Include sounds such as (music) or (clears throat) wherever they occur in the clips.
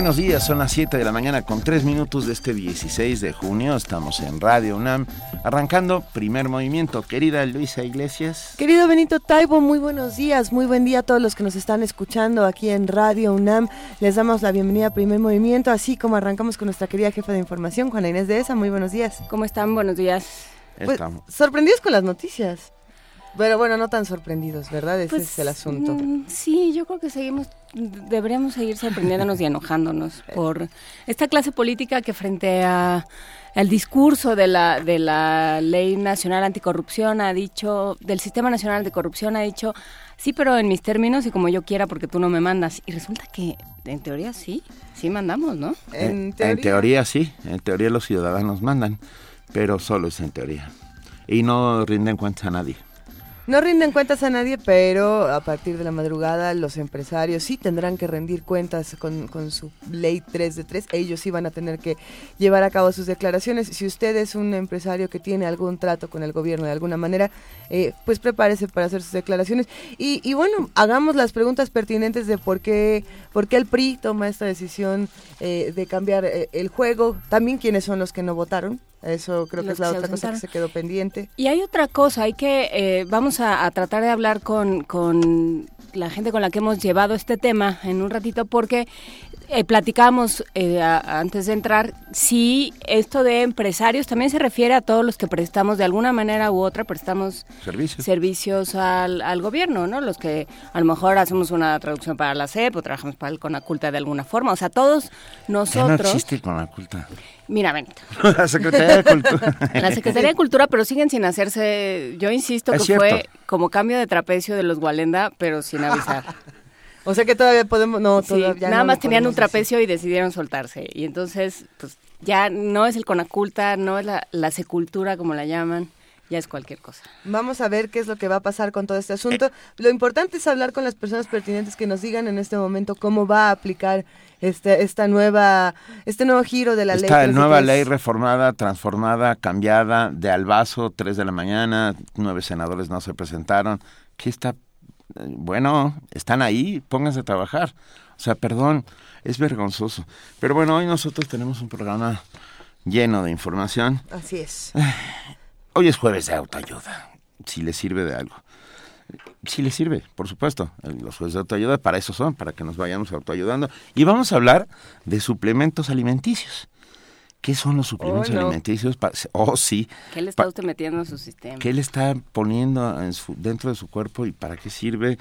Buenos días, son las 7 de la mañana con 3 minutos de este 16 de junio. Estamos en Radio UNAM, arrancando primer movimiento. Querida Luisa Iglesias. Querido Benito Taibo, muy buenos días, muy buen día a todos los que nos están escuchando aquí en Radio UNAM. Les damos la bienvenida a primer movimiento, así como arrancamos con nuestra querida jefa de información, Juana Inés de ESA. Muy buenos días. ¿Cómo están? Buenos días. Pues, sorprendidos con las noticias. Pero bueno, no tan sorprendidos, ¿verdad? Ese Pues, es el asunto. mm, sí, yo creo que seguimos, deberíamos seguir sorprendiéndonos y enojándonos (laughs) por esta clase política que frente a el discurso de la de la ley nacional anticorrupción ha dicho, del sistema nacional anticorrupción ha dicho, sí, pero en mis términos y como yo quiera porque tú no me mandas. Y resulta que en teoría sí, sí mandamos, ¿no? En teoría, en teoría sí, en teoría los ciudadanos mandan, pero solo es en teoría. Y no rinden cuentas a nadie. No rinden cuentas a nadie, pero a partir de la madrugada los empresarios sí tendrán que rendir cuentas con, su ley 3 de 3. Ellos sí van a tener que llevar a cabo sus declaraciones. Si usted es un empresario que tiene algún trato con el gobierno de alguna manera, eh, pues prepárese para hacer sus declaraciones. Y, y bueno, hagamos las preguntas pertinentes de por qué, por qué el PRI toma esta decisión eh, de cambiar eh, el juego. También quiénes son los que no votaron. Eso creo que es la otra cosa que se quedó pendiente. Y hay otra cosa, hay que, eh, vamos a, a tratar de hablar con, con la gente con la que hemos llevado este tema en un ratito, porque eh, platicamos eh, a- antes de entrar si esto de empresarios también se refiere a todos los que prestamos de alguna manera u otra, prestamos Servicios. servicios al, al gobierno, ¿no? Los que a lo mejor hacemos una traducción para la SEP o trabajamos para el Conaculta de alguna forma, o sea, todos Ya no nosotros... existe con la culta. Mira, Benito. (laughs) la Secretaría de Cultura. La Secretaría de Cultura, pero siguen sin hacerse. Yo insisto Es que cierto. fue como cambio de trapecio de los Walenda, pero sin avisar. (laughs) O sea que todavía podemos, no, Sí, todavía nada no más tenían un decir. trapecio y decidieron soltarse. Y entonces, pues ya no es el Conaculta, no es la, la secultura como la llaman, ya es cualquier cosa. Vamos a ver qué es lo que va a pasar con todo este asunto. Lo importante es hablar con las personas pertinentes que nos digan en este momento cómo va a aplicar este, esta nueva, este nuevo giro de la ley. Esta 3 de nueva 3. ley reformada, transformada, cambiada, de albazo, 3 de la mañana, nueve senadores no se presentaron. ¿Qué está? Bueno, están ahí, pónganse a trabajar. O sea, perdón, es vergonzoso. Pero bueno, hoy nosotros tenemos un programa lleno de información. Así es. (sighs) Hoy es jueves de autoayuda, si le sirve de algo. Sí le sirve, por supuesto. Los jueves de autoayuda para eso son, para que nos vayamos autoayudando. Y vamos a hablar de suplementos alimenticios. ¿Qué son los suplementos Oh, no. alimenticios? Oh, sí. ¿Qué le está usted metiendo en su sistema? ¿Qué le está poniendo en su- dentro de su cuerpo y para qué sirve?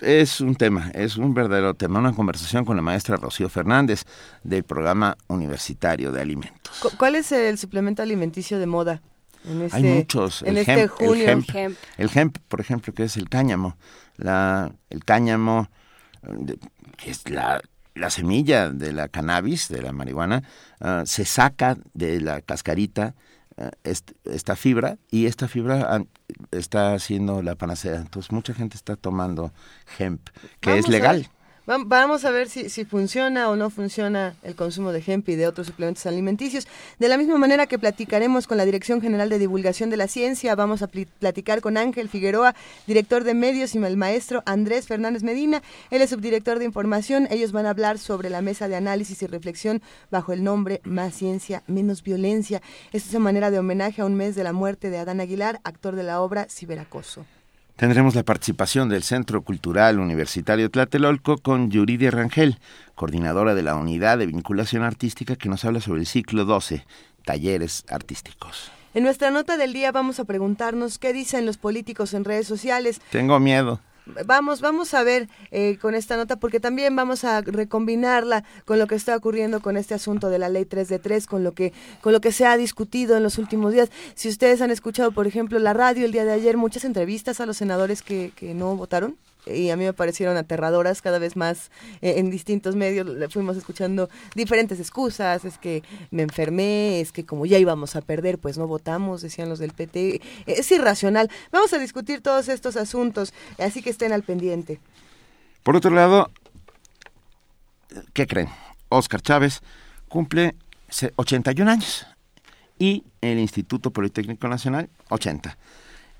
Es un tema, es un verdadero tema. Una conversación con la maestra Rocío Fernández del programa universitario de alimentos. Cu- ¿Cuál es el suplemento alimenticio de moda? En este, Hay muchos. En el este hemp, junio. El hemp, Hemp. el hemp, por ejemplo, que es el cáñamo. La, el cáñamo, eh, que es la, la semilla de la cannabis, de la marihuana, ah, se saca de la cascarita ah, est- esta fibra y esta fibra ah, está haciendo la panacea. Entonces mucha gente está tomando hemp, que Vamos es legal. Vamos a ver si, si funciona o no funciona el consumo de hemp y de otros suplementos alimenticios. De la misma manera que platicaremos con la Dirección General de Divulgación de la Ciencia, vamos a platicar con Ángel Figueroa, director de medios, y el maestro Andrés Fernández Medina. Él es subdirector de información. Ellos van a hablar sobre la mesa de análisis y reflexión bajo el nombre Más Ciencia, Menos Violencia. Esto es en manera de homenaje a un mes de la muerte de Adán Aguilar, actor de la obra Ciberacoso. Tendremos la participación del Centro Cultural Universitario Tlatelolco con Yuridia Rangel, coordinadora de la Unidad de Vinculación Artística, que nos habla sobre el ciclo 12, Talleres Artísticos. En nuestra nota del día vamos a preguntarnos qué dicen los políticos en redes sociales. Tengo miedo. Vamos, vamos a ver eh, con esta nota porque también vamos a recombinarla con lo que está ocurriendo con este asunto de la ley 3 de 3, con lo que con lo que se ha discutido en los últimos días. Si ustedes han escuchado, por ejemplo, la radio el día de ayer, muchas entrevistas a los senadores que, que no votaron y a mí me parecieron aterradoras cada vez más eh, en distintos medios fuimos escuchando diferentes excusas es que me enfermé es que como ya íbamos a perder pues no votamos decían los del PT es irracional vamos a discutir todos estos asuntos así que estén al pendiente Por otro lado, ¿qué creen? Oscar Chávez cumple 81 años y el Instituto Politécnico Nacional 80.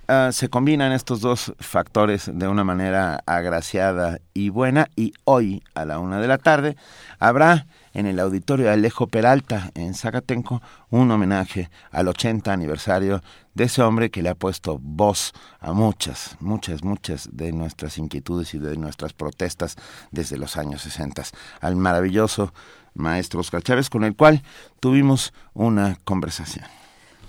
Ah, se combinan estos dos factores de una manera agraciada y buena y hoy a la una de la tarde habrá en el auditorio de Alejo Peralta en Zacatenco un homenaje al 80 aniversario de ese hombre que le ha puesto voz a muchas, muchas, muchas de nuestras inquietudes y de nuestras protestas desde los años 60, al maravilloso maestro Oscar Chávez con el cual tuvimos una conversación.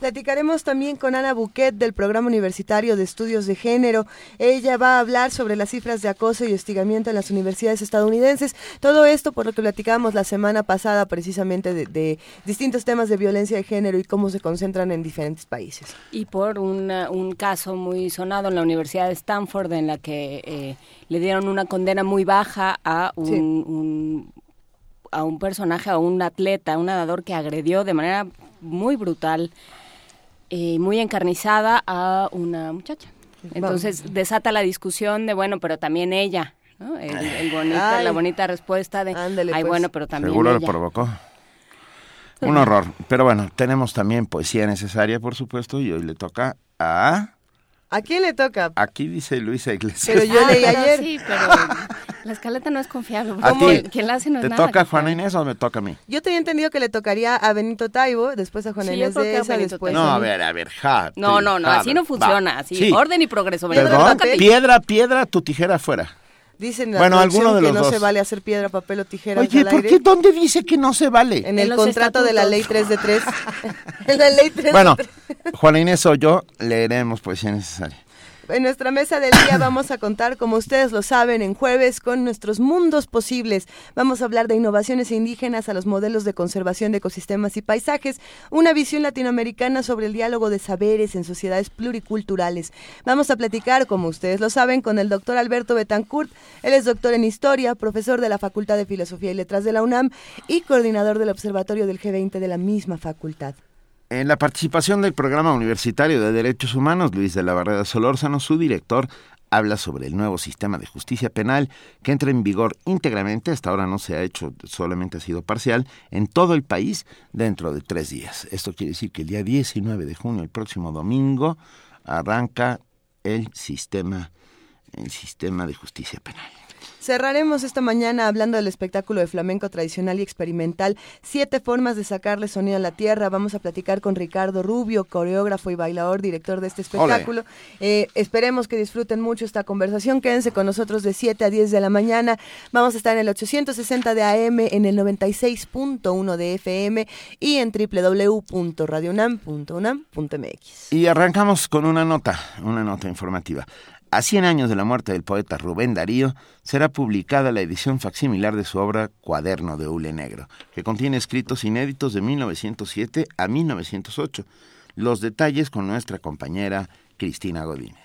Platicaremos también con Ana Buquet del Programa Universitario de Estudios de Género. Ella va a hablar sobre las cifras de acoso y hostigamiento en las universidades estadounidenses. Todo esto por lo que platicábamos la semana pasada precisamente de, distintos temas de violencia de género y cómo se concentran en diferentes países. Y por un caso muy sonado en la Universidad de Stanford en la que eh, le dieron una condena muy baja a un, a un personaje, a un atleta, un nadador que agredió de manera muy brutal eh, muy encarnizada a una muchacha. Entonces desata la discusión de, bueno, pero también ella, ¿no? El, la bonita respuesta de, ay, pues. bueno, pero también Seguro lo provocó. Un horror. Pero bueno, tenemos también poesía necesaria, por supuesto, y hoy le toca a... ¿A quién le toca? Aquí dice Luisa Iglesias. Pero yo leí ayer. Sí, pero la escaleta no es confiable. ¿A ti? ¿Quién la hace no es ¿Te toca a Juana Inés o me toca a mí? Yo tenía entendido que le tocaría a Benito Taibo, después a Juana Inés de esa, después No, a ver, a ver, ja, No, no, no, así no funciona. Así, orden y progreso. Perdón, piedra, piedra, tu tijera afuera. Dicen bueno, alguno de los que no se vale hacer piedra, papel o tijera. Oye, ¿por qué? ¿Dónde dice que no se vale? En el contrato de la ley 3 de 3. (laughs) en la ley 3 bueno, Juana Inés o yo leeremos poesía necesaria. En nuestra mesa del día vamos a contar, como ustedes lo saben, en jueves con nuestros mundos posibles. Vamos a hablar de innovaciones indígenas a los modelos de conservación de ecosistemas y paisajes, una visión latinoamericana sobre el diálogo de saberes en sociedades pluriculturales. Vamos a platicar, como ustedes lo saben, con el doctor Alberto Betancourt. Él es doctor en historia, profesor de la Facultad de Filosofía y Letras de la UNAM y coordinador del Observatorio del G20 de la misma facultad. En la participación del Programa Universitario de Derechos Humanos, Luis de la Barrera Solórzano, su director, habla sobre el nuevo sistema de justicia penal que entra en vigor íntegramente, hasta ahora no se ha hecho, solamente ha sido parcial, en todo el país dentro de tres días. Esto quiere decir que el día 19 de junio, el próximo domingo, arranca el sistema, el sistema de justicia penal. Cerraremos esta mañana hablando del espectáculo de flamenco tradicional y experimental, siete formas de sacarle sonido a la tierra. Vamos a platicar con Ricardo Rubio, coreógrafo y bailador, director de este espectáculo. Eh, esperemos que disfruten mucho esta conversación. Quédense con nosotros de 7 a 10 de la mañana. Vamos a estar en el 860 de AM, en el 96.1 de FM y en www.radionam.unam.mx. Y arrancamos con una nota, una nota informativa. A 100 años de la muerte del poeta Rubén Darío, será publicada la edición facsimilar de su obra Cuaderno de Hule Negro, que contiene escritos inéditos de 1907 a 1908. Los detalles con nuestra compañera Cristina Godínez.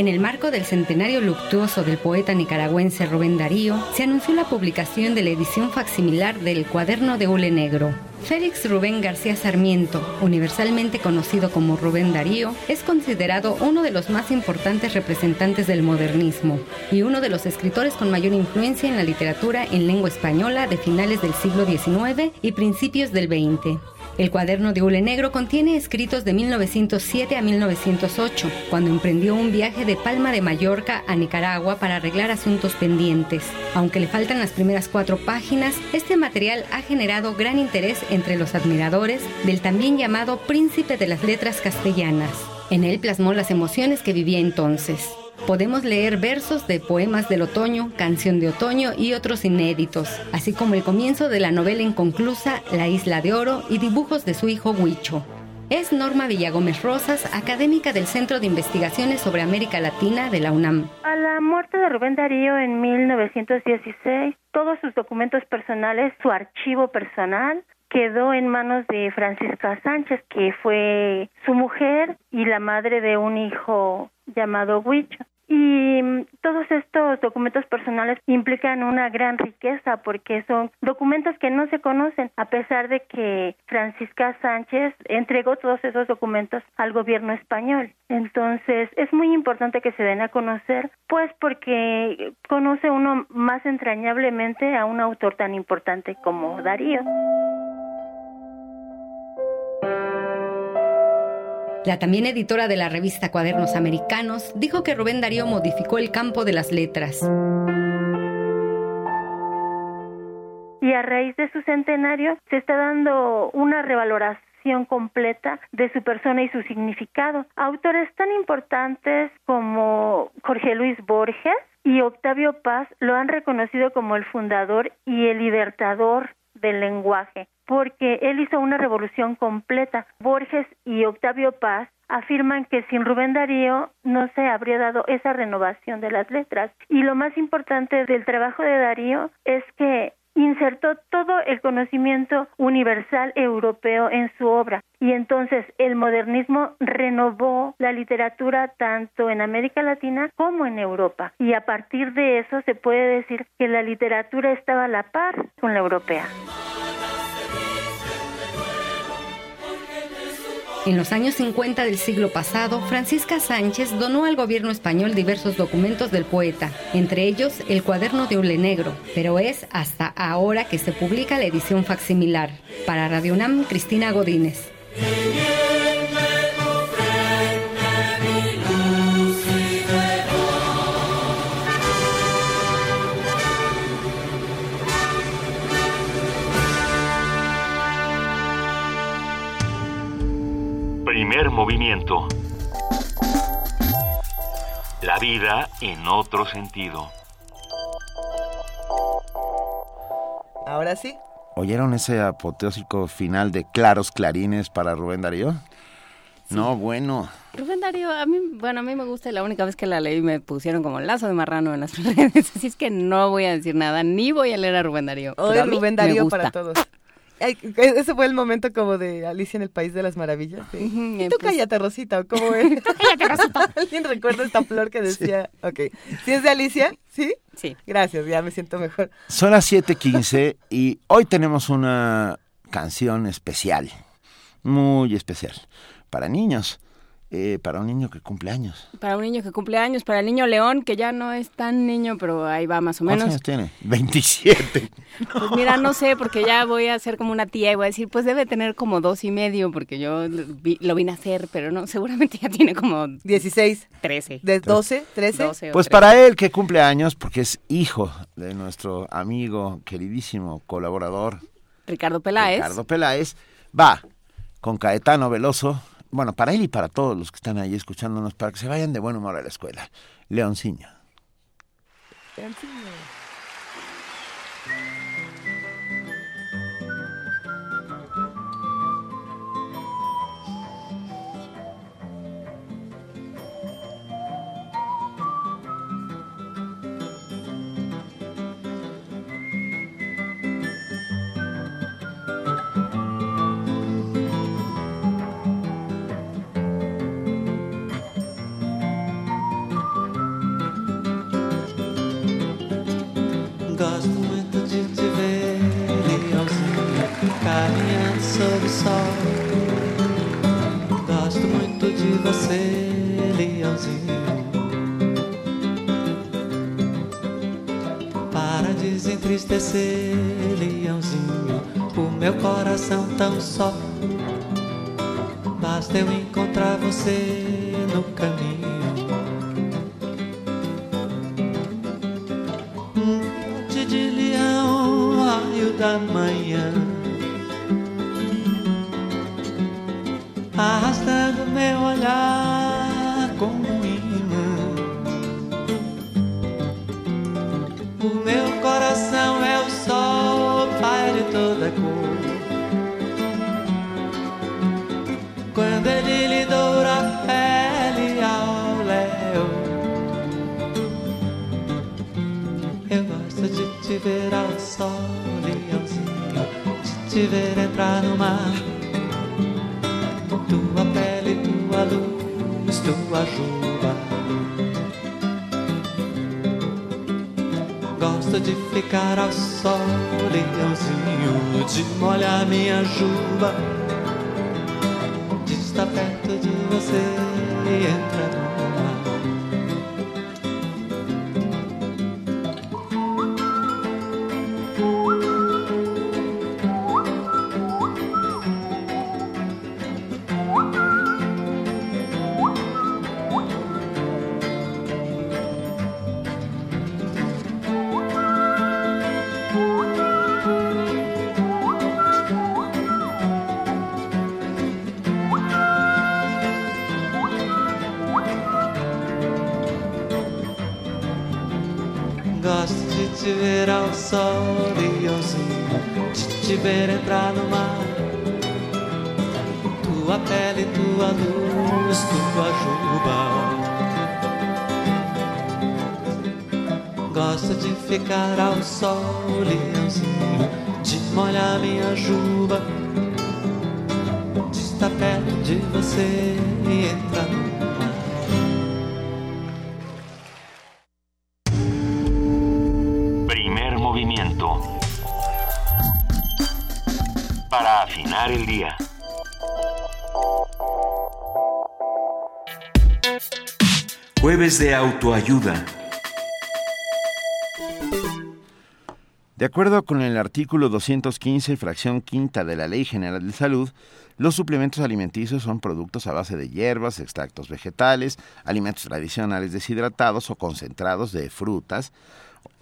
En el marco del centenario luctuoso del poeta nicaragüense Rubén Darío, se anunció la publicación de la edición facsimilar del Cuaderno de Hule Negro. Félix Rubén García Sarmiento, universalmente conocido como Rubén Darío, es considerado uno de los más importantes representantes del modernismo y uno de los escritores con mayor influencia en la literatura en lengua española de finales del siglo XIX y principios del XX. El cuaderno de hule negro contiene escritos de 1907 a 1908, cuando emprendió un viaje de Palma de Mallorca a Nicaragua para arreglar asuntos pendientes. Aunque le faltan las primeras cuatro páginas, este material ha generado gran interés entre los admiradores del también llamado Príncipe de las Letras Castellanas. En él plasmó las emociones que vivía entonces podemos leer versos de poemas del otoño, canción de otoño y otros inéditos, así como el comienzo de la novela inconclusa La Isla de Oro y dibujos de su hijo Huicho. Es Norma Villagómez Rosas, académica del Centro de Investigaciones sobre América Latina de la UNAM. A la muerte de Rubén Darío en 1916, todos sus documentos personales, su archivo personal, quedó en manos de Francisca Sánchez, que fue su mujer y la madre de un hijo llamado Huicho. Y mm, todos estos estos documentos personales implican una gran riqueza porque son documentos que no se conocen, a pesar de que Francisca Sánchez entregó todos esos documentos al gobierno español. Entonces, es muy importante que se den a conocer, pues porque conoce uno más entrañablemente a un autor tan importante como Darío. La también editora de la revista Cuadernos Americanos dijo que Rubén Darío modificó el campo de las letras. Y a raíz de su centenario se está dando una revaloración completa de su persona y su significado. Autores tan importantes como Jorge Luis Borges y Octavio Paz lo han reconocido como el fundador y el libertador del lenguaje porque él hizo una revolución completa. Borges y Octavio Paz afirman que sin Rubén Darío no se habría dado esa renovación de las letras. Y lo más importante del trabajo de Darío es que todo el conocimiento universal europeo en su obra y entonces el modernismo renovó la literatura tanto en América Latina como en Europa y a partir de eso se puede decir que la literatura estaba a la par con la europea. En los años 50 del siglo pasado, Francisca Sánchez donó al gobierno español diversos documentos del poeta, entre ellos el cuaderno de Ule Negro, pero es hasta ahora que se publica la edición facsimilar. Para Radio UNAM, Cristina Godínez. Primer movimiento. La vida en otro sentido. Ahora sí. ¿Oyeron ese apoteósico final de claros clarines para Rubén Darío? No, bueno. Rubén Darío, a mí, bueno, a mí me gusta, la única vez que la leí me pusieron como lazo de marrano en las (laughs) redes, así es que no voy a decir nada, ni voy a leer a Rubén Darío. Hoy Rubén Darío para todos. E-, ese fue el momento como de Alicia en el País de las Maravillas. ¿Y (laughs) tú cállate, Rosita? ¿Cómo es? cállate, Rosita. ¿Alguien recuerda esta flor que decía? Ok. ¿Sí es de Alicia? ¿Sí? Sí. Gracias, ya me siento mejor. Son las 7:15 y hoy tenemos una canción especial, muy especial, para niños. Eh, para un niño que cumple años. Para un niño que cumple años, para el niño León, que ya no es tan niño, pero ahí va más o menos. ¿Cuántos años tiene? 27. (laughs) Pues mira, no sé, porque ya voy a ser como una tía y voy a decir, pues debe tener como dos y medio, porque yo lo vine a hacer, pero no, seguramente ya tiene como... 16. 13. ¿De 12? 13? pues para él que cumple años, porque es hijo de nuestro amigo, queridísimo colaborador. Ricardo Peláez. Ricardo Peláez, va con Caetano Veloso bueno, para él y para todos los que están ahí escuchándonos, para que se vayan de buen humor a la escuela. Leonciño. Leonciño. Para desentristecer, leãozinho, o meu coração tão só. Basta eu encontrar você no caminho. Noite de leão, raio da manhã. arrastando meu olhar como um imã. O meu coração é o sol, pai de toda cor. Quando ele lhe doura a pele ao léu, eu gosto de te ver ao sol, leãozinho, de te ver entrar no mar tua pele, tua luz, tua juba. Gosto de ficar ao sol, leãozinho, de molhar minha juba, de estar perto de você e entrar no ficar ao sol, leãozinho, de molhar minha juba. De estar perto de você e entrar no mar. Primer movimiento. Para afinar el día. Jueves de autoayuda. De acuerdo con el artículo 215, fracción quinta de la Ley General de Salud, los suplementos alimenticios son productos a base de hierbas, extractos vegetales, alimentos tradicionales deshidratados o concentrados de frutas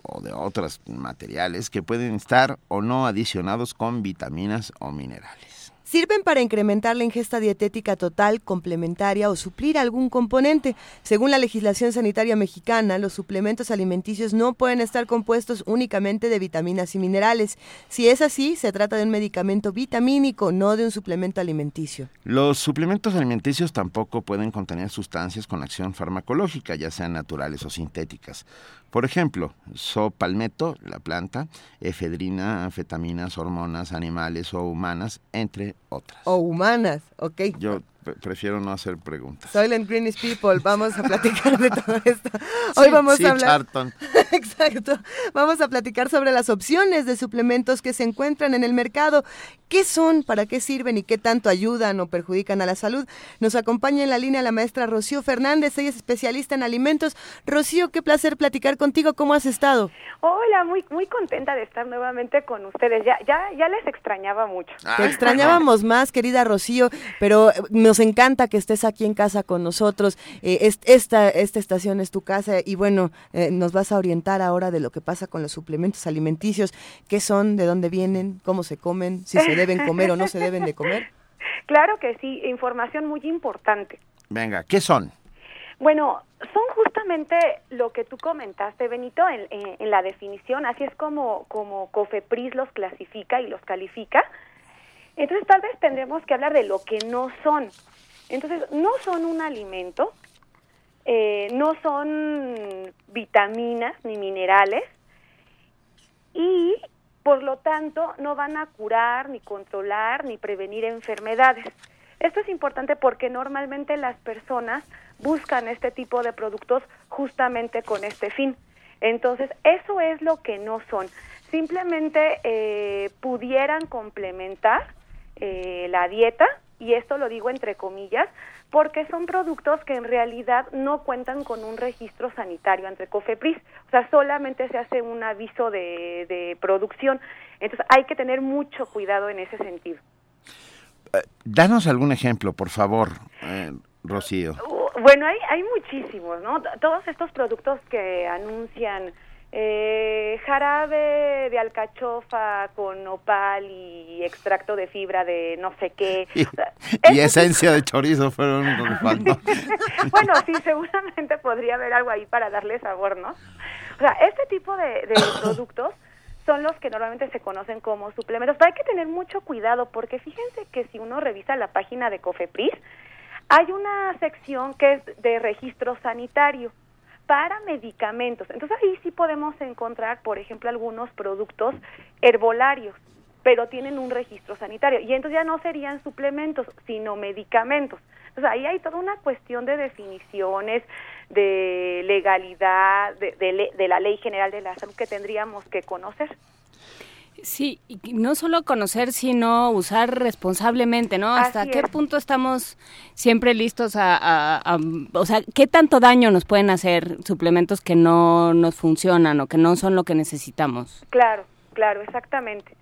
o de otros materiales que pueden estar o no adicionados con vitaminas o minerales. Sirven para incrementar la ingesta dietética total, complementaria o suplir algún componente. Según la legislación sanitaria mexicana, los suplementos alimenticios no pueden estar compuestos únicamente de vitaminas y minerales. Si es así, se trata de un medicamento vitamínico, no de un suplemento alimenticio. Los suplementos alimenticios tampoco pueden contener sustancias con acción farmacológica, ya sean naturales o sintéticas. Por ejemplo, sopalmeto, la planta, efedrina, anfetaminas, hormonas animales o humanas, entre otras. O humanas, ok. Yo prefiero no hacer preguntas. Soylent Greenish People, vamos a platicar de todo (laughs) esto. Hoy Sí, vamos sí, a hablar. Charlton. (laughs) Exacto. Vamos a platicar sobre las opciones de suplementos que se encuentran en el mercado. ¿Qué son? ¿Para qué sirven? ¿Y qué tanto ayudan o perjudican a la salud? Nos acompaña en la línea la maestra Rocío Fernández. Ella es especialista en alimentos. Rocío, qué placer platicar contigo. ¿Cómo has estado? Hola, muy muy contenta de estar nuevamente con ustedes. Ya ya ya les extrañaba mucho. Te extrañábamos más, querida Rocío, pero eh, nos encanta que estés aquí en casa con nosotros. Eh, es- esta, esta estación es tu casa y bueno, eh, nos vas a orientar ahora de lo que pasa con los suplementos alimenticios, qué son, de dónde vienen, cómo se comen, si se deben comer o no se deben de comer. (laughs) Claro que sí, información muy importante. Venga, ¿qué son? Bueno, son justamente lo que tú comentaste, Benito, en, en- en la definición, así es como, como COFEPRIS los clasifica y los califica. Entonces, tal vez tendremos que hablar de lo que no son. Entonces, no son un alimento, eh, no son vitaminas ni minerales y, por lo tanto, no van a curar, ni controlar, ni prevenir enfermedades. Esto es importante porque normalmente las personas buscan este tipo de productos justamente con este fin. Entonces, eso es lo que no son. Simplemente eh, pudieran complementar eh, la dieta, y esto lo digo entre comillas, porque son productos que en realidad no cuentan con un registro sanitario ante COFEPRIS, o sea, solamente se hace un aviso de, de producción. Entonces, hay que tener mucho cuidado en ese sentido. Eh, danos algún ejemplo, por favor, eh, Rocío. Uh, Bueno, hay, hay muchísimos, ¿no? Todos estos productos que anuncian eh, jarabe de alcachofa con nopal y extracto de fibra de no sé qué. (laughs) Y, esencia de chorizo fueron (laughs) bueno, sí, seguramente podría haber algo ahí para darle sabor, ¿no? O sea, este tipo de, de (laughs) productos son los que normalmente se conocen como suplementos, pero hay que tener mucho cuidado porque fíjense que si uno revisa la página de COFEPRIS, hay una sección que es de registro sanitario para medicamentos. Entonces ahí sí podemos encontrar, por ejemplo, algunos productos herbolarios, pero tienen un registro sanitario. Y entonces ya no serían suplementos, sino medicamentos. Entonces ahí hay toda una cuestión de definiciones, de legalidad, de, de, de la ley general de la salud que tendríamos que conocer. Sí, y no solo conocer, sino usar responsablemente, ¿no? ¿Hasta qué punto estamos siempre listos a, o sea, qué tanto daño nos pueden hacer suplementos que no nos funcionan o que no son lo que necesitamos? Claro, claro, exactamente.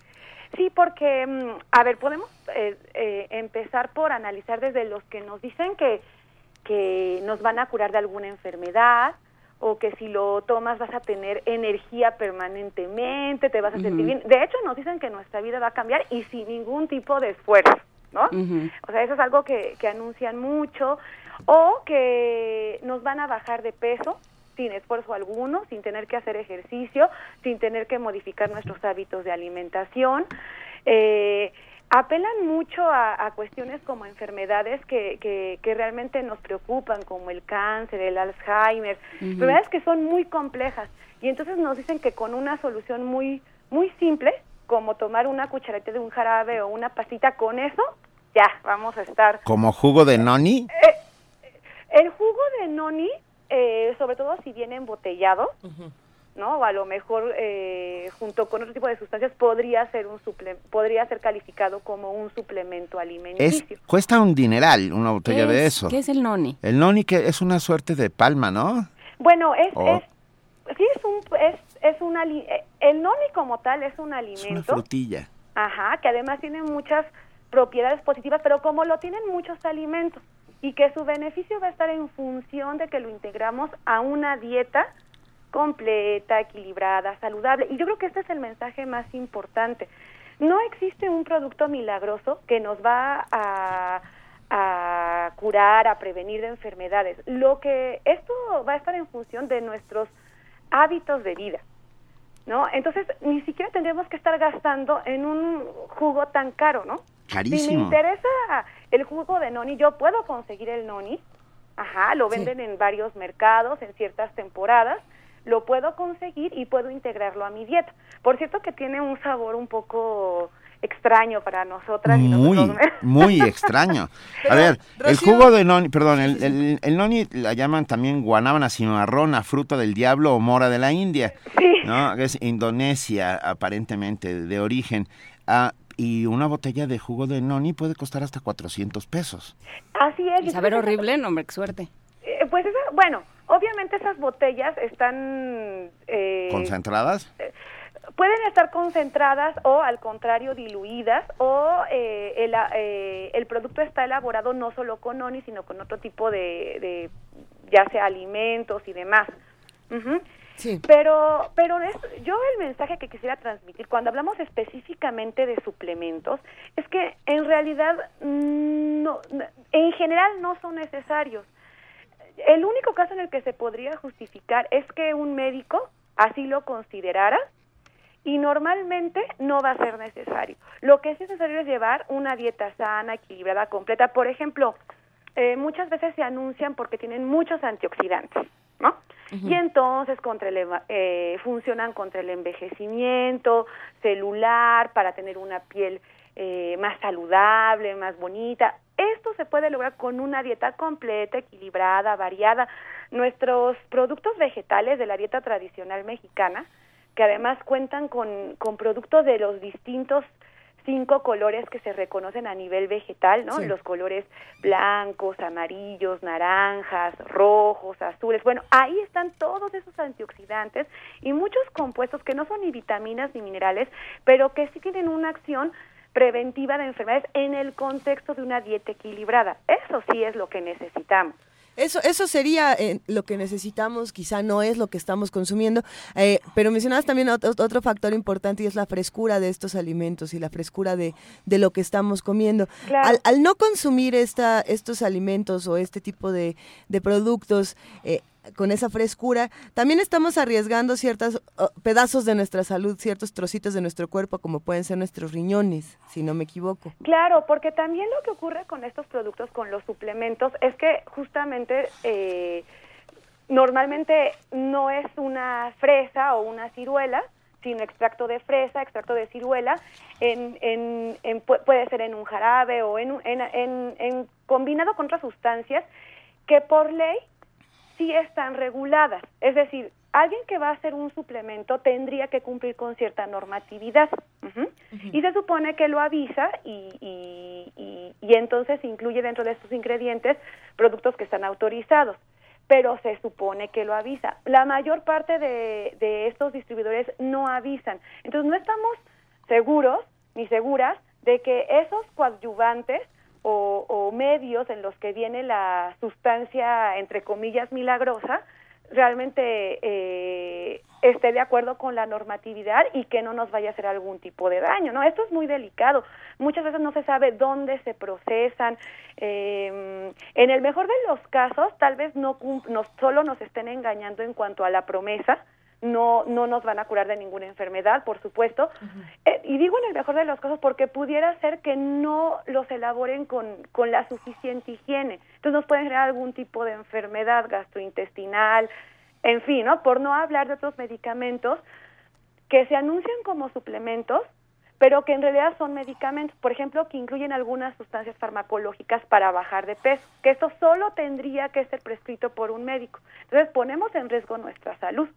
Sí, porque, mm, a ver, podemos eh, eh, empezar por analizar desde los que nos dicen que, que nos van a curar de alguna enfermedad, o que si lo tomas vas a tener energía permanentemente, te vas a sentir bien. De hecho, nos dicen que nuestra vida va a cambiar y sin ningún tipo de esfuerzo, ¿no? O sea, eso es algo que, que anuncian mucho. O que nos van a bajar de peso sin esfuerzo alguno, sin tener que hacer ejercicio, sin tener que modificar nuestros hábitos de alimentación. Eh, apelan mucho a, cuestiones como enfermedades que, que, realmente nos preocupan, como el cáncer, el Alzheimer, enfermedades que son muy complejas. Y entonces nos dicen que con una solución muy, muy simple, como tomar una cucharita de un jarabe o una pasita, con eso ya vamos a estar. ¿Como jugo de noni? Eh, el jugo de noni, eh, sobre todo si viene embotellado, ¿no? O a lo mejor eh, junto con otro tipo de sustancias podría ser un suple podría ser calificado como un suplemento alimenticio. cuesta un dineral una botella de eso. ¿Qué es el noni? El noni que es una suerte de palma, ¿no? Bueno, es, es sí es un es, es un eh, el noni como tal es un alimento. Es una frutilla. Ajá, que además tiene muchas propiedades positivas, pero como lo tienen muchos alimentos y que su beneficio va a estar en función de que lo integramos a una dieta completa, equilibrada, saludable. Y yo creo que este es el mensaje más importante. No existe un producto milagroso que nos va a, a curar, a prevenir de enfermedades. Lo que esto va a estar en función de nuestros hábitos de vida. ¿No? Entonces, ni siquiera tendríamos que estar gastando en un jugo tan caro, ¿no? Carísimo. Si me interesa el jugo de noni, yo puedo conseguir el noni. Ajá, lo venden en varios mercados, en ciertas temporadas lo puedo conseguir y puedo integrarlo a mi dieta. Por cierto que tiene un sabor un poco extraño para nosotras. Muy, (laughs) muy extraño. A ver, el jugo de noni, perdón, el, el, noni la llaman también guanábana cimarrona, fruta del diablo o mora de la India. Sí. ¿no? Es Indonesia, aparentemente, de origen. Ah, y una botella de jugo de noni puede costar hasta 400 pesos. Así es. Y saber horrible, no, hombre, qué suerte. Eh, pues bueno, Obviamente esas botellas están... Eh, ¿Concentradas? Eh, pueden estar concentradas o al contrario diluidas o eh, el, el, producto está elaborado no solo con ONI sino con otro tipo de, ya sea alimentos y demás. sí. Pero, pero es, yo el mensaje que quisiera transmitir cuando hablamos específicamente de suplementos es que en realidad mm, no, en general no son necesarios el único caso en el que se podría justificar es que un médico así lo considerara y normalmente no va a ser necesario. Lo que es necesario es llevar una dieta sana, equilibrada, completa. Por ejemplo, eh, muchas veces se anuncian porque tienen muchos antioxidantes, ¿no? Y entonces contra el, eh, funcionan contra el envejecimiento celular, para tener una piel eh, más saludable, más bonita. Esto se puede lograr con una dieta completa, equilibrada, variada. Nuestros productos vegetales de la dieta tradicional mexicana, que además cuentan con, con productos de los distintos cinco colores que se reconocen a nivel vegetal, ¿no? Los colores blancos, amarillos, naranjas, rojos, azules. Bueno, ahí están todos esos antioxidantes y muchos compuestos que no son ni vitaminas ni minerales, pero que sí tienen una acción preventiva de enfermedades en el contexto de una dieta equilibrada. Eso sí es lo que necesitamos. Eso, eso sería eh, lo que necesitamos, quizá no es lo que estamos consumiendo, eh, pero mencionabas también otro, factor importante y es la frescura de estos alimentos y la frescura de, de lo que estamos comiendo. Al, al, no consumir esta, estos alimentos o este tipo de, de productos, eh, con esa frescura, también estamos arriesgando ciertos pedazos de nuestra salud, ciertos trocitos de nuestro cuerpo, como pueden ser nuestros riñones, si no me equivoco. Claro, porque también lo que ocurre con estos productos, con los suplementos, es que justamente eh, normalmente no es una fresa o una ciruela, sino extracto de fresa, extracto de ciruela, en, en, puede ser en un jarabe o en, en, en, combinado con otras sustancias que por ley sí están reguladas. Es decir, alguien que va a hacer un suplemento tendría que cumplir con cierta normatividad. Y se supone que lo avisa y, y, y, y entonces incluye dentro de estos ingredientes productos que están autorizados. Pero se supone que lo avisa. La mayor parte de, de estos distribuidores no avisan. Entonces no estamos seguros ni seguras de que esos coadyuvantes o, o medios en los que viene la sustancia, entre comillas, milagrosa, realmente eh, esté de acuerdo con la normatividad y que no nos vaya a hacer algún tipo de daño, ¿no? Esto es muy delicado. Muchas veces no se sabe dónde se procesan. Eh, en el mejor de los casos, tal vez no, no solo nos estén engañando en cuanto a la promesa, no, no nos van a curar de ninguna enfermedad, por supuesto. Eh, y digo en el mejor de los casos porque pudiera ser que no los elaboren con, con la suficiente higiene. Entonces nos pueden generar algún tipo de enfermedad gastrointestinal, en fin, ¿no? Por no hablar de otros medicamentos que se anuncian como suplementos, pero que en realidad son medicamentos, por ejemplo, que incluyen algunas sustancias farmacológicas para bajar de peso, que esto solo tendría que ser prescrito por un médico. Entonces ponemos en riesgo nuestra salud.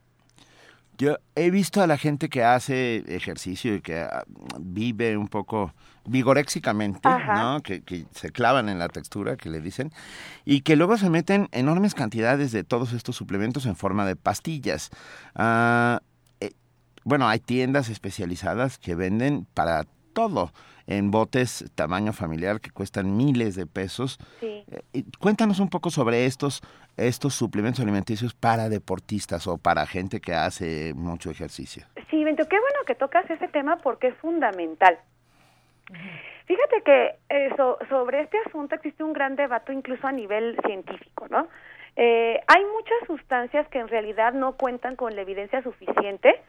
Yo he visto a la gente que hace ejercicio y que ah, vive un poco vigoréxicamente. ¿no? Que, que se clavan en la textura, que le dicen, y que luego se meten enormes cantidades de todos estos suplementos en forma de pastillas. Ah, eh, bueno, hay tiendas especializadas que venden para todo en botes tamaño familiar que cuestan miles de pesos. Sí. Eh, cuéntanos un poco sobre estos estos suplementos alimenticios para deportistas o para gente que hace mucho ejercicio. Sí, Bento, qué bueno que tocas ese tema porque es fundamental. Fíjate que eh, so- sobre este asunto existe un gran debate incluso a nivel científico, ¿no? Eh, hay muchas sustancias que en realidad no cuentan con la evidencia suficiente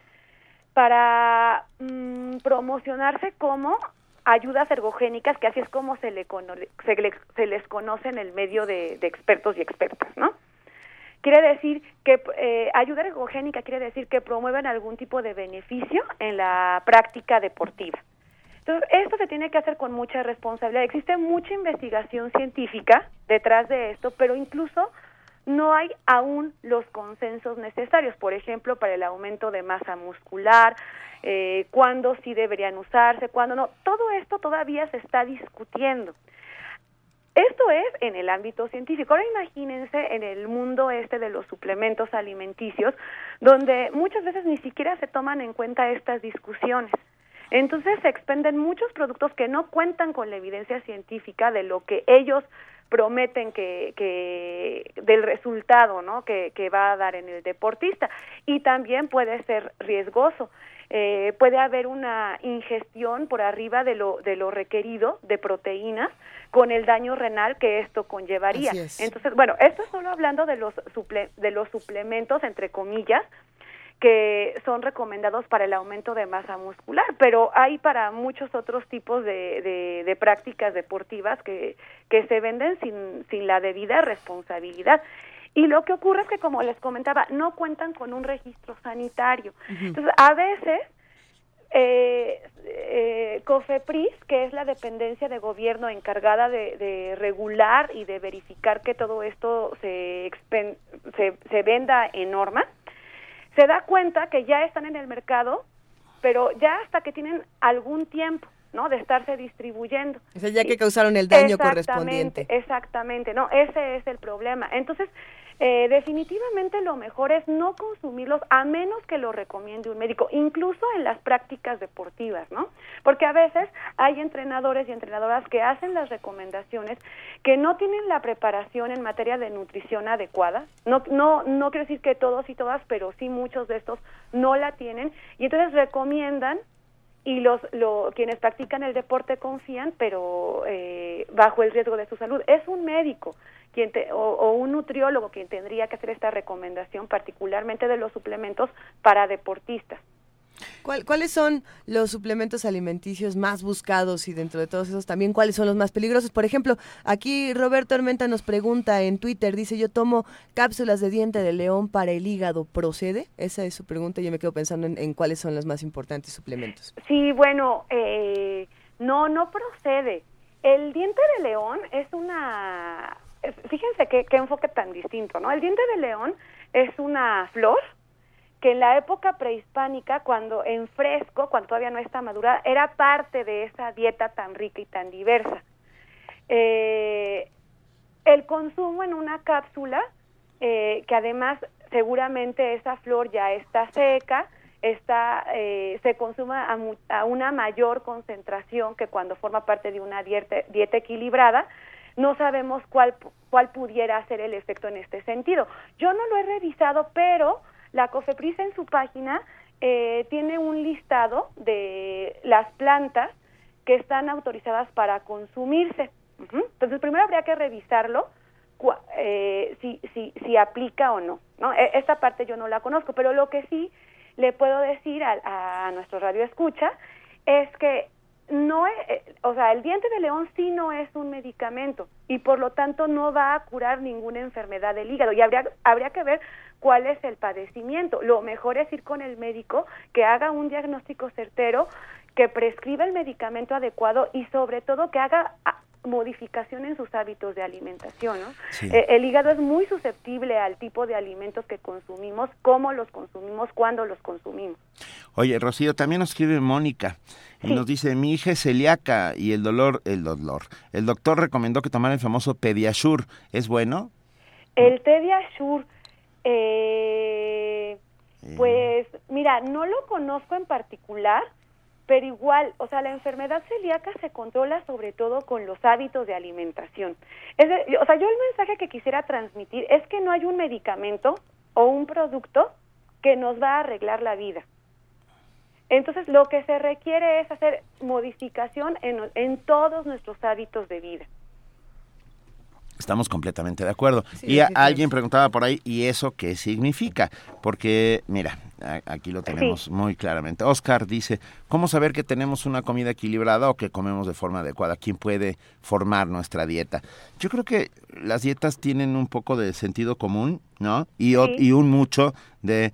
para mm, promocionarse como ayudas ergogénicas, que así es como se, le cono- se, le- se les conoce en el medio de, expertos y expertas, ¿no? Quiere decir que eh, ayuda ergogénica quiere decir que promueven algún tipo de beneficio en la práctica deportiva. Entonces, esto se tiene que hacer con mucha responsabilidad. Existe mucha investigación científica detrás de esto, pero incluso no hay aún los consensos necesarios, por ejemplo, para el aumento de masa muscular, eh, cuándo sí deberían usarse, cuándo no. Todo esto todavía se está discutiendo. Esto es en el ámbito científico. Ahora imagínense en el mundo este de los suplementos alimenticios, donde muchas veces ni siquiera se toman en cuenta estas discusiones. Entonces se expenden muchos productos que no cuentan con la evidencia científica de lo que ellos prometen que, que del resultado ¿no? que, que va a dar en el deportista y también puede ser riesgoso eh, puede haber una ingestión por arriba de lo de lo requerido de proteínas con el daño renal que esto conllevaría es. entonces bueno esto es solo hablando de los suple- de los suplementos entre comillas que son recomendados para el aumento de masa muscular, pero hay para muchos otros tipos de, de, de prácticas deportivas que, que se venden sin, sin la debida responsabilidad. Y lo que ocurre es que, como les comentaba, no cuentan con un registro sanitario. Entonces, a veces, eh, eh, COFEPRIS, que es la dependencia de gobierno encargada de, de regular y de verificar que todo esto se, expen- se, se venda en norma, se da cuenta que ya están en el mercado, pero ya hasta que tienen algún tiempo, ¿no? De estarse distribuyendo. O sea, ya que causaron el daño Exactamente, correspondiente. Exactamente, no, ese es el problema. Entonces, eh, definitivamente lo mejor es no consumirlos a menos que lo recomiende un médico, incluso en las prácticas deportivas, ¿no? Porque a veces hay entrenadores y entrenadoras que hacen las recomendaciones que no tienen la preparación en materia de nutrición adecuada. No, no, no quiero decir que todos y todas, pero sí muchos de estos no la tienen y entonces recomiendan y los lo, quienes practican el deporte confían, pero eh, bajo el riesgo de su salud. Es un médico quien te- o, o un nutriólogo quien tendría que hacer esta recomendación, particularmente de los suplementos para deportistas. ¿Cuál- ¿Cuáles son los suplementos alimenticios más buscados y dentro de todos esos también cuáles son los más peligrosos? Por ejemplo, aquí Roberto Armenta nos pregunta en Twitter, dice, yo tomo cápsulas de diente de león para el hígado, ¿procede? Esa es su pregunta y yo me quedo pensando en, en cuáles son los más importantes suplementos. Sí, bueno, eh, no, no procede. El diente de león es una fíjense qué, enfoque tan distinto, ¿no? El diente de león es una flor que en la época prehispánica, cuando en fresco, cuando todavía no está madura, era parte de esa dieta tan rica y tan diversa. Eh, el consumo en una cápsula, eh, que además seguramente esa flor ya está seca, está, eh, se consume a, a una mayor concentración que cuando forma parte de una dieta equilibrada, no sabemos cuál, cuál pudiera ser el efecto en este sentido. Yo no lo he revisado, pero la COFEPRIS en su página eh, tiene un listado de las plantas que están autorizadas para consumirse. Entonces, primero habría que revisarlo eh, si, si, si aplica o no, no. E- Esta parte yo no la conozco, pero lo que sí le puedo decir a nuestro radio escucha es que no es, eh, o sea, el diente de león sí no es un medicamento y por lo tanto no va a curar ninguna enfermedad del hígado y habría, habría que ver cuál es el padecimiento. Lo mejor es ir con el médico que haga un diagnóstico certero, que prescriba el medicamento adecuado y sobre todo que haga ah, modificación en sus hábitos de alimentación. ¿no? Sí. Eh, el hígado es muy susceptible al tipo de alimentos que consumimos, cómo los consumimos, cuándo los consumimos. Oye, Rocío, también nos escribe Mónica y Sí. nos dice, mi hija es celíaca y el dolor, el dolor. El doctor recomendó que tomara el famoso Pediasure. ¿Es bueno? El de Ashur, eh, pues mira, no lo conozco en particular, pero igual, o sea, la enfermedad celíaca se controla sobre todo con los hábitos de alimentación. Es de- o sea, yo el mensaje que quisiera transmitir es que no hay un medicamento o un producto que nos va a arreglar la vida. Entonces, lo que se requiere es hacer modificación en, en todos nuestros hábitos de vida. Estamos completamente de acuerdo. Sí, y a- alguien preguntaba por ahí, ¿y eso qué significa? Porque, mira, a- aquí lo tenemos muy claramente. Oscar dice, ¿cómo saber que tenemos una comida equilibrada o que comemos de forma adecuada? ¿Quién puede formar nuestra dieta? Yo creo que las dietas tienen un poco de sentido común, ¿no? Y, o- Sí. y un mucho de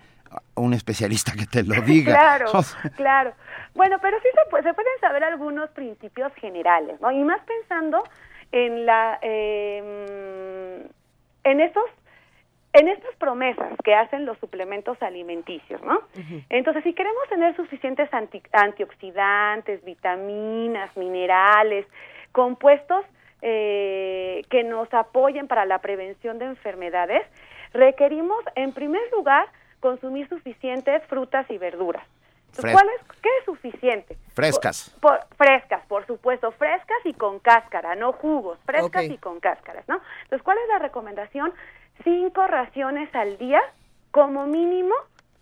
un especialista que te lo (laughs) diga. Claro, O sea, claro. Bueno, pero sí se, se pueden saber algunos principios generales, ¿no? Y más pensando en la eh, en estos en estas promesas que hacen los suplementos alimenticios, ¿no? Entonces, si queremos tener suficientes anti- antioxidantes, vitaminas, minerales, compuestos eh, que nos apoyen para la prevención de enfermedades, requerimos, en primer lugar, consumir suficientes frutas y verduras. Entonces, ¿cuál es, ¿Qué es suficiente? Frescas. Por- frescas, por supuesto, frescas y con cáscara, no jugos, frescas y con cáscaras, ¿no? Entonces, ¿cuál es la recomendación? Cinco raciones al día, como mínimo,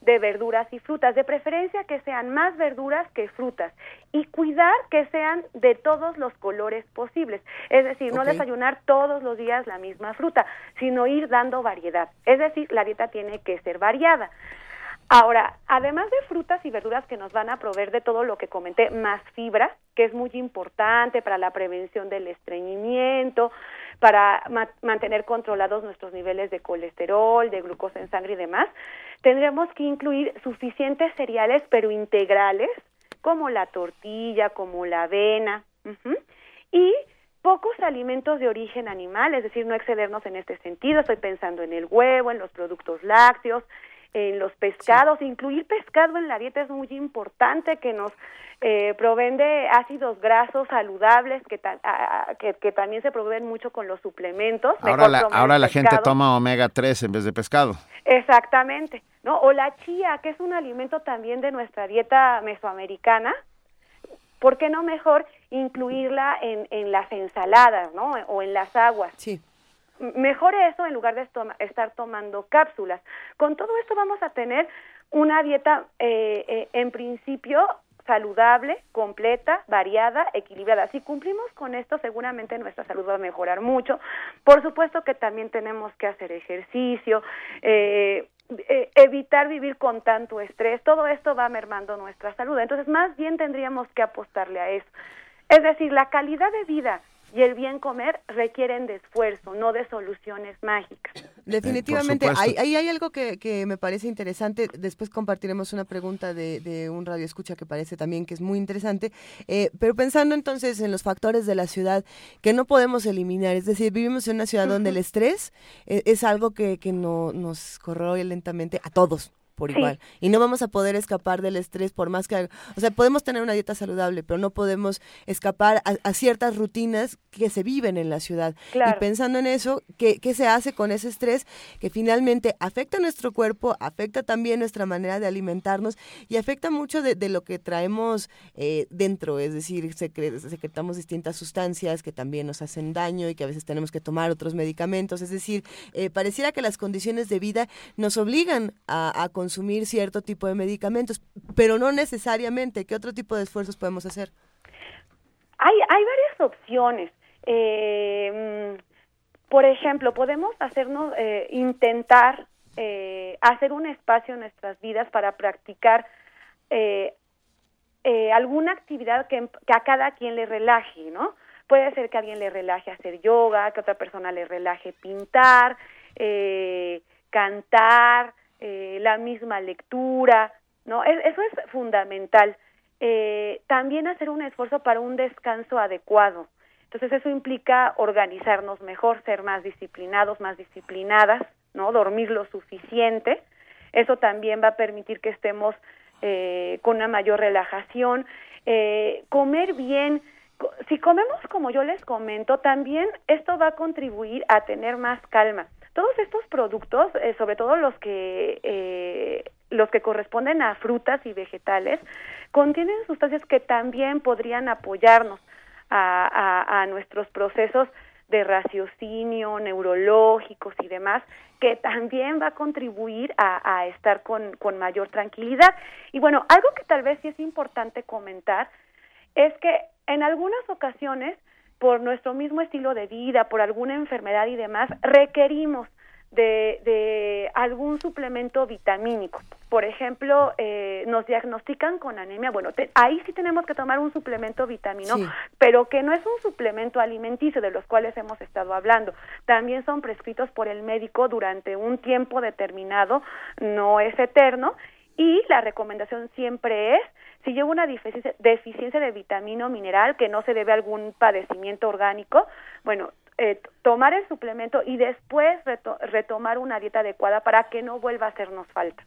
de verduras y frutas, de preferencia que sean más verduras que frutas, y cuidar que sean de todos los colores posibles, es decir, no desayunar todos los días la misma fruta, sino ir dando variedad, es decir, la dieta tiene que ser variada. Ahora, además de frutas y verduras que nos van a proveer de todo lo que comenté, más fibra, que es muy importante para la prevención del estreñimiento, para ma- mantener controlados nuestros niveles de colesterol, de glucosa en sangre y demás, tendremos que incluir suficientes cereales, pero integrales, como la tortilla, como la avena, y pocos alimentos de origen animal, es decir, no excedernos en este sentido. Estoy pensando en el huevo, en los productos lácteos, en los pescados. Incluir pescado en la dieta es muy importante, que nos eh, proveen de ácidos grasos saludables, que, ta- a- a- que, que también se proveen mucho con los suplementos. ahora la, ahora la gente toma omega 3 en vez de pescado. Exactamente, ¿no? O la chía, que es un alimento también de nuestra dieta mesoamericana. ¿Por qué no mejor incluirla en, en las ensaladas, ¿no? O en las aguas. Sí. Mejor eso en lugar de estar tomando cápsulas. Con todo esto vamos a tener una dieta, eh, eh, en principio, saludable, completa, variada, equilibrada. Si cumplimos con esto, seguramente nuestra salud va a mejorar mucho. Por supuesto que también tenemos que hacer ejercicio, eh, eh, evitar vivir con tanto estrés. Todo esto va mermando nuestra salud. Entonces, más bien tendríamos que apostarle a eso. Es decir, la calidad de vida y el bien comer requieren de esfuerzo, no de soluciones mágicas. (coughs) Definitivamente, ahí hay, hay, algo que, que, me parece interesante, después compartiremos una pregunta de, de, un radio escucha que parece también que es muy interesante, eh, pero pensando entonces en los factores de la ciudad que no podemos eliminar, es decir, vivimos en una ciudad donde el estrés es, es algo que, que no, nos corroe lentamente a todos, por igual. Y no vamos a poder escapar del estrés por más que... O sea, podemos tener una dieta saludable, pero no podemos escapar a, ciertas rutinas que se viven en la ciudad. Y pensando en eso, ¿qué, ¿qué, se hace con ese estrés que finalmente afecta a nuestro cuerpo, afecta también nuestra manera de alimentarnos y afecta mucho de, de lo que traemos eh, dentro? Es decir, secretamos distintas sustancias que también nos hacen daño y que a veces tenemos que tomar otros medicamentos. Es decir, eh, pareciera que las condiciones de vida nos obligan a, a consumir cierto tipo de medicamentos, pero no necesariamente. ¿Qué otro tipo de esfuerzos podemos hacer? Hay, hay varias opciones. Eh, por ejemplo, podemos hacernos, eh, intentar eh, hacer un espacio en nuestras vidas para practicar alguna actividad que, a cada quien le relaje, ¿no? Puede ser que alguien le relaje hacer yoga, que otra persona le relaje pintar, cantar, eh, la misma lectura, ¿no? eso es fundamental. Eh, también hacer un esfuerzo para un descanso adecuado. Entonces eso implica organizarnos mejor, ser más disciplinados, más disciplinadas, ¿no? Dormir lo suficiente. Eso también va a permitir que estemos eh, con una mayor relajación. comer bien, si comemos como yo les comento, también esto va a contribuir a tener más calma. Todos estos productos, eh, sobre todo los que eh, los que corresponden a frutas y vegetales, contienen sustancias que también podrían apoyarnos a, a, nuestros procesos de raciocinio, neurológicos y demás, que también va a contribuir a, a estar con, con, mayor tranquilidad. Y bueno, algo que tal vez sí es importante comentar es que en algunas ocasiones por nuestro mismo estilo de vida, por alguna enfermedad y demás, requerimos de, de algún suplemento vitamínico. Por ejemplo, eh, nos diagnostican con anemia. Bueno, ahí sí tenemos que tomar un suplemento vitamino, pero que no es un suplemento alimenticio de los cuales hemos estado hablando. También son prescritos por el médico durante un tiempo determinado, no es eterno, y la recomendación siempre es si llevo una deficiencia de vitamina o mineral que no se debe a algún padecimiento orgánico, bueno, eh, tomar el suplemento y después retomar una dieta adecuada para que no vuelva a hacernos falta.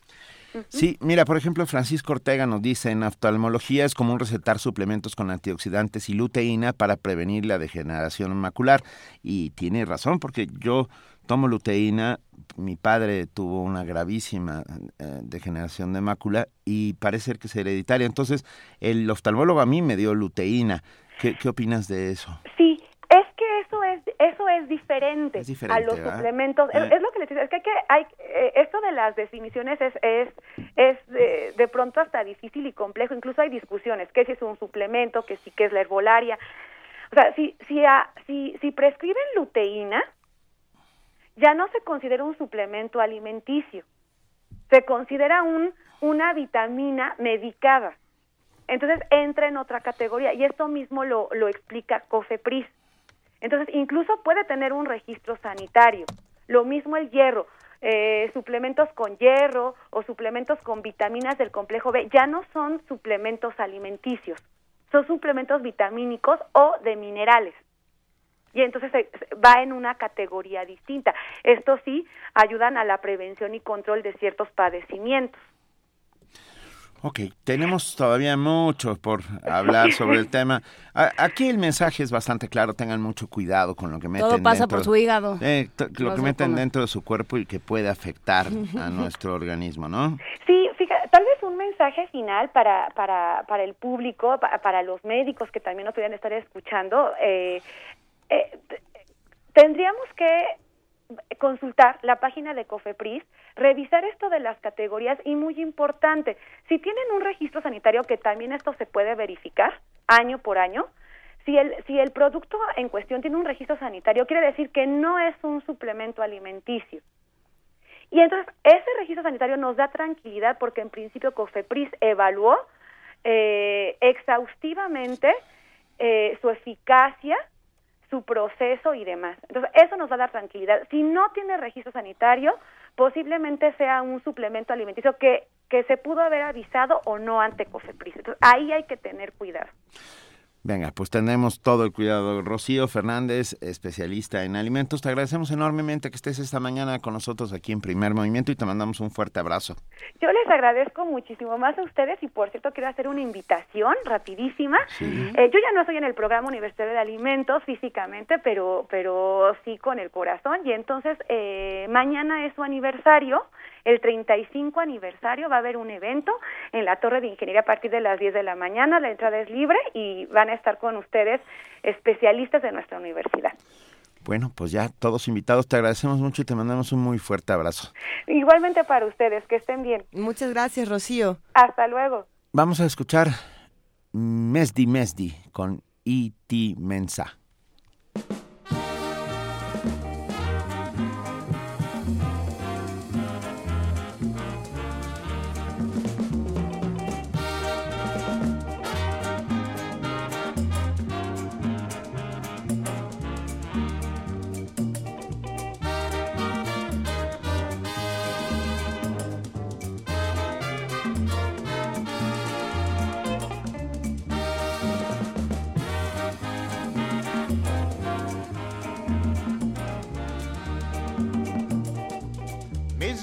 Sí, mira, por ejemplo, Francisco Ortega nos dice, en oftalmología es común recetar suplementos con antioxidantes y luteína para prevenir la degeneración macular. Y tiene razón, porque yo tomo luteína, mi padre tuvo una gravísima eh, degeneración de mácula y parece ser que es hereditaria. Entonces, el oftalmólogo a mí me dio luteína. ¿Qué, qué opinas de eso? Sí, es que eso es eso es diferente, a los suplementos. Es, lo que les digo, es que, hay, eh, esto de las definiciones es es, es de, de, pronto hasta difícil y complejo. Incluso hay discusiones, que si es un suplemento, que si que es la herbolaria. O sea, si si si, si prescriben luteína, ya no se considera un suplemento alimenticio, se considera un, una vitamina medicada. Entonces entra en otra categoría y esto mismo lo, lo explica COFEPRIS. Entonces incluso puede tener un registro sanitario. Lo mismo el hierro, eh, suplementos con hierro o suplementos con vitaminas del complejo B ya no son suplementos alimenticios, son suplementos vitamínicos o de minerales y entonces va en una categoría distinta. Esto sí ayudan a la prevención y control de ciertos padecimientos. Ok, tenemos todavía mucho por hablar sobre el tema. Aquí el mensaje es bastante claro, tengan mucho cuidado con lo que meten Todo pasa por su hígado. Eh, lo que meten dentro de su cuerpo y que puede afectar a nuestro organismo, ¿no? Sí, fíjate, tal vez un mensaje final para, para, para el público, para, para los médicos que también nos podrían estar escuchando. Eh, eh, tendríamos que consultar la página de COFEPRIS, revisar esto de las categorías y muy importante, si tienen un registro sanitario que también esto se puede verificar año por año, si el, si el producto en cuestión tiene un registro sanitario, quiere decir que no es un suplemento alimenticio. Y entonces ese registro sanitario nos da tranquilidad porque en principio COFEPRIS evaluó eh, exhaustivamente eh, su eficacia su proceso y demás. Entonces, eso nos va a dar tranquilidad. Si no tiene registro sanitario, posiblemente sea un suplemento alimenticio que, que se pudo haber avisado o no ante COFEPRIS. Entonces, ahí hay que tener cuidado. Venga, pues tenemos todo el cuidado. Rocío Fernández, especialista en alimentos, te agradecemos enormemente que estés esta mañana con nosotros aquí en Primer Movimiento y te mandamos un fuerte abrazo. Yo les agradezco muchísimo más a ustedes y por cierto quiero hacer una invitación rapidísima. Eh, yo ya no estoy en el programa Universitario de Alimentos físicamente, pero, pero sí con el corazón y entonces eh, mañana es su aniversario el 35 aniversario va a haber un evento en la Torre de Ingeniería a partir de las 10 de la mañana, la entrada es libre y van a estar con ustedes especialistas de nuestra universidad. Bueno, pues ya todos invitados, te agradecemos mucho y te mandamos un muy fuerte abrazo. Igualmente para ustedes, que estén bien. Muchas gracias, Rocío. Hasta luego. Vamos a escuchar Mesdi Mesdi con E.T. Mensa.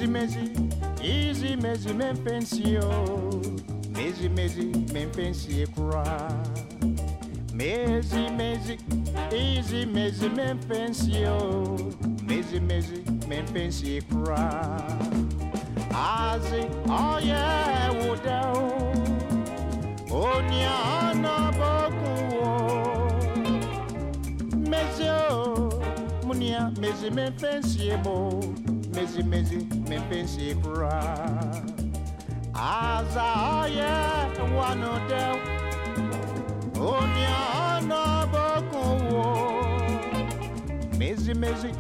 Mezi mezi, easy mezi men pensio. Mezi mezi men pensie kura. Mezi mezi, easy mezi men pensio. Mezi mezi men pensie kura. Azi, oh yeah, wudao. Onya ana boku Mezi o, munia mezi men pensie mo mezi mezi me pense pra aza oye wano de onya ono bokunwo mezi mezi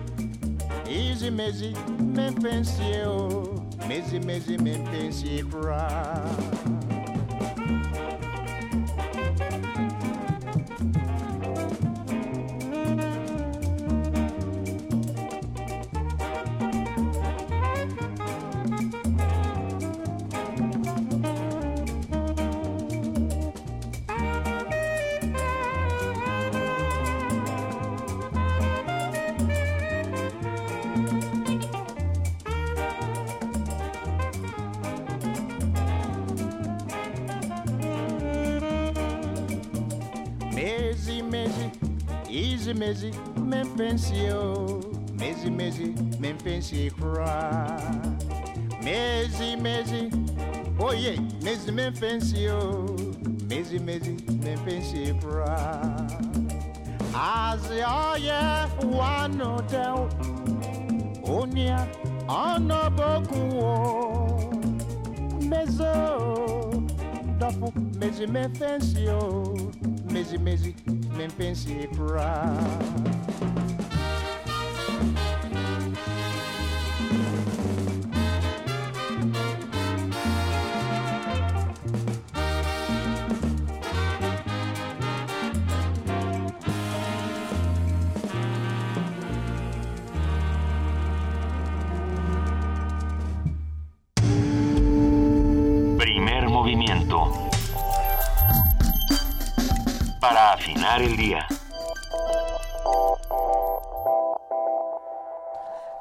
izi mezi me pense o. Mezi mezi me pense pra mfensie mezi mezi memfensie kra. mezi mezi oye mezi memfensie o mezi mezi memfensie kra. aze ɔyɛ wano dɛw onia ɔnɔ boku o mezo dɔfo mezi memfensie o mezi mezi memfensie koraa. El día.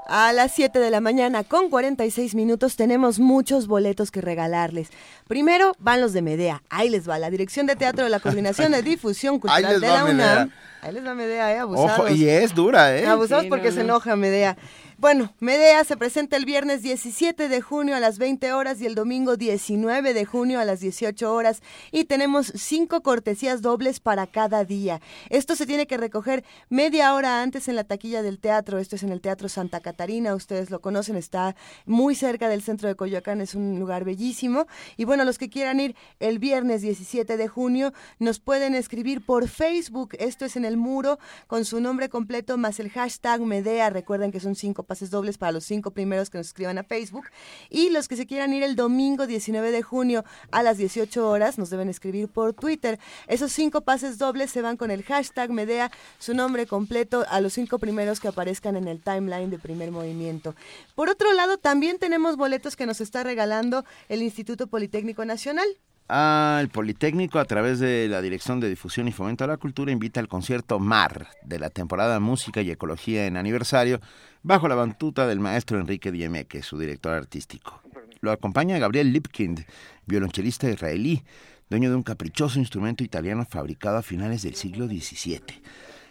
A las 7 de la mañana con 46 minutos tenemos muchos boletos que regalarles. Primero van los de Medea. Ahí les va la Dirección de Teatro de la Coordinación de Difusión (laughs) Ahí Cultural les de va la Medea. UNAM. Ahí les va Medea, eh, abusados. Ojo, y es dura, ¿eh? Abusados Sí, porque no, se no. enoja Medea. Bueno, Medea se presenta el viernes 17 de junio a las 20 horas y el domingo 19 de junio a las 18 horas y tenemos cinco cortesías dobles para cada día. Esto se tiene que recoger media hora antes en la taquilla del teatro. Esto es en el Teatro Santa Catarina, ustedes lo conocen, está muy cerca del centro de Coyoacán, es un lugar bellísimo. Y bueno, los que quieran ir el viernes 17 de junio nos pueden escribir por Facebook. Esto es en el muro con su nombre completo más el hashtag Medea. Recuerden que son cinco pases dobles para los cinco primeros que nos escriban a Facebook. Y los que se quieran ir el domingo 19 de junio a las 18 horas nos deben escribir por Twitter. Esos cinco pases dobles se van con el hashtag Medea, su nombre completo, a los cinco primeros que aparezcan en el timeline de primer movimiento. Por otro lado, también tenemos boletos que nos está regalando el Instituto Politécnico Nacional. El Politécnico, a través de la Dirección de Difusión y Fomento a la Cultura, invita al concierto MAR de la temporada Música y Ecología en aniversario, bajo la bantuta del maestro Enrique Diemeque, su director artístico. Lo acompaña Gabriel Lipkind, violonchelista israelí, dueño de un caprichoso instrumento italiano fabricado a finales del siglo XVII.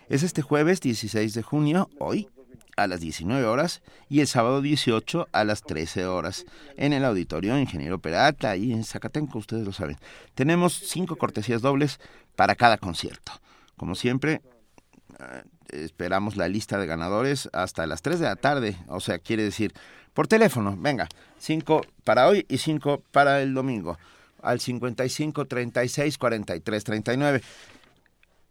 Es este jueves 16 de junio, hoy, a las 19 horas y el sábado 18 a las 13 horas en el auditorio Ingeniero Peralta, ahí en Zacatenco, ustedes lo saben. Tenemos cinco cortesías dobles para cada concierto. Como siempre, eh, esperamos la lista de ganadores hasta las 3 de la tarde, o sea, quiere decir, por teléfono, venga, cinco para hoy y cinco para el domingo, al 55 36 43 39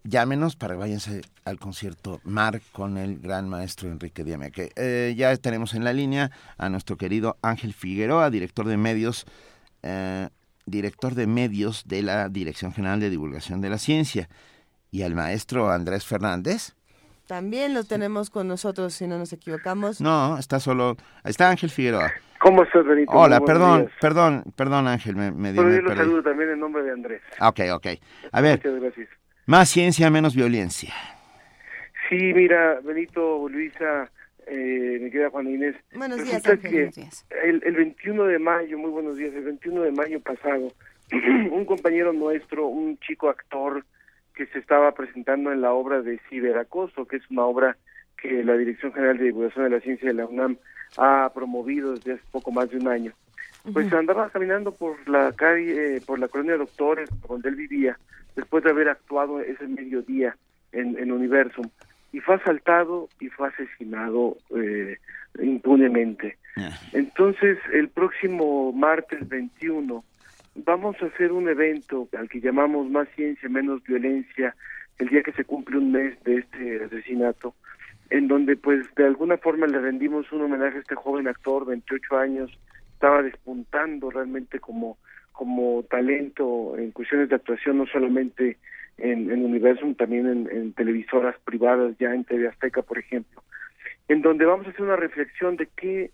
llámenos para que váyanse al concierto Mar con el gran maestro Enrique Diameque. Eh, ya tenemos en la línea a nuestro querido Ángel Figueroa, director de medios, eh, director de medios de la Dirección General de Divulgación de la Ciencia, y al maestro Andrés Fernández. También lo tenemos con nosotros, si no nos equivocamos. No, está solo, está Ángel Figueroa. ¿Cómo estás, Benito? Hola, perdón, días. perdón, perdón Ángel, me, me, Bueno, me yo perdí. saludo también en nombre de Andrés. Ah, Ok, ok. A ver, Muchas gracias. Más ciencia, menos violencia. Sí, mira, Benito, Luisa, eh, mi querida Juana Inés. Buenos días, resulta Ángel. que Buenos días. El, el 21 de mayo, muy buenos días, el 21 de mayo pasado, (clears throat) un compañero nuestro, un chico actor que se estaba presentando en la obra de Ciberacoso, que es una obra que la Dirección General de Divulgación de la Ciencia de la UNAM ha promovido desde hace poco más de un año. Pues Ujú. andaba caminando por la calle, eh, por la colonia Doctores, donde él vivía, después de haber actuado ese mediodía en, en Universum, y fue asaltado y fue asesinado eh, impunemente. Entonces, el próximo martes 21 vamos a hacer un evento al que llamamos Más Ciencia, Menos Violencia, el día que se cumple un mes de este asesinato, en donde pues de alguna forma le rendimos un homenaje a este joven actor, 28 años, estaba despuntando realmente como, como talento en cuestiones de actuación, no solamente en, en Universum, también en, televisoras privadas, ya en TV Azteca, por ejemplo, en donde vamos a hacer una reflexión de qué,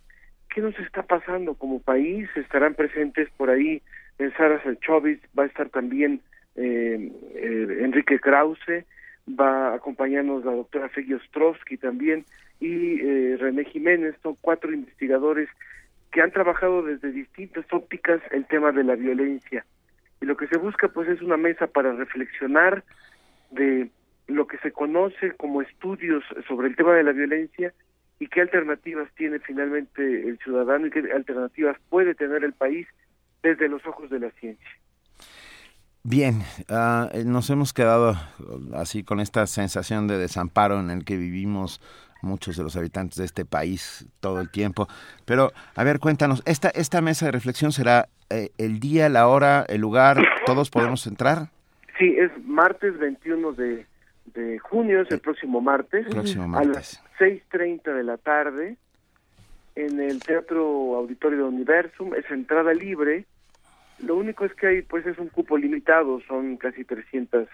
qué nos está pasando como país, estarán presentes por ahí en Sara Selchovic, va a estar también eh, eh, Enrique Krause, va a acompañarnos la doctora Feggy Ostrowski también y eh, René Jiménez, son cuatro investigadores que han trabajado desde distintas ópticas el tema de la violencia. Y lo que se busca pues es una mesa para reflexionar de lo que se conoce como estudios sobre el tema de la violencia y qué alternativas tiene finalmente el ciudadano y qué alternativas puede tener el país desde los ojos de la ciencia. Bien, eh, nos hemos quedado uh, así con esta sensación de desamparo en el que vivimos muchos de los habitantes de este país todo el tiempo. Pero, a ver, cuéntanos, ¿esta, esta mesa de reflexión será eh, el día, la hora, el lugar? ¿Todos podemos entrar? Sí, es martes 21 de, de junio, es el próximo martes, Próximo a martes. las 6.30 de la tarde, en el Teatro Auditorio de Universum, es entrada libre, lo único es que hay, pues es un cupo limitado, son casi 300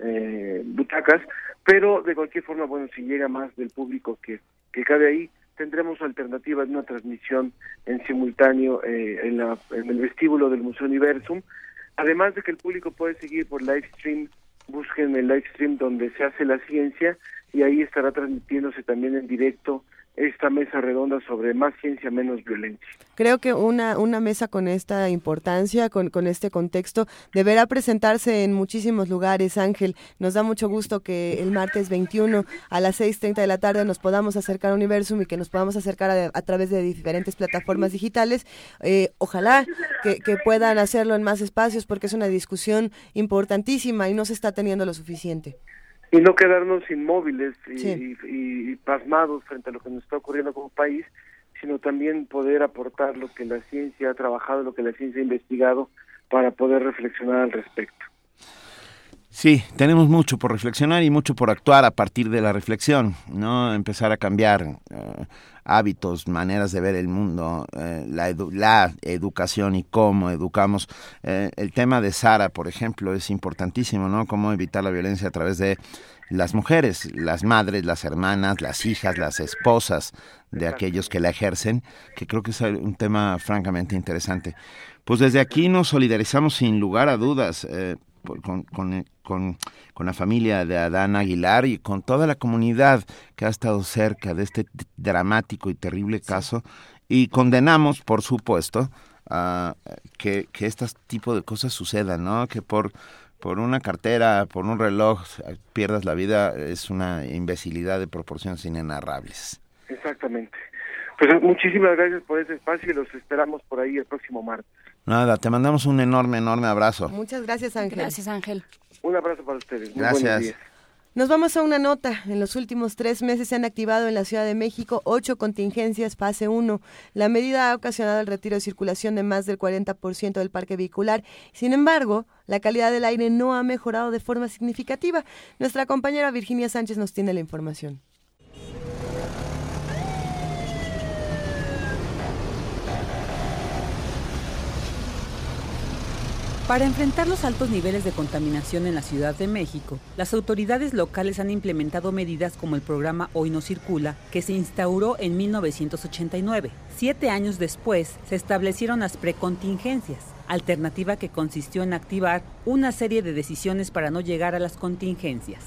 eh, butacas, pero de cualquier forma, bueno, si llega más del público que, que cabe ahí, tendremos alternativa de una transmisión en simultáneo eh, en, la, en el vestíbulo del Museo Universum, además de que el público puede seguir por live stream, busquen el live stream donde se hace la ciencia y ahí estará transmitiéndose también en directo esta mesa redonda sobre más ciencia, menos violencia. Creo que una, una mesa con esta importancia, con, con este contexto, deberá presentarse en muchísimos lugares, Ángel. Nos da mucho gusto que el martes 21 a las 6.30 de la tarde nos podamos acercar a Universum y que nos podamos acercar a, a través de diferentes plataformas digitales. Eh, ojalá que, que puedan hacerlo en más espacios porque es una discusión importantísima y no se está teniendo lo suficiente. Y no quedarnos inmóviles y, Sí. y- y pasmados frente a lo que nos está ocurriendo como país, sino también poder aportar lo que la ciencia ha trabajado, lo que la ciencia ha investigado para poder reflexionar al respecto. Sí, tenemos mucho por reflexionar y mucho por actuar a partir de la reflexión, ¿no? Empezar a cambiar eh, hábitos, maneras de ver el mundo, eh, la, la, educación y cómo educamos. Eh, el tema de Sara, por ejemplo, es importantísimo, ¿no? Cómo evitar la violencia a través de las mujeres, las madres, las hermanas, las hijas, las esposas de aquellos que la ejercen, que creo que es un tema francamente interesante. Pues desde aquí nos solidarizamos sin lugar a dudas. Eh, con, con, con, con, la familia de Adán Aguilar y con toda la comunidad que ha estado cerca de este dramático y terrible caso y condenamos, por supuesto, a que, que este tipo de cosas sucedan, ¿no? Que por, por una cartera, por un reloj, pierdas la vida, es una imbecilidad de proporciones inenarrables. Exactamente. Pues muchísimas gracias por ese espacio y los esperamos por ahí el próximo martes. Nada, te mandamos un enorme, enorme abrazo. Muchas gracias, Ángel. Gracias, Ángel. Un abrazo para ustedes. Muy gracias. Nos vamos a una nota. En los últimos tres meses se han activado en la Ciudad de México ocho contingencias fase 1. La medida ha ocasionado el retiro de circulación de más del 40% del parque vehicular. Sin embargo, la calidad del aire no ha mejorado de forma significativa. Nuestra compañera Virginia Sánchez nos tiene la información. Para enfrentar los altos niveles de contaminación en la Ciudad de México, las autoridades locales han implementado medidas como el programa Hoy no circula, que se instauró en 1989. Siete años después, se establecieron las precontingencias, alternativa que consistió en activar una serie de decisiones para no llegar a las contingencias.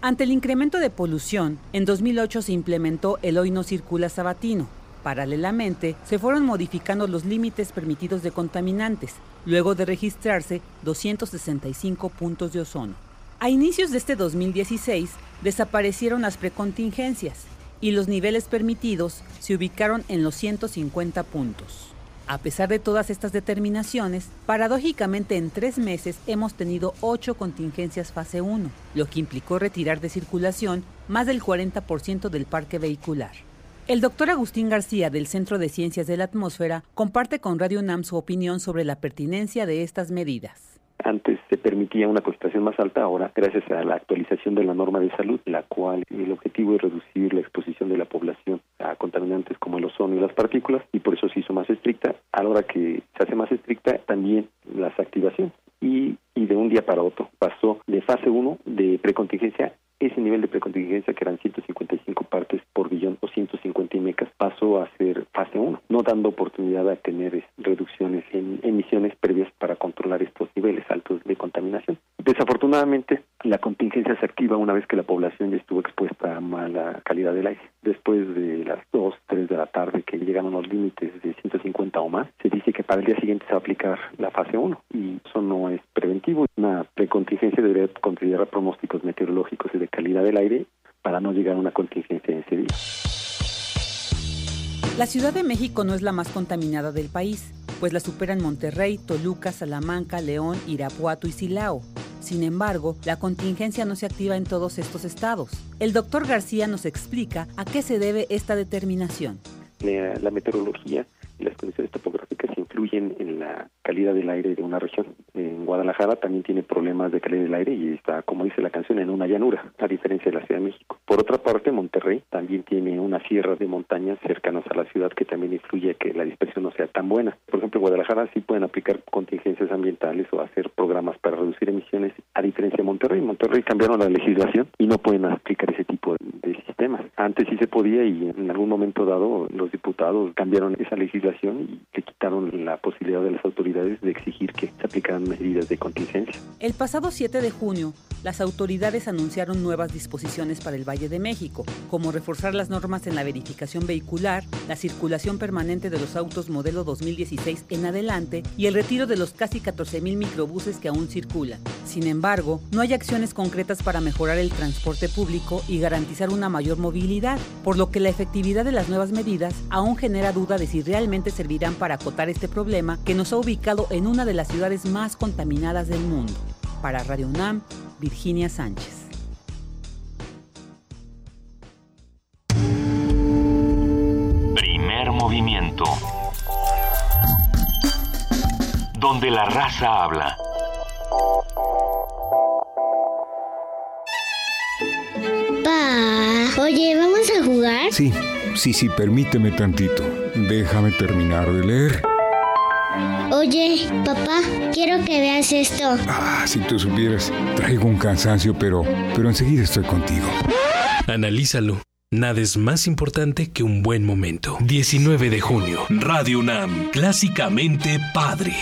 Ante el incremento de polución, en 2008 se implementó el Hoy no circula sabatino, Paralelamente, se fueron modificando los límites permitidos de contaminantes, luego de registrarse 265 puntos de ozono. A inicios de este 2016, desaparecieron las precontingencias y los niveles permitidos se ubicaron en los 150 puntos. A pesar de todas estas determinaciones, paradójicamente en tres meses hemos tenido ocho contingencias fase 1, lo que implicó retirar de circulación más del 40% del parque vehicular. El doctor Agustín García del Centro de Ciencias de la Atmósfera comparte con Radio UNAM su opinión sobre la pertinencia de estas medidas. Antes se permitía una concentración más alta, ahora gracias a la actualización de la norma de salud, la cual el objetivo es reducir la exposición de la población a contaminantes como el ozono y las partículas y por eso se hizo más estricta. A la hora que se hace más estricta también las activaciones y, y de un día para otro pasó de fase 1 de precontingencia ese nivel de precontingencia, que eran 155 partes por billón o 150 mecas, pasó a ser fase 1, no dando oportunidad a tener reducciones en emisiones previas para controlar estos niveles altos de contaminación. Desafortunadamente, la contingencia se activa una vez que la población ya estuvo expuesta a mala calidad del aire. Después de las 2, 3 de la tarde que llegan a los límites de 150 o más, se dice que para el día siguiente se va a aplicar la fase 1 y eso no es preventivo. Una precontingencia debería considerar pronósticos meteorológicos y de calidad del aire para no llegar a una contingencia en ese día. La Ciudad de México no es la más contaminada del país, pues la superan Monterrey, Toluca, Salamanca, León, Irapuato y Silao. Sin embargo, la contingencia no se activa en todos estos estados. El doctor García nos explica a qué se debe esta determinación. La, la meteorología y las condiciones topográficas influyen en la calidad del aire de una región. En Guadalajara también tiene problemas de calidad del aire y está, como dice la canción, en una llanura, a diferencia de la Ciudad de México. Por otra parte, Monterrey también tiene una sierra de montañas cercanas a la ciudad que también influye que la dispersión no sea tan buena. Por ejemplo, Guadalajara sí pueden aplicar contingencias ambientales o hacer programas para reducir emisiones, a diferencia de Monterrey. Monterrey cambiaron la legislación y no pueden aplicar ese tipo de sistemas. Antes sí se podía y en algún momento dado los diputados cambiaron esa legislación y le quitaron la posibilidad de las autoridades de exigir que se aplicaran medidas de contingencia. El pasado 7 de junio, las autoridades anunciaron nuevas disposiciones para el Valle de México, como reforzar las normas en la verificación vehicular, la circulación permanente de los autos modelo 2016 en adelante y el retiro de los casi 14.000 microbuses que aún circulan. Sin embargo, no hay acciones concretas para mejorar el transporte público y garantizar una mayor movilidad, por lo que la efectividad de las nuevas medidas aún genera duda de si realmente servirán para acotar este problema que nos ha ubicado en una de las ciudades más contaminadas del mundo. Para Radio UNAM, Virginia Sánchez. Primer movimiento. Donde la raza habla. Pa, oye, ¿vamos a jugar? Sí, sí, sí, permíteme tantito. Déjame terminar de leer. Oye, papá, quiero que veas esto. Ah, si tú supieras, traigo un cansancio, pero, pero enseguida estoy contigo. Analízalo. Nada es más importante que un buen momento. 19 de junio, Radio UNAM, clásicamente padre.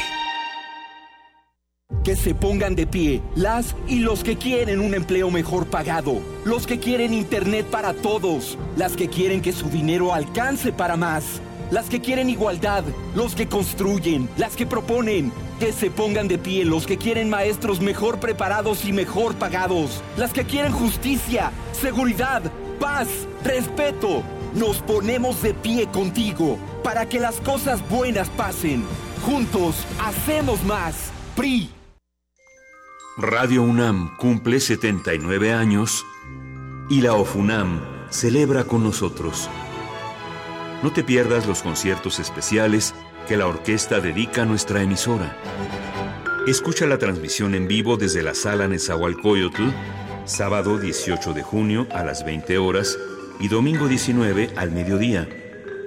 Que se pongan de pie las y los que quieren un empleo mejor pagado, los que quieren internet para todos, las que quieren que su dinero alcance para más, las que quieren igualdad, los que construyen, las que proponen. Que se pongan de pie los que quieren maestros mejor preparados y mejor pagados, las que quieren justicia, seguridad, paz, respeto. Nos ponemos de pie contigo para que las cosas buenas pasen. Juntos hacemos más. PRI. Radio UNAM cumple 79 años y la OFUNAM celebra con nosotros. No te pierdas los conciertos especiales que la orquesta dedica a nuestra emisora. Escucha la transmisión en vivo desde la sala Nezahualcóyotl, sábado 18 de junio a las 20 horas y domingo 19 al mediodía,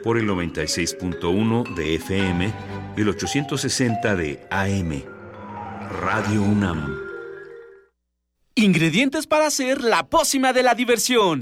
por el 96.1 de FM y el 860 de AM. Radio UNAM. Ingredientes para hacer la pócima de la diversión.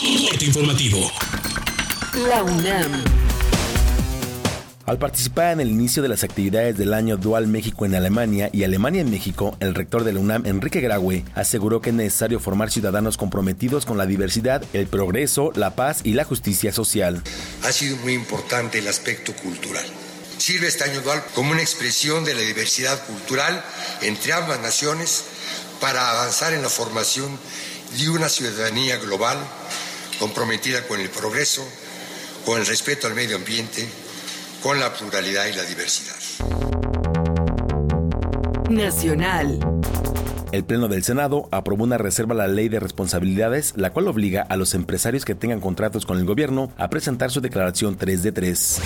Corte informativo. La UNAM. Al participar en el inicio de las actividades del año Dual México en Alemania y Alemania en México, el rector de la UNAM, Enrique Graue, aseguró que es necesario formar ciudadanos comprometidos con la diversidad, el progreso, la paz y la justicia social. Ha sido muy importante el aspecto cultural. Sirve este año dual como una expresión de la diversidad cultural entre ambas naciones para avanzar en la formación de una ciudadanía global comprometida con el progreso, con el respeto al medio ambiente, con la pluralidad y la diversidad. Nacional. El Pleno del Senado aprobó una reserva a la Ley de Responsabilidades, la cual obliga a los empresarios que tengan contratos con el gobierno a presentar su declaración 3 de 3.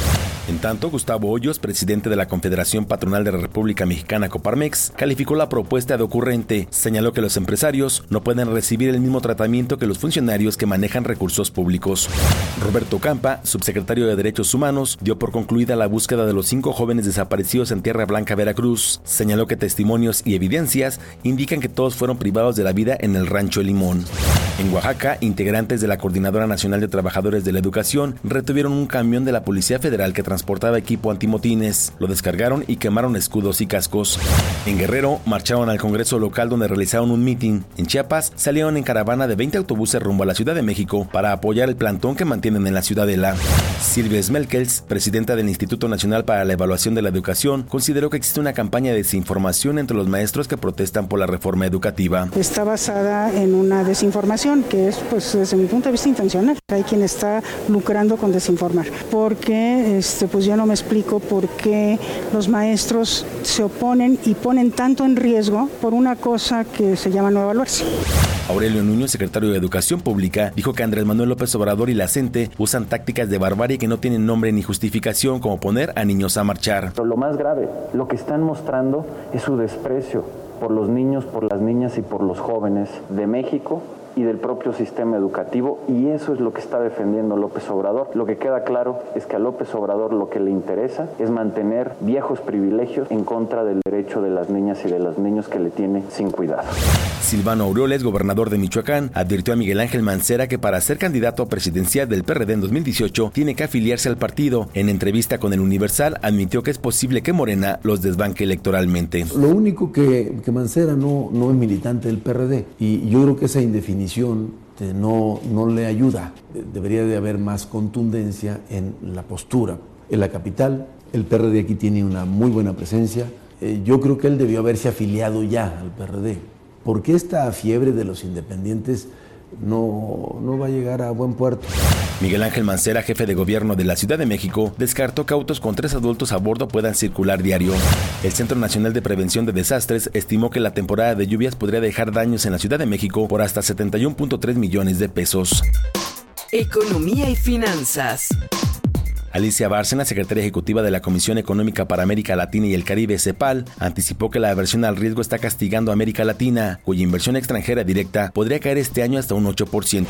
En tanto, Gustavo Hoyos, presidente de la Confederación Patronal de la República Mexicana Coparmex, calificó la propuesta de ocurrente. Señaló que los empresarios no pueden recibir el mismo tratamiento que los funcionarios que manejan recursos públicos. Roberto Campa, subsecretario de Derechos Humanos, dio por concluida la búsqueda de los cinco jóvenes desaparecidos en Tierra Blanca, Veracruz. Señaló que testimonios y evidencias indican que todos fueron privados de la vida en el Rancho El Limón. En Oaxaca, integrantes de la Coordinadora Nacional de Trabajadores de la Educación retuvieron un camión de la Policía Federal que transportaba equipo antimotines. Lo descargaron y quemaron escudos y cascos. En Guerrero, marcharon al Congreso local donde realizaron un mitin. En Chiapas, salieron en caravana de 20 autobuses rumbo a la Ciudad de México para apoyar el plantón que mantienen en la ciudadela. Silvia Smelkels, presidenta del Instituto Nacional para la Evaluación de la Educación, consideró que existe una campaña de desinformación entre los maestros que protestan por la reforma educativa. Está basada en una desinformación que es, pues, desde mi punto de vista intencional. Hay quien está lucrando con desinformar, porque, este, pues, yo no me explico por qué los maestros se oponen y ponen tanto en riesgo por una cosa que se llama no evaluarse. Aurelio Nuño, secretario de Educación Pública, dijo que Andrés Manuel López Obrador y la CENTE usan tácticas de barbarie que no tienen nombre ni justificación, como poner a niños a marchar. Pero lo más grave, lo que están mostrando es su desprecio por los niños, por las niñas y por los jóvenes de México y del propio sistema educativo y eso es lo que está defendiendo López Obrador. Lo que queda claro es que a López Obrador lo que le interesa es mantener viejos privilegios en contra del derecho de las niñas y de los niños que le tiene sin cuidado. Silvano Aureoles, gobernador de Michoacán, advirtió a Miguel Ángel Mancera que para ser candidato a presidencial del PRD en 2018 tiene que afiliarse al partido. En entrevista con el Universal admitió que es posible que Morena los desbanque electoralmente. Lo único que, que Mancera no, no es militante del PRD y yo creo que esa indefinición no, no le ayuda. Debería de haber más contundencia en la postura. En la capital, el PRD aquí tiene una muy buena presencia. Eh, yo creo que él debió haberse afiliado ya al PRD. ¿Por qué esta fiebre de los independientes no, no va a llegar a buen puerto. Miguel Ángel Mancera, jefe de gobierno de la Ciudad de México, descartó que autos con tres adultos a bordo puedan circular diario. El Centro Nacional de Prevención de Desastres estimó que la temporada de lluvias podría dejar daños en la Ciudad de México por hasta 71.3 millones de pesos. Economía y finanzas. Alicia Bárcena, secretaria ejecutiva de la Comisión Económica para América Latina y el Caribe, CEPAL, anticipó que la aversión al riesgo está castigando a América Latina, cuya inversión extranjera directa podría caer este año hasta un 8%.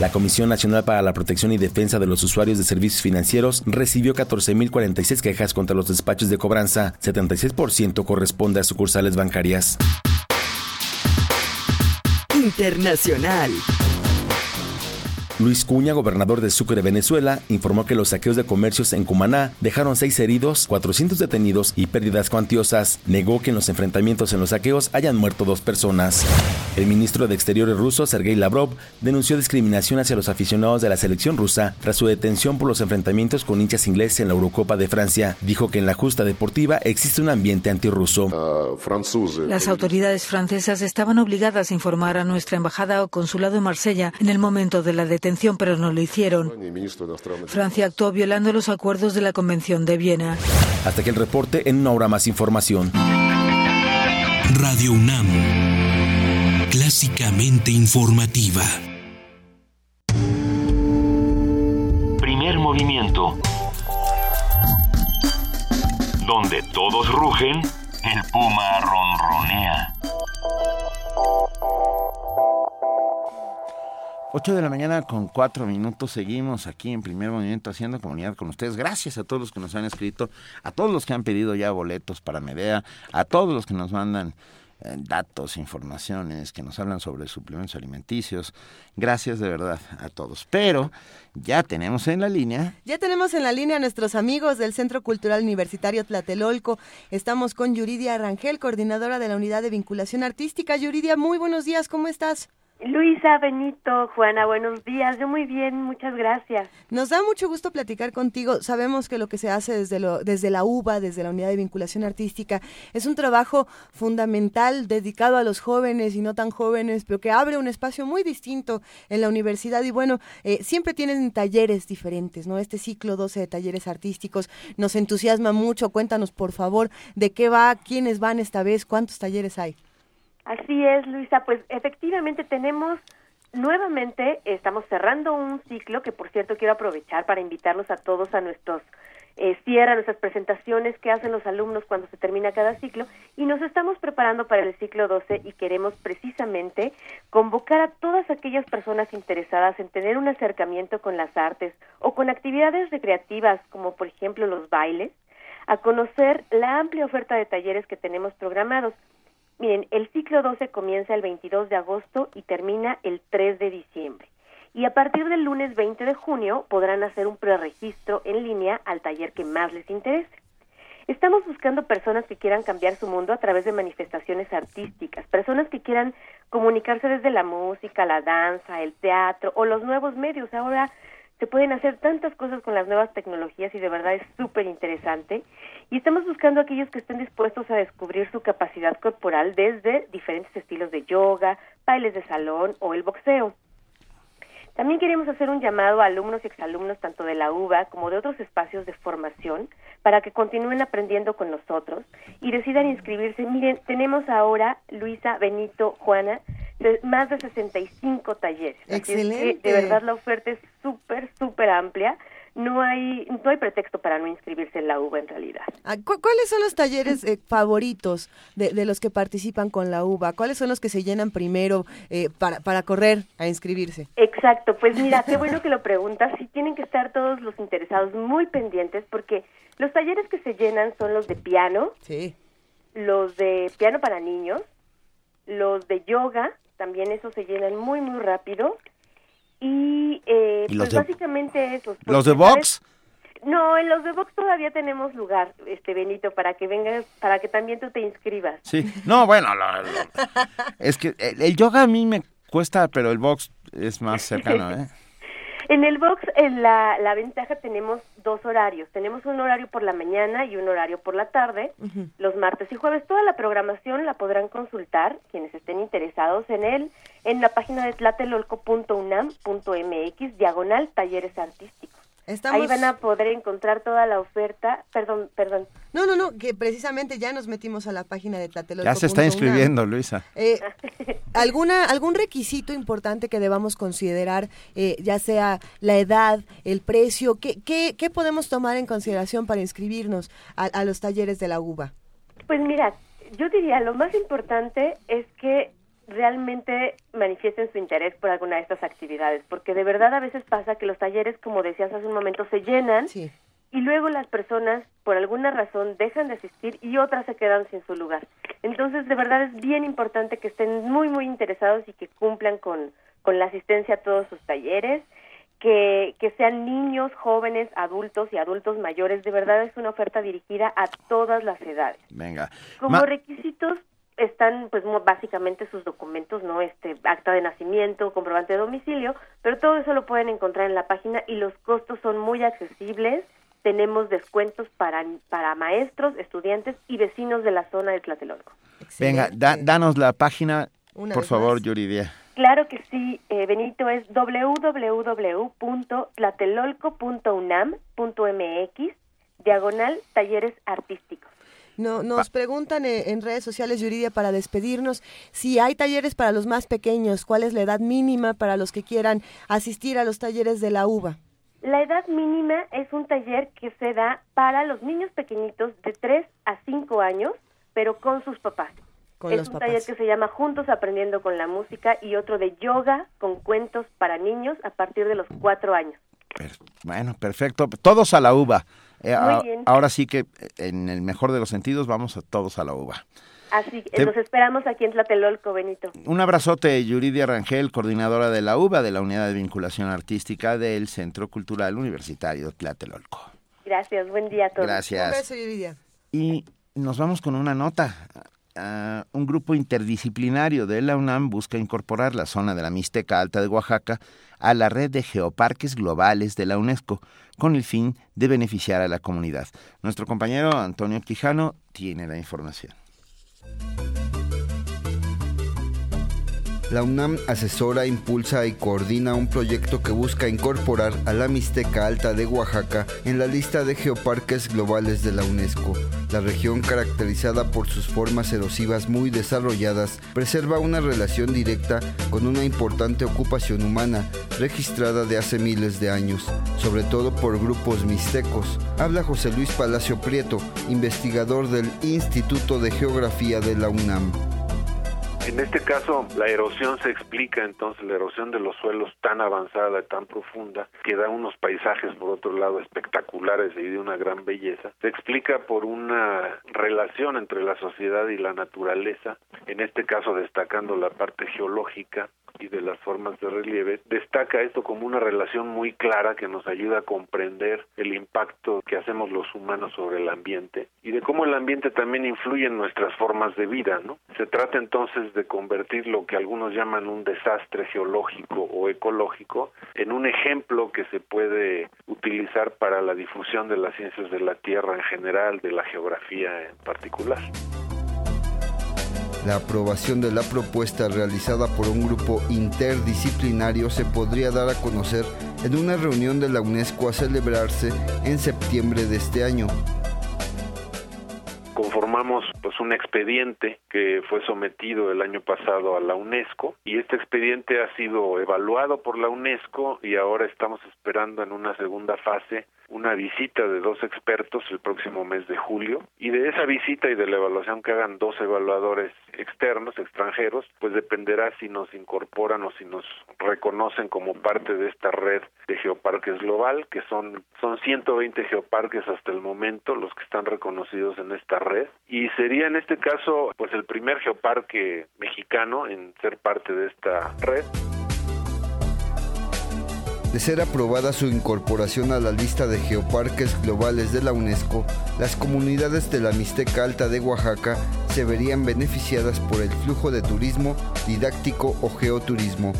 La Comisión Nacional para la Protección y Defensa de los Usuarios de Servicios Financieros recibió 14.046 quejas contra los despachos de cobranza, 76% corresponde a sucursales bancarias. Internacional. Luis Cuña, gobernador de Sucre, Venezuela, informó que los saqueos de comercios en Cumaná dejaron seis heridos, 400 detenidos y pérdidas cuantiosas. Negó que en los enfrentamientos en los saqueos hayan muerto dos personas. El ministro de Exteriores ruso, Sergei Lavrov, denunció discriminación hacia los aficionados de la selección rusa tras su detención por los enfrentamientos con hinchas ingleses en la Eurocopa de Francia. Dijo que en la justa deportiva existe un ambiente antirruso. Las autoridades francesas estaban obligadas a informar a nuestra embajada o consulado en Marsella en el momento de la detención pero no lo hicieron. Francia actuó violando los acuerdos de la Convención de Viena. Hasta que el reporte en una hora más información. Radio UNAM, clásicamente informativa. Primer movimiento. Donde todos rugen, el puma ronronea. 8 de la mañana con 4 minutos seguimos aquí en primer movimiento haciendo comunidad con ustedes. Gracias a todos los que nos han escrito, a todos los que han pedido ya boletos para Medea, a todos los que nos mandan eh, datos, informaciones, que nos hablan sobre suplementos alimenticios. Gracias de verdad a todos. Pero ya tenemos en la línea. Ya tenemos en la línea a nuestros amigos del Centro Cultural Universitario Tlatelolco. Estamos con Yuridia Rangel, coordinadora de la Unidad de Vinculación Artística. Yuridia, muy buenos días, ¿cómo estás? Luisa, Benito, Juana, buenos días. Yo muy bien, muchas gracias. Nos da mucho gusto platicar contigo. Sabemos que lo que se hace desde, lo, desde la UBA, desde la Unidad de Vinculación Artística, es un trabajo fundamental dedicado a los jóvenes y no tan jóvenes, pero que abre un espacio muy distinto en la universidad. Y bueno, eh, siempre tienen talleres diferentes, ¿no? Este ciclo 12 de talleres artísticos nos entusiasma mucho. Cuéntanos, por favor, de qué va, quiénes van esta vez, cuántos talleres hay. Así es, Luisa. Pues efectivamente tenemos nuevamente, estamos cerrando un ciclo que por cierto quiero aprovechar para invitarlos a todos a nuestros eh, cierra nuestras presentaciones que hacen los alumnos cuando se termina cada ciclo y nos estamos preparando para el ciclo 12 y queremos precisamente convocar a todas aquellas personas interesadas en tener un acercamiento con las artes o con actividades recreativas como por ejemplo los bailes, a conocer la amplia oferta de talleres que tenemos programados. Miren, el ciclo 12 comienza el 22 de agosto y termina el 3 de diciembre. Y a partir del lunes 20 de junio podrán hacer un preregistro en línea al taller que más les interese. Estamos buscando personas que quieran cambiar su mundo a través de manifestaciones artísticas, personas que quieran comunicarse desde la música, la danza, el teatro o los nuevos medios. Ahora se pueden hacer tantas cosas con las nuevas tecnologías y de verdad es súper interesante. Y estamos buscando a aquellos que estén dispuestos a descubrir su capacidad corporal desde diferentes estilos de yoga, bailes de salón o el boxeo. También queremos hacer un llamado a alumnos y exalumnos tanto de la UBA como de otros espacios de formación para que continúen aprendiendo con nosotros y decidan inscribirse. Miren, tenemos ahora, Luisa, Benito, Juana, de más de 65 talleres. Excelente. de verdad la oferta es súper, súper amplia. No hay no hay pretexto para no inscribirse en la UBA en realidad. Ah, ¿Cuáles son los talleres eh, favoritos de, de, los que participan con la UBA? ¿Cuáles son los que se llenan primero eh, para, para correr a inscribirse? Exacto, pues (laughs) mira, qué bueno que lo preguntas. Sí tienen que estar todos los interesados muy pendientes porque los talleres que se llenan son los de piano, sí. los de piano para niños, los de yoga, también esos se llenan muy muy rápido y, eh, ¿Y pues de, básicamente esos. ¿Los de box? No, en los de box todavía tenemos lugar, este Benito, para que vengas, para que también tú te inscribas. Sí, no, bueno, lo, lo, es que el, el, yoga a mí me cuesta, pero el box es más cercano, ¿eh? (laughs) En el box, en la, la ventaja tenemos dos horarios. Tenemos un horario por la mañana y un horario por la tarde, uh -huh. los martes y jueves. Toda la programación la podrán consultar quienes estén interesados en él en la página de tlatelolco.unam.mx, diagonal talleres artísticos. Estamos... Ahí van a poder encontrar toda la oferta. Perdón, perdón. No, no, no, que precisamente ya nos metimos a la página de Tlatelolco. Ya se está inscribiendo, Luisa. Eh, ¿alguna, ¿Algún requisito importante que debamos considerar, eh, ya sea la edad, el precio? ¿qué, qué, qué podemos tomar en consideración para inscribirnos a, a los talleres de la UBA? Pues mira, yo diría, lo más importante es que realmente manifiesten su interés por alguna de estas actividades, porque de verdad a veces pasa que los talleres, como decías hace un momento, se llenan sí. y luego las personas, por alguna razón, dejan de asistir y otras se quedan sin su lugar. Entonces, de verdad es bien importante que estén muy, muy interesados y que cumplan con, con la asistencia a todos sus talleres, que, que sean niños, jóvenes, adultos y adultos mayores. De verdad es una oferta dirigida a todas las edades. Venga. Como Ma requisitos están pues básicamente sus documentos, ¿no? Este acta de nacimiento, comprobante de domicilio, pero todo eso lo pueden encontrar en la página y los costos son muy accesibles. Tenemos descuentos para para maestros, estudiantes y vecinos de la zona de Tlatelolco. Venga, da, danos la página, Una por favor, Yuridia. Claro que sí, eh, Benito, es www.tlatelolco.unam.mx, diagonal talleres artísticos. No, nos preguntan en redes sociales, Yuridia, para despedirnos, si hay talleres para los más pequeños, ¿cuál es la edad mínima para los que quieran asistir a los talleres de la UBA? La edad mínima es un taller que se da para los niños pequeñitos de 3 a 5 años, pero con sus papás. Con es los un papás. taller que se llama Juntos Aprendiendo con la Música y otro de yoga con cuentos para niños a partir de los 4 años. Bueno, perfecto. Todos a la UBA. Eh, Muy bien. Ahora sí que, en el mejor de los sentidos, vamos a todos a la UBA. Así que Te... los esperamos aquí en Tlatelolco, Benito. Un abrazote, Yuridia Rangel, coordinadora de la UBA, de la Unidad de Vinculación Artística del Centro Cultural Universitario Tlatelolco. Gracias, buen día a todos. Gracias. Un beso, Yuridia. Y nos vamos con una nota. Uh, un grupo interdisciplinario de la UNAM busca incorporar la zona de la Mixteca Alta de Oaxaca a la red de geoparques globales de la UNESCO con el fin de beneficiar a la comunidad. Nuestro compañero Antonio Quijano tiene la información. La UNAM asesora, impulsa y coordina un proyecto que busca incorporar a la Mixteca Alta de Oaxaca en la lista de geoparques globales de la UNESCO. La región, caracterizada por sus formas erosivas muy desarrolladas, preserva una relación directa con una importante ocupación humana registrada de hace miles de años, sobre todo por grupos mixtecos. Habla José Luis Palacio Prieto, investigador del Instituto de Geografía de la UNAM. En este caso, la erosión se explica entonces, la erosión de los suelos tan avanzada, tan profunda, que da unos paisajes, por otro lado, espectaculares y de una gran belleza, se explica por una relación entre la sociedad y la naturaleza, en este caso destacando la parte geológica y de las formas de relieve, destaca esto como una relación muy clara que nos ayuda a comprender el impacto que hacemos los humanos sobre el ambiente y de cómo el ambiente también influye en nuestras formas de vida, ¿no? Se trata entonces de convertir lo que algunos llaman un desastre geológico o ecológico en un ejemplo que se puede utilizar para la difusión de las ciencias de la Tierra en general, de la geografía en particular. La aprobación de la propuesta realizada por un grupo interdisciplinario se podría dar a conocer en una reunión de la UNESCO a celebrarse en septiembre de este año. Conformamos pues un expediente que fue sometido el año pasado a la UNESCO y este expediente ha sido evaluado por la UNESCO y ahora estamos esperando en una segunda fase una visita de dos expertos el próximo mes de julio y de esa visita y de la evaluación que hagan dos evaluadores externos, extranjeros, pues dependerá si nos incorporan o si nos reconocen como parte de esta red de geoparques global, que son, son 120 geoparques hasta el momento los que están reconocidos en esta red y sería en este caso pues el primer geoparque mexicano en ser parte de esta red. De ser aprobada su incorporación a la lista de geoparques globales de la UNESCO, las comunidades de la Mixteca Alta de Oaxaca se verían beneficiadas por el flujo de turismo didáctico o geoturismo.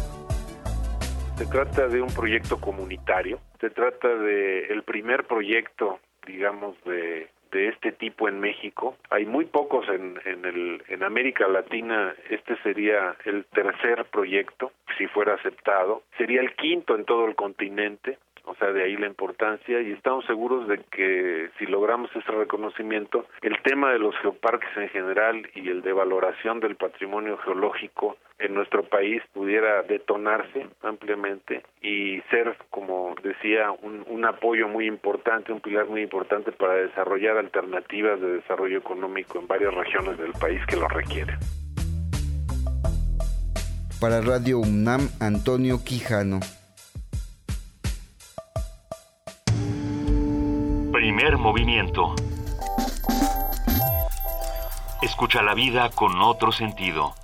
Se trata de un proyecto comunitario, se trata de el primer proyecto, digamos, de de este tipo en México. Hay muy pocos en, en, el, en América Latina. Este sería el tercer proyecto, si fuera aceptado. Sería el quinto en todo el continente o sea, de ahí la importancia y estamos seguros de que si logramos ese reconocimiento, el tema de los geoparques en general y el de valoración del patrimonio geológico en nuestro país pudiera detonarse ampliamente y ser, como decía, un, un apoyo muy importante, un pilar muy importante para desarrollar alternativas de desarrollo económico en varias regiones del país que lo requieren. Para Radio UNAM, Antonio Quijano. Primer movimiento. Escucha la vida con otro sentido.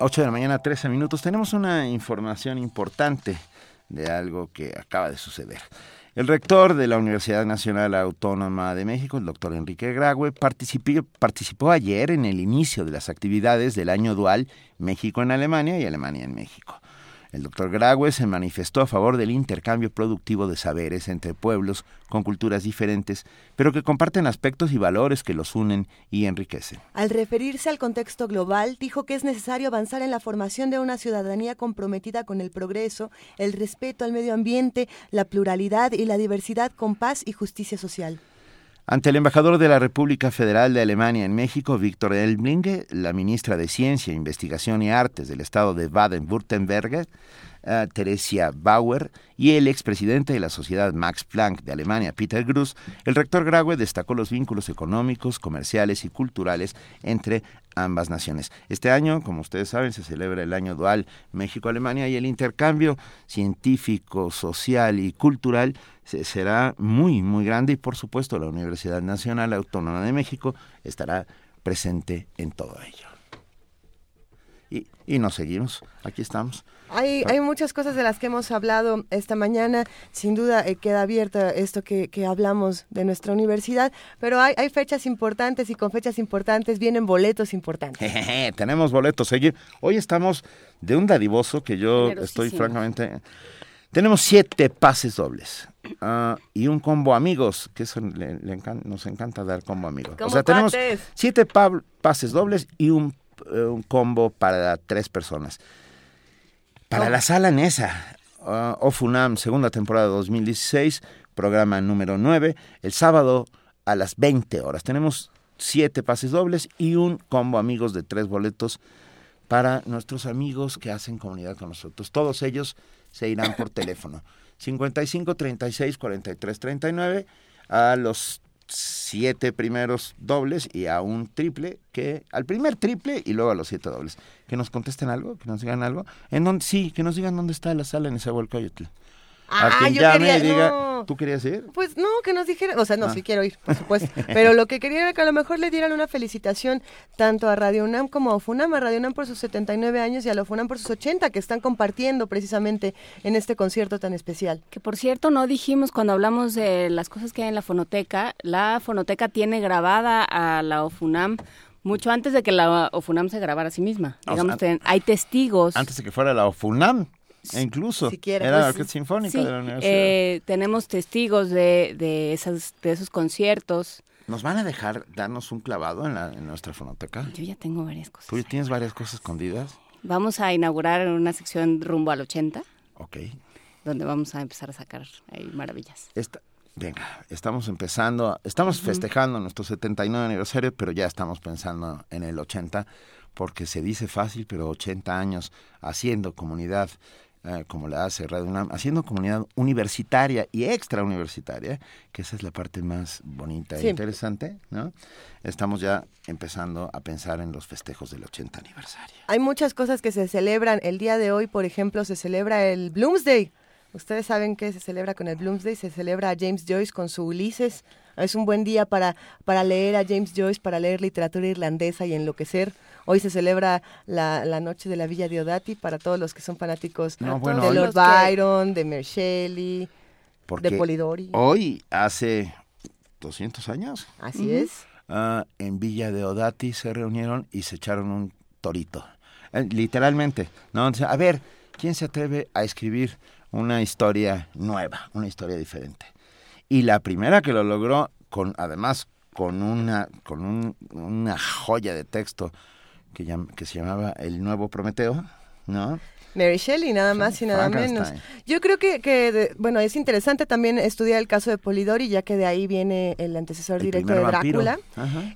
8 de la mañana, 13 minutos. Tenemos una información importante de algo que acaba de suceder. El rector de la Universidad Nacional Autónoma de México, el doctor Enrique Graue, participó, participó ayer en el inicio de las actividades del año dual México en Alemania y Alemania en México. El doctor Graue se manifestó a favor del intercambio productivo de saberes entre pueblos con culturas diferentes, pero que comparten aspectos y valores que los unen y enriquecen. Al referirse al contexto global, dijo que es necesario avanzar en la formación de una ciudadanía comprometida con el progreso, el respeto al medio ambiente, la pluralidad y la diversidad con paz y justicia social. Ante el embajador de la República Federal de Alemania en México, Víctor Elblinge, la ministra de Ciencia, Investigación y Artes del estado de Baden-Württemberg, Teresia Bauer, y el expresidente de la Sociedad Max Planck de Alemania, Peter Gruss, el rector Graue destacó los vínculos económicos, comerciales y culturales entre ambas naciones. Este año, como ustedes saben, se celebra el año dual México-Alemania y el intercambio científico, social y cultural será muy, muy grande y por supuesto la Universidad Nacional Autónoma de México estará presente en todo ello. Y, y nos seguimos, aquí estamos. Hay, hay muchas cosas de las que hemos hablado esta mañana. Sin duda eh, queda abierta esto que, que, hablamos de nuestra universidad, pero hay, hay fechas importantes y con fechas importantes vienen boletos importantes. (laughs) Tenemos boletos. Hoy estamos de un dadivoso que yo estoy francamente... Tenemos siete pases dobles uh, y un combo amigos, que eso le, le encanta, nos encanta dar combo amigos. O sea, tenemos siete pases dobles y un, uh, un, combo para tres personas. Para oh. la sala NESA, uh, OFUNAM, segunda temporada 2016, programa número 9, el sábado a las 20 horas. Tenemos siete pases dobles y un combo amigos de tres boletos para nuestros amigos que hacen comunidad con nosotros. Todos ellos se irán por teléfono. 55 36 43 39 a los siete primeros dobles y a un triple que al primer triple y luego a los siete dobles. Que nos contesten algo que nos digan algo. En donde sí que nos digan dónde está la sala en ese Coyote Ah, a quien yo llame quería, y diga, no. ¿tú querías ir? Pues no, que nos dijera, o sea, no, Ah. sí quiero ir, por supuesto, (laughs) pero lo que quería era que a lo mejor le dieran una felicitación tanto a Radio UNAM como a FUNAM, a Radio UNAM por sus 79 años y a la FUNAM por sus 80, que están compartiendo precisamente en este concierto tan especial. Que por cierto, no dijimos cuando hablamos de las cosas que hay en la fonoteca, la fonoteca tiene grabada a la OFUNAM mucho antes de que la OFUNAM se grabara a sí misma. O Digamos, sea, ten- hay testigos. Antes de que fuera la OFUNAM, e incluso. siquiera. Era la Pues, Orquesta Sinfónica sí, de la Universidad. eh, tenemos testigos de, de, esas, de esos conciertos. ¿Nos van a dejar darnos un clavado en, la, en nuestra fonoteca? Yo ya tengo varias cosas. ¿Tú ya tienes varias cosas escondidas? Vamos a inaugurar una sección rumbo al 80, Ok. donde vamos a empezar a sacar ahí maravillas. Esta, venga, estamos empezando, estamos festejando nuestro 79 aniversario, pero ya estamos pensando en el 80, porque se dice fácil, pero 80 años haciendo comunidad como la hace Radio UNAM, haciendo comunidad universitaria y extrauniversitaria, que esa es la parte más bonita Sí. e interesante, ¿no? Estamos ya empezando a pensar en los festejos del 80 aniversario. Hay muchas cosas que se celebran. El día de hoy, por ejemplo, se celebra el Bloomsday. Ustedes saben que se celebra con el Bloomsday, se celebra a James Joyce con su Ulises. Es un buen día para, para leer a James Joyce, para leer literatura irlandesa y enloquecer. Hoy se celebra la, la noche de la Villa Diodati para todos los que son fanáticos No, bueno, de Lord Byron, de Mary Shelley, Porque de Polidori. Hoy, hace 200 años, Así es. ah, en Villa de Odati se reunieron y se echaron un torito. Eh, literalmente, ¿no? Sea, a ver, ¿quién se atreve a escribir una historia nueva, una historia diferente? Y la primera que lo logró, con además con una, con un- una joya de texto que, llam- que se llamaba El Nuevo Prometeo, ¿no? Mary Shelley, nada más y nada menos. Yo creo que, que de- bueno, es interesante también estudiar el caso de Polidori, ya que de ahí viene el antecesor El directo de. Drácula.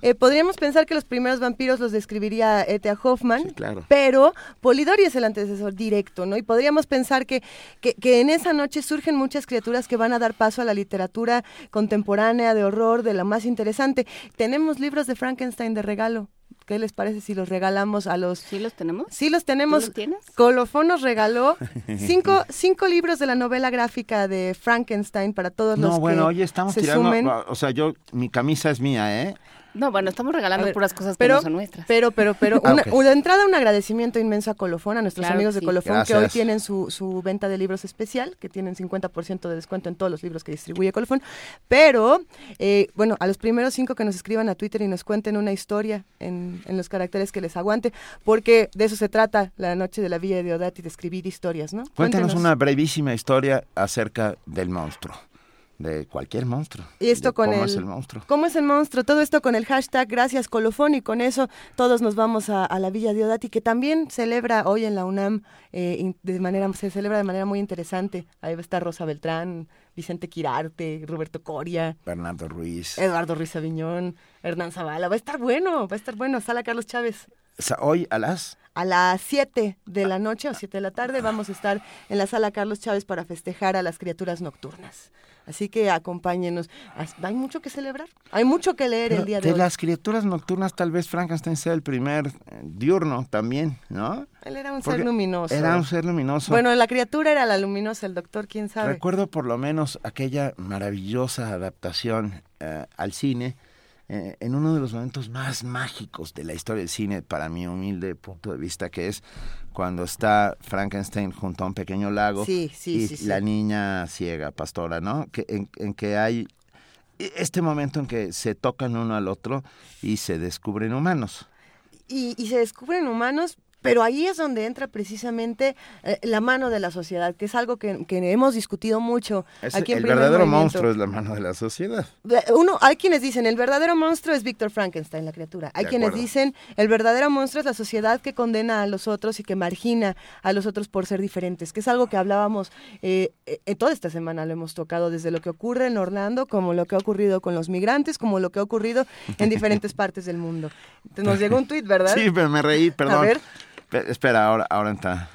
Eh, podríamos pensar que los primeros vampiros los describiría E.T.A. Hoffman, claro. pero Polidori es el antecesor directo, ¿no? Y podríamos pensar que, que, que en esa noche surgen muchas criaturas que van a dar paso a la literatura contemporánea de horror, de la más interesante. Tenemos libros de Frankenstein de regalo. ¿Qué les parece si los regalamos a los... ¿Sí los tenemos? Sí los tenemos. ¿Tú los tienes? Colofón nos regaló (laughs) cinco, cinco libros de la novela gráfica de Frankenstein para todos los No, que bueno, oye, estamos se tirando, sumen. o sea, yo, mi camisa es mía, ¿eh? No, bueno, estamos regalando ver, puras cosas pero, que no son nuestras. Pero, pero, pero, Ah, una, ok. una entrada, un agradecimiento inmenso a Colofón, a nuestros Claro amigos de sí. Colofón, que hoy tienen su, su venta de libros especial, que tienen 50% de descuento en todos los libros que distribuye Colofón. Pero, eh, bueno, a los primeros cinco que nos escriban a Twitter y nos cuenten una historia en, en los caracteres que les aguante, porque de eso se trata la noche de la Villa de Odati, de escribir historias, ¿no? Cuéntanos Cuéntenos. una brevísima historia acerca del monstruo, de cualquier monstruo. Y esto con cómo el, es el monstruo. ¿Cómo es el monstruo? Todo esto con el hashtag Gracias Colofón y con eso todos nos vamos a, a la Villa Diodati que también celebra hoy en la UNAM eh, de manera se celebra de manera muy interesante. Ahí va a estar Rosa Beltrán, Vicente Quirarte, Roberto Coria, Bernardo Ruiz. Eduardo Ruiz Aviñón, Hernán Zavala. Va a estar bueno, va a estar bueno. Sala Carlos Chávez. Hoy a las... A las 7 de la noche o 7 de la tarde vamos a estar en la sala Carlos Chávez para festejar a las criaturas nocturnas. Así que acompáñenos. Hay mucho que celebrar, hay mucho que leer Pero el día de, de hoy. las criaturas nocturnas, tal vez Frankenstein sea el primer eh, diurno también, ¿no? Él era un Porque ser luminoso. Era un ser luminoso. Bueno, la criatura era la luminosa, el doctor, quién sabe. Recuerdo por lo menos aquella maravillosa adaptación eh, al cine eh, en uno de los momentos más mágicos de la historia del cine, para mi humilde punto de vista, que es cuando está Frankenstein junto a un pequeño lago Sí, sí, y sí, la niña ciega, pastora, ¿no? Que, en, en que hay este momento en que se tocan uno al otro y se descubren humanos. Y, y se descubren humanos, pero ahí es donde entra precisamente eh, la mano de la sociedad, que es algo que, que hemos discutido mucho Es- aquí en el verdadero Movimiento. monstruo es la mano de la sociedad. Uno, hay quienes dicen el verdadero monstruo es Víctor Frankenstein, la criatura. Hay De quienes acuerdo. dicen el verdadero monstruo es la sociedad que condena a los otros y que margina a los otros por ser diferentes, que es algo que hablábamos eh, eh, toda esta semana, lo hemos tocado desde lo que ocurre en Orlando, como lo que ha ocurrido con los migrantes, como lo que ha ocurrido en diferentes (laughs) partes del mundo. Nos llegó un tuit, ¿verdad? Sí, pero me reí, perdón. A ver. Pe- Espera, ahora, ahora está.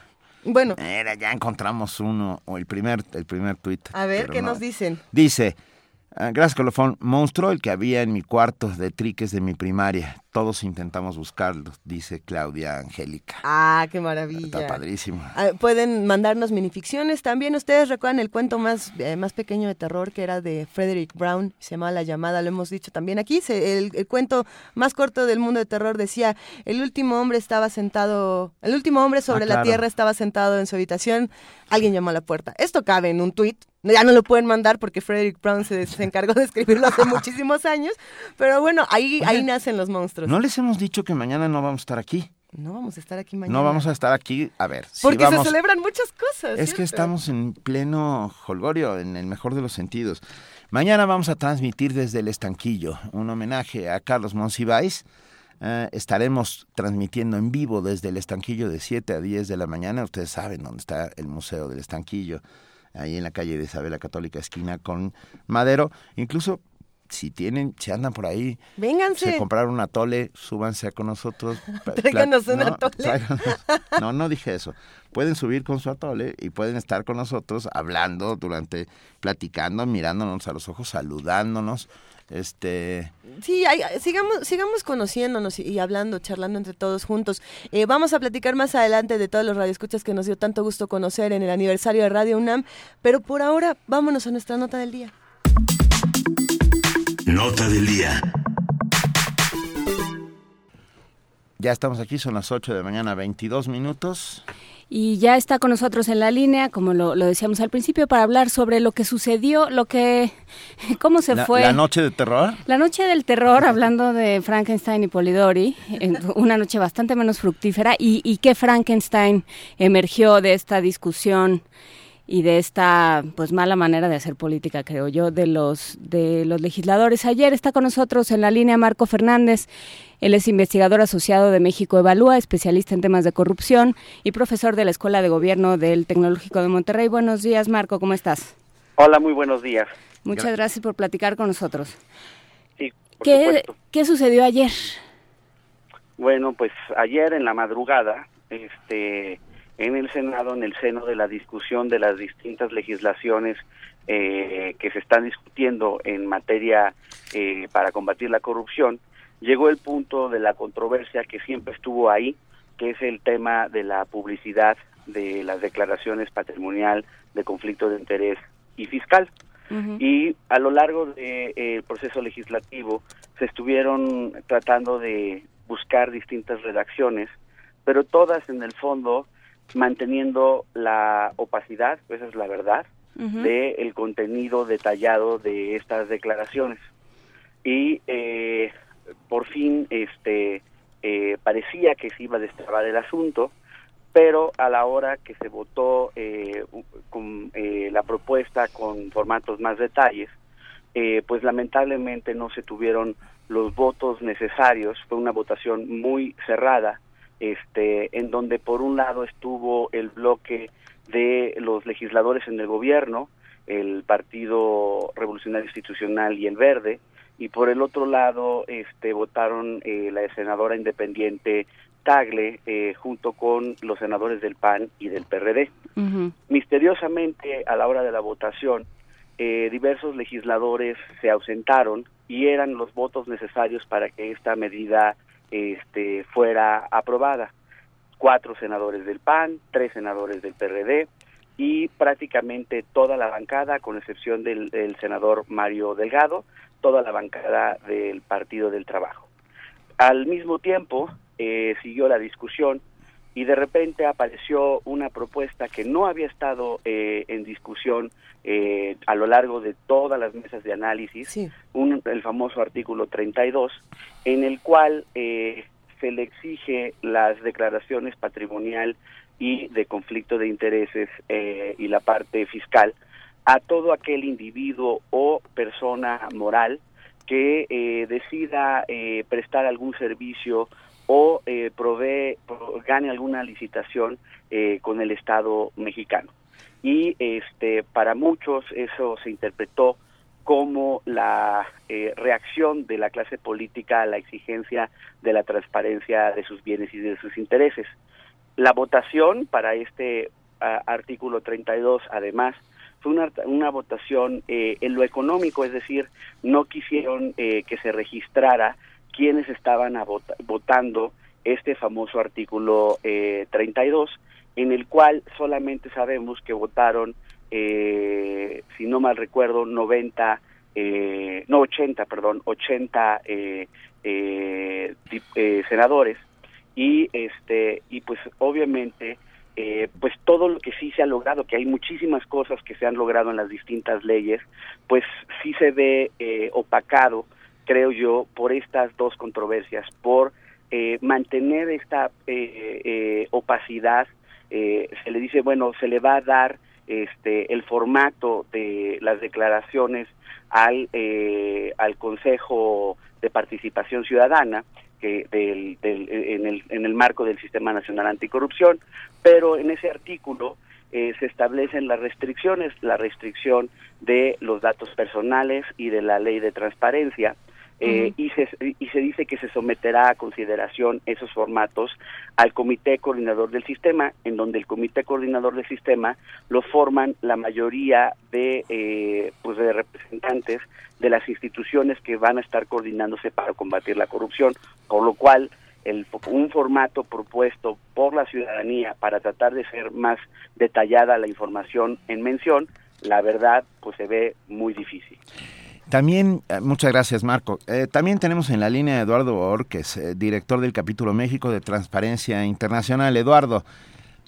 Bueno, Era, ya encontramos uno, o el primer, el primer tuit. a ver, ¿qué no. nos dicen? Dice, gracias colofón, monstruo el que había en mi cuarto de triques de mi primaria. Todos intentamos buscarlo, dice Claudia Angélica. Ah, qué maravilla. Está padrísimo. Ah, Pueden mandarnos minificciones. También ustedes recuerdan el cuento más, eh, más pequeño de terror que era de Frederick Brown, se llamaba La llamada, lo hemos dicho también aquí. Se- el, el cuento más corto del mundo de terror decía, el último hombre estaba sentado, el último hombre sobre Ah, la tierra estaba sentado en su habitación, alguien llamó a la puerta. Esto cabe en un tuit. Ya no lo pueden mandar porque Frederick Brown se, se encargó de escribirlo hace (laughs) muchísimos años, pero bueno, ahí, ahí nacen los monstruos. No les hemos dicho que mañana no vamos a estar aquí. No vamos a estar aquí mañana. No vamos a estar aquí, a ver. Porque vamos, se celebran muchas cosas. Es que estamos en pleno holgorio, en el mejor de los sentidos. Mañana vamos a transmitir desde el estanquillo un homenaje a Carlos Monsiváis. Eh, estaremos transmitiendo en vivo desde el estanquillo de 7 a 10 de la mañana. Ustedes saben dónde está el Museo del Estanquillo. Ahí en la calle de Isabela Católica, esquina con Madero. Incluso si tienen, si andan por ahí, Vénganse. se compraron un atole, súbanse con nosotros. (laughs) Tráiganos un no, atole. tráiganos- (laughs) no, no dije eso. Pueden subir con su atole y pueden estar con nosotros hablando durante, platicando, mirándonos a los ojos, saludándonos. Este, Sí, hay- sigamos, sigamos conociéndonos y, y hablando, charlando entre todos juntos. Eh, vamos a platicar más adelante de todos los radioescuchas que nos dio tanto gusto conocer en el aniversario de Radio UNAM, pero por ahora vámonos a nuestra nota del día. Nota del día. ya estamos aquí, son las 8 de la mañana, 22 minutos. Y ya está con nosotros en la línea, como lo, lo decíamos al principio, para hablar sobre lo que sucedió, lo que, (laughs) cómo se la, fue. la noche de terror. La noche del terror, hablando de Frankenstein y Polidori, una noche bastante menos fructífera, y, y qué Frankenstein emergió de esta discusión y de esta pues mala manera de hacer política, creo yo, de los de los legisladores. Ayer está con nosotros en la línea Marco Fernández. Él es investigador asociado de México Evalúa, especialista en temas de corrupción y profesor de la Escuela de Gobierno del Tecnológico de Monterrey. Buenos días, Marco, ¿cómo estás? Hola, muy buenos días. Muchas gracias por platicar con nosotros. Sí, por ¿Qué, supuesto. ¿Qué sucedió ayer? Bueno, pues ayer en la madrugada, este, en el Senado, en el seno de la discusión de las distintas legislaciones eh, que se están discutiendo en materia eh, para combatir la corrupción, llegó el punto de la controversia que siempre estuvo ahí, que es el tema de la publicidad de las declaraciones patrimonial de conflicto de interés y fiscal. Y a lo largo del proceso legislativo se estuvieron tratando de buscar distintas redacciones, pero todas en el fondo manteniendo la opacidad, esa es la verdad, Ujú. de el contenido detallado de estas declaraciones. Y eh, por fin este eh, parecía que se iba a destrabar el asunto, pero a la hora que se votó eh, con eh, la propuesta con formatos más detalles, eh, pues lamentablemente no se tuvieron los votos necesarios. Fue una votación muy cerrada, este, en donde por un lado estuvo el bloque de los legisladores en el gobierno, el Partido Revolucionario Institucional y el Verde, y por el otro lado este, votaron eh, la senadora independiente Tagle eh, junto con los senadores del PAN y del PRD. Misteriosamente, a la hora de la votación, eh, diversos legisladores se ausentaron y eran los votos necesarios para que esta medida este, fuera aprobada. Cuatro senadores del PAN, tres senadores del PRD y prácticamente toda la bancada, con excepción del, senador Mario Delgado, toda la bancada del Partido del Trabajo. Al mismo tiempo, eh, siguió la discusión y de repente apareció una propuesta que no había estado eh, en discusión eh, a lo largo de todas las mesas de análisis, un- el famoso artículo 32, en el cual eh, se le exige las declaraciones patrimonial y de conflicto de intereses eh, y la parte fiscal a todo aquel individuo o persona moral que eh, decida eh, prestar algún servicio o eh, provee, pro- gane alguna licitación eh, con el Estado mexicano. Y este, para muchos eso se interpretó como la eh, reacción de la clase política a la exigencia de la transparencia de sus bienes y de sus intereses. La votación para este ah, artículo 32, además, fue una, una votación eh, en lo económico, es decir, no quisieron eh, que se registrara quienes estaban a vota- votando este famoso artículo eh, 32, en el cual solamente sabemos que votaron, eh, si no mal recuerdo, 90, eh, no 80, perdón, 80 eh, eh, eh, senadores. Y este y pues obviamente eh, pues todo lo que sí se ha logrado, que hay muchísimas cosas que se han logrado en las distintas leyes, pues sí se ve eh, opacado, creo yo, por estas dos controversias, por eh, mantener esta eh, eh, opacidad, eh, se le dice, bueno, se le va a dar este el formato de las declaraciones al eh, al Consejo de Participación Ciudadana que del, del- en el en el marco del Sistema Nacional Anticorrupción, pero en ese artículo eh, se establecen las restricciones, la restricción de los datos personales y de la ley de transparencia. Eh, y, se, y se dice que se someterá a consideración esos formatos al comité coordinador del sistema, en donde el comité coordinador del sistema lo forman la mayoría de, eh, pues de representantes de las instituciones que van a estar coordinándose para combatir la corrupción, por lo cual el, un formato propuesto por la ciudadanía para tratar de ser más detallada la información en mención, la verdad, pues se ve muy difícil. También, eh, muchas gracias Marco. Eh, también tenemos en la línea a Eduardo Orques, eh, director del capítulo México de Transparencia Internacional. Eduardo,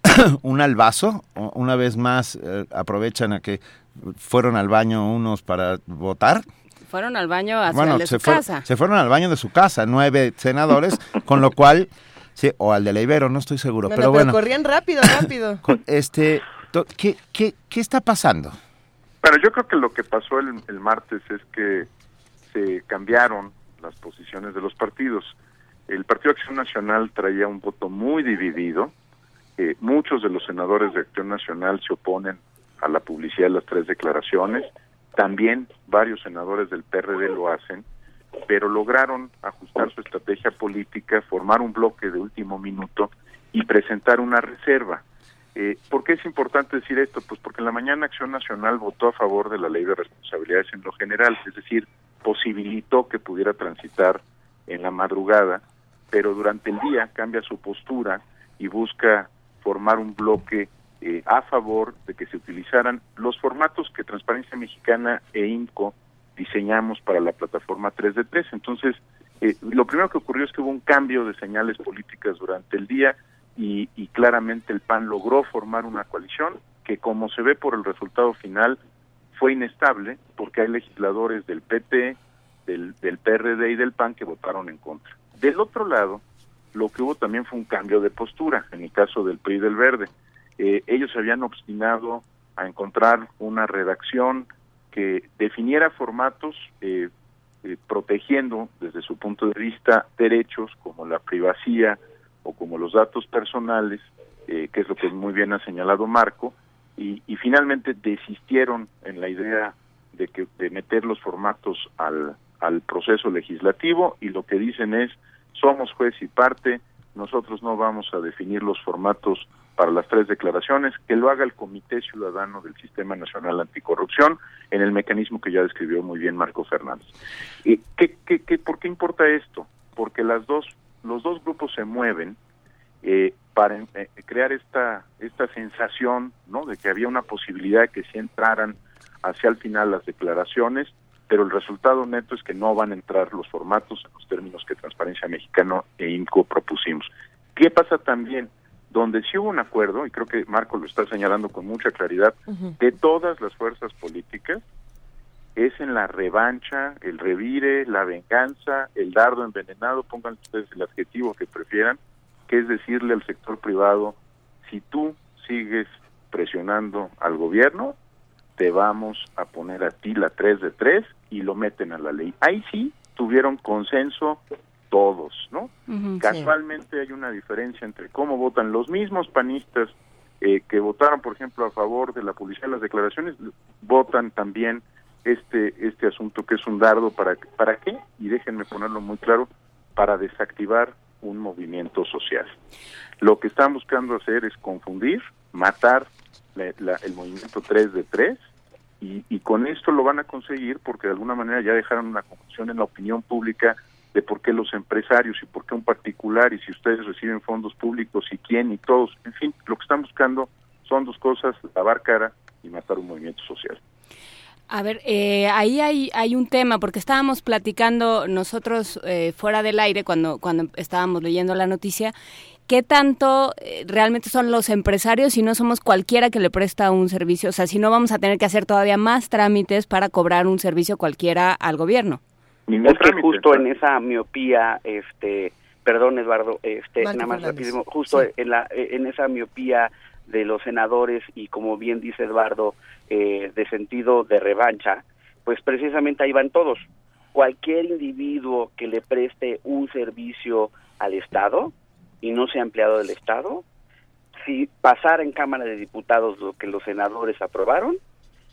(coughs) un albazo, una vez más aprovechan a que fueron al baño unos para votar. Fueron al baño hacia de su casa. Se fueron al baño de su casa, nueve senadores, (laughs) con lo cual, sí, o al de la Ibero, no estoy seguro. pero, bueno, corrían rápido, rápido. Este, ¿qué, qué, qué está pasando? Bueno, yo creo que lo que pasó el, el, martes es que se cambiaron las posiciones de los partidos. El Partido Acción Nacional traía un voto muy dividido. Eh, muchos de los senadores de Acción Nacional se oponen a la publicidad de las tres declaraciones. También varios senadores del PRD lo hacen, pero lograron ajustar su estrategia política, formar un bloque de último minuto y presentar una reserva. Eh, ¿Por qué es importante decir esto? Pues porque en la mañana Acción Nacional votó a favor de la ley de responsabilidades en lo general, es decir, posibilitó que pudiera transitar en la madrugada, pero durante el día cambia su postura y busca formar un bloque eh, a favor de que se utilizaran los formatos que Transparencia Mexicana e INCO diseñamos para la plataforma 3 de 3. Entonces, eh, lo primero que ocurrió es que hubo un cambio de señales políticas durante el día y, y, claramente el PAN logró formar una coalición que como se ve por el resultado final fue inestable porque hay legisladores del PT, del, PRD y del PAN que votaron en contra. Del otro lado, lo que hubo también fue un cambio de postura, en el caso del PRI del Verde. Eh, ellos se habían obstinado a encontrar una redacción que definiera formatos eh, eh, protegiendo desde su punto de vista derechos como la privacidad, o como los datos personales, eh, que es lo que muy bien ha señalado Marco, y, finalmente desistieron en la idea de que de meter los formatos al, al proceso legislativo y lo que dicen es somos juez y parte, nosotros no vamos a definir los formatos para las tres declaraciones, que lo haga el Comité Ciudadano del Sistema Nacional Anticorrupción en el mecanismo que ya describió muy bien Marco Fernández. ¿Y qué, qué, qué, ¿Por qué importa esto? Porque las dos los dos grupos se mueven eh, para eh, crear esta esta sensación no de que había una posibilidad de que se entraran hacia el final las declaraciones pero el resultado neto es que no van a entrar los formatos en los términos que Transparencia Mexicano e INCO propusimos. ¿Qué pasa también? Donde sí hubo un acuerdo, y creo que Marco lo está señalando con mucha claridad, uh -huh. de todas las fuerzas políticas, es en la revancha, el revire, la venganza, el dardo envenenado, pongan ustedes el adjetivo que prefieran, que es decirle al sector privado, si tú sigues presionando al gobierno, te vamos a poner a ti la 3 de 3 y lo meten a la ley. Ahí sí tuvieron consenso todos, ¿no? Uh -huh, Casualmente sí. hay una diferencia entre cómo votan los mismos panistas eh, que votaron, por ejemplo, a favor de la publicidad de las declaraciones, votan también este este asunto que es un dardo para para qué y déjenme ponerlo muy claro para desactivar un movimiento social. Lo que están buscando hacer es confundir matar la, la, el movimiento 3 de 3 y, y, con esto lo van a conseguir porque de alguna manera ya dejaron una confusión en la opinión pública de por qué los empresarios y por qué un particular y si ustedes reciben fondos públicos y quién y todos. En fin lo que están buscando son dos cosas lavar cara y matar un movimiento social a ver, eh, ahí hay, hay un tema, porque estábamos platicando nosotros eh, fuera del aire cuando, cuando estábamos leyendo la noticia, ¿qué tanto eh, realmente son los empresarios si no somos cualquiera que le presta un servicio? O sea, si no vamos a tener que hacer todavía más trámites para cobrar un servicio cualquiera al gobierno. Es que justo en esa miopía, este, perdón Eduardo, este, nada más rapidísimo, justo sí. en, la, en esa miopía de los senadores y como bien dice Eduardo, eh, de sentido de revancha, pues precisamente ahí van todos. Cualquier individuo que le preste un servicio al Estado y no sea empleado del Estado, si pasara en Cámara de Diputados lo que los senadores aprobaron,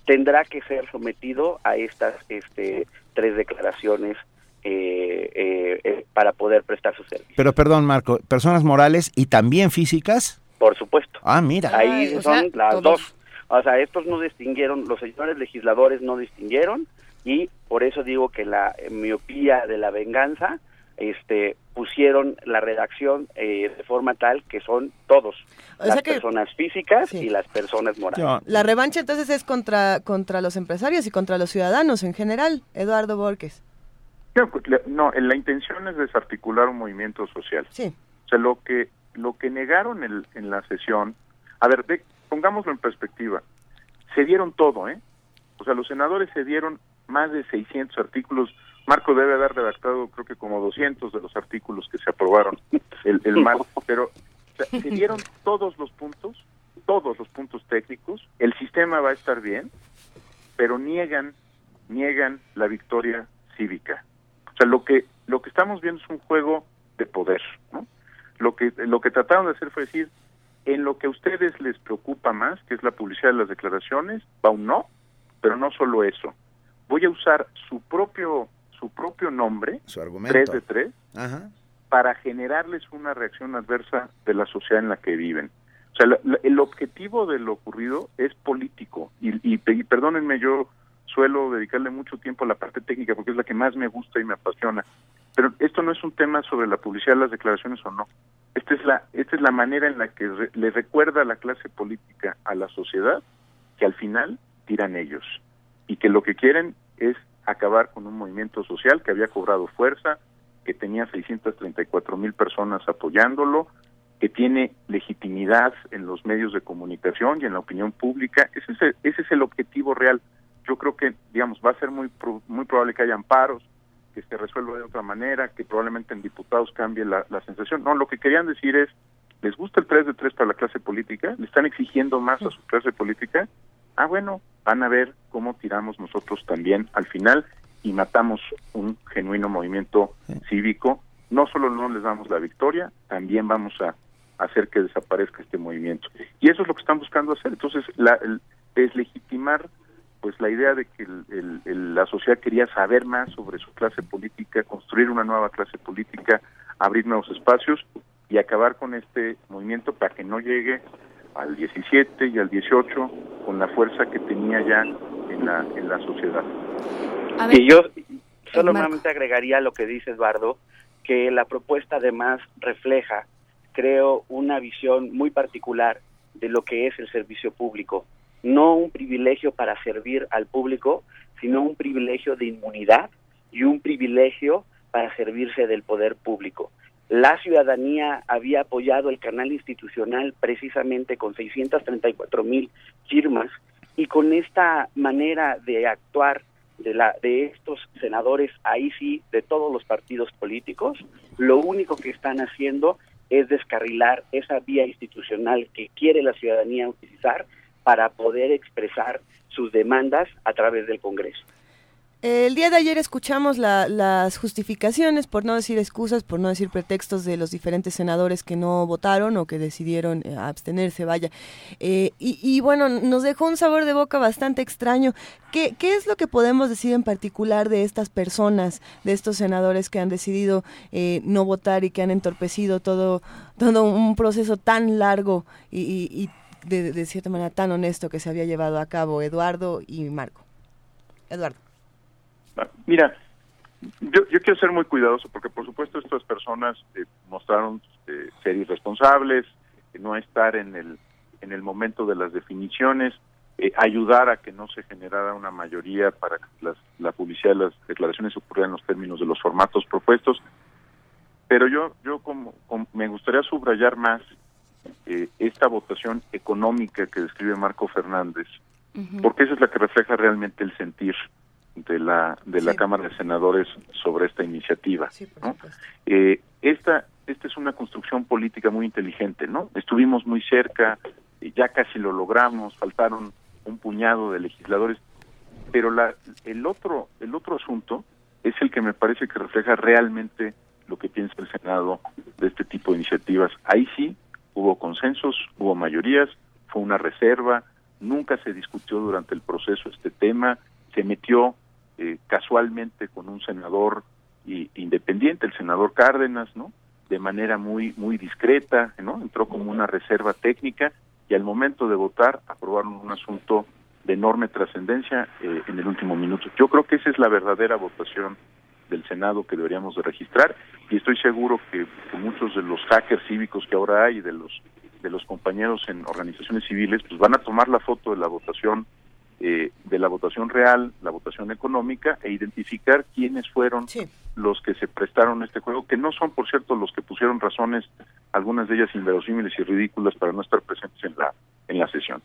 tendrá que ser sometido a estas este, tres declaraciones eh, eh, eh, para poder prestar su servicio. Pero perdón, Marco, ¿personas morales y también físicas? Por supuesto. Ah, mira. Ahí Ay, o son sea, las todos. dos. O sea, estos no distinguieron, los señores legisladores no distinguieron y por eso digo que la miopía de la venganza este pusieron la redacción eh, de forma tal que son todos O las que- personas físicas y las personas morales. La revancha entonces es contra, contra los empresarios y contra los ciudadanos en general, Eduardo Borges. No, la- No, la intención es desarticular un movimiento social. Sí. O sea, lo que lo que negaron el- en la sesión, a ver, ve- pongámoslo en perspectiva, se dieron todo, ¿eh? O sea, los senadores se dieron más de 600 artículos. Marco debe haber redactado, creo que como 200 de los artículos que se aprobaron el, el (laughs) martes, pero o sea, se dieron todos los puntos, todos los puntos técnicos. El sistema va a estar bien, pero niegan, niegan la victoria cívica. O sea, lo que lo que estamos viendo es un juego de poder, ¿no? Lo que lo que trataron de hacer fue decir, en lo que a ustedes les preocupa más, que es la publicidad de las declaraciones, va un no, pero no solo eso. Voy a usar su propio su propio nombre, Su argumento. 3 de 3, Ajá. para generarles una reacción adversa de la sociedad en la que viven. O sea, la- la- el objetivo de lo ocurrido es político. Y, y, y perdónenme, yo suelo dedicarle mucho tiempo a la parte técnica porque es la que más me gusta y me apasiona. Pero esto no es un tema sobre la publicidad de las declaraciones o no. Esta es la, esta es la manera en la que re- le recuerda la clase política a la sociedad que al final tiran ellos y que lo que quieren es acabar con un movimiento social que había cobrado fuerza, que tenía 634 mil personas apoyándolo, que tiene legitimidad en los medios de comunicación y en la opinión pública. Ese es el, ese es el objetivo real. Yo creo que, digamos, va a ser muy muy probable que haya amparos, que se resuelva de otra manera, que probablemente en diputados cambie la, la sensación. No, lo que querían decir es, ¿les gusta el 3 de 3 para la clase política? ¿Le están exigiendo más a su clase política? Ah, bueno, van a ver cómo tiramos nosotros también al final y matamos un genuino movimiento cívico. No solo no les damos la victoria, también vamos a hacer que desaparezca este movimiento. Y eso es lo que están buscando hacer. Entonces, la, el, deslegitimar pues la idea de que el- el- el- la sociedad quería saber más sobre su clase política, construir una nueva clase política, abrir nuevos espacios y acabar con este movimiento para que no llegue al 17 y al 18 con la fuerza que tenía ya en la, en la sociedad. Y yo solamente agregaría lo que dice Eduardo, que la propuesta además refleja, creo, una visión muy particular de lo que es el servicio público. No un privilegio para servir al público, sino un privilegio de inmunidad y un privilegio para servirse del poder público. La ciudadanía había apoyado el canal institucional precisamente con 634 mil firmas y con esta manera de actuar de, la, de estos senadores, ahí sí, de todos los partidos políticos, lo único que están haciendo es descarrilar esa vía institucional que quiere la ciudadanía utilizar para poder expresar sus demandas a través del Congreso. El día de ayer escuchamos la- las justificaciones, por no decir excusas, por no decir pretextos de los diferentes senadores que no votaron o que decidieron eh, abstenerse, vaya. Eh, y, y bueno, nos dejó un sabor de boca bastante extraño. ¿Qué, ¿Qué es lo que podemos decir en particular de estas personas, de estos senadores que han decidido eh, no votar y que han entorpecido todo, todo un proceso tan largo y- y de, de cierta manera tan honesto que se había llevado a cabo Eduardo y Marco? Eduardo. Mira, yo, yo quiero ser muy cuidadoso porque por supuesto estas personas eh, mostraron eh, ser irresponsables, eh, no estar en el en el momento de las definiciones, eh, ayudar a que no se generara una mayoría para que las- la publicidad de las declaraciones ocurriera en los términos de los formatos propuestos. Pero yo yo como- me gustaría subrayar más eh, esta votación económica que describe Marco Fernández, porque esa es la que refleja realmente el sentir de la de la Cámara de Senadores sobre esta iniciativa. ¿no? Eh, esta esta es una construcción política muy inteligente, ¿no? Estuvimos muy cerca, eh, ya casi lo logramos, faltaron un puñado de legisladores, pero la, el otro el otro asunto es el que me parece que refleja realmente lo que piensa el Senado de este tipo de iniciativas. Ahí sí hubo consensos, hubo mayorías, fue una reserva, nunca se discutió durante el proceso este tema, se metió eh, casualmente con un senador y, independiente, el senador Cárdenas, ¿no? De manera muy muy discreta, ¿no? Entró como una reserva técnica y al momento de votar aprobaron un asunto de enorme trascendencia eh, en el último minuto. Yo creo que esa es la verdadera votación del Senado que deberíamos de registrar y estoy seguro que, que muchos de los hackers cívicos que ahora hay, de los de los compañeros en organizaciones civiles, pues van a tomar la foto de la votación eh, de la votación real, la votación económica e identificar quiénes fueron los que se prestaron a este juego, que no son, por cierto, los que pusieron razones, algunas de ellas inverosímiles y ridículas para no estar presentes en la en la sesión.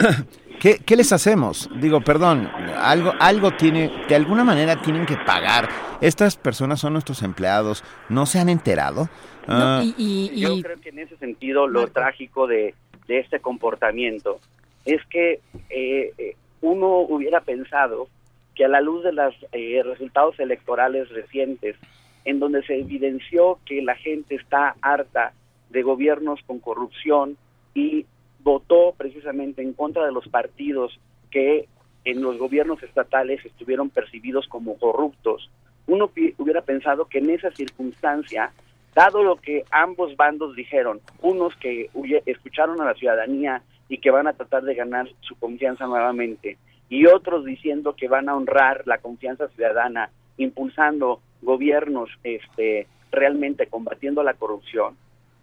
(laughs) ¿Qué, ¿Qué, les hacemos? Digo, perdón, algo, algo tiene, de alguna manera tienen que pagar. Estas personas son nuestros empleados, ¿no se han enterado? No, y, y, Yo creo que en ese sentido lo trágico de, de este comportamiento es que eh, eh, uno hubiera pensado que a la luz de los eh, resultados electorales recientes, en donde se evidenció que la gente está harta de gobiernos con corrupción y votó precisamente en contra de los partidos que en los gobiernos estatales estuvieron percibidos como corruptos, uno hubiera pensado que en esa circunstancia, dado lo que ambos bandos dijeron, unos que escucharon a la ciudadanía y que van a tratar de ganar su confianza nuevamente, y otros diciendo que van a honrar la confianza ciudadana, impulsando gobiernos este, realmente combatiendo la corrupción,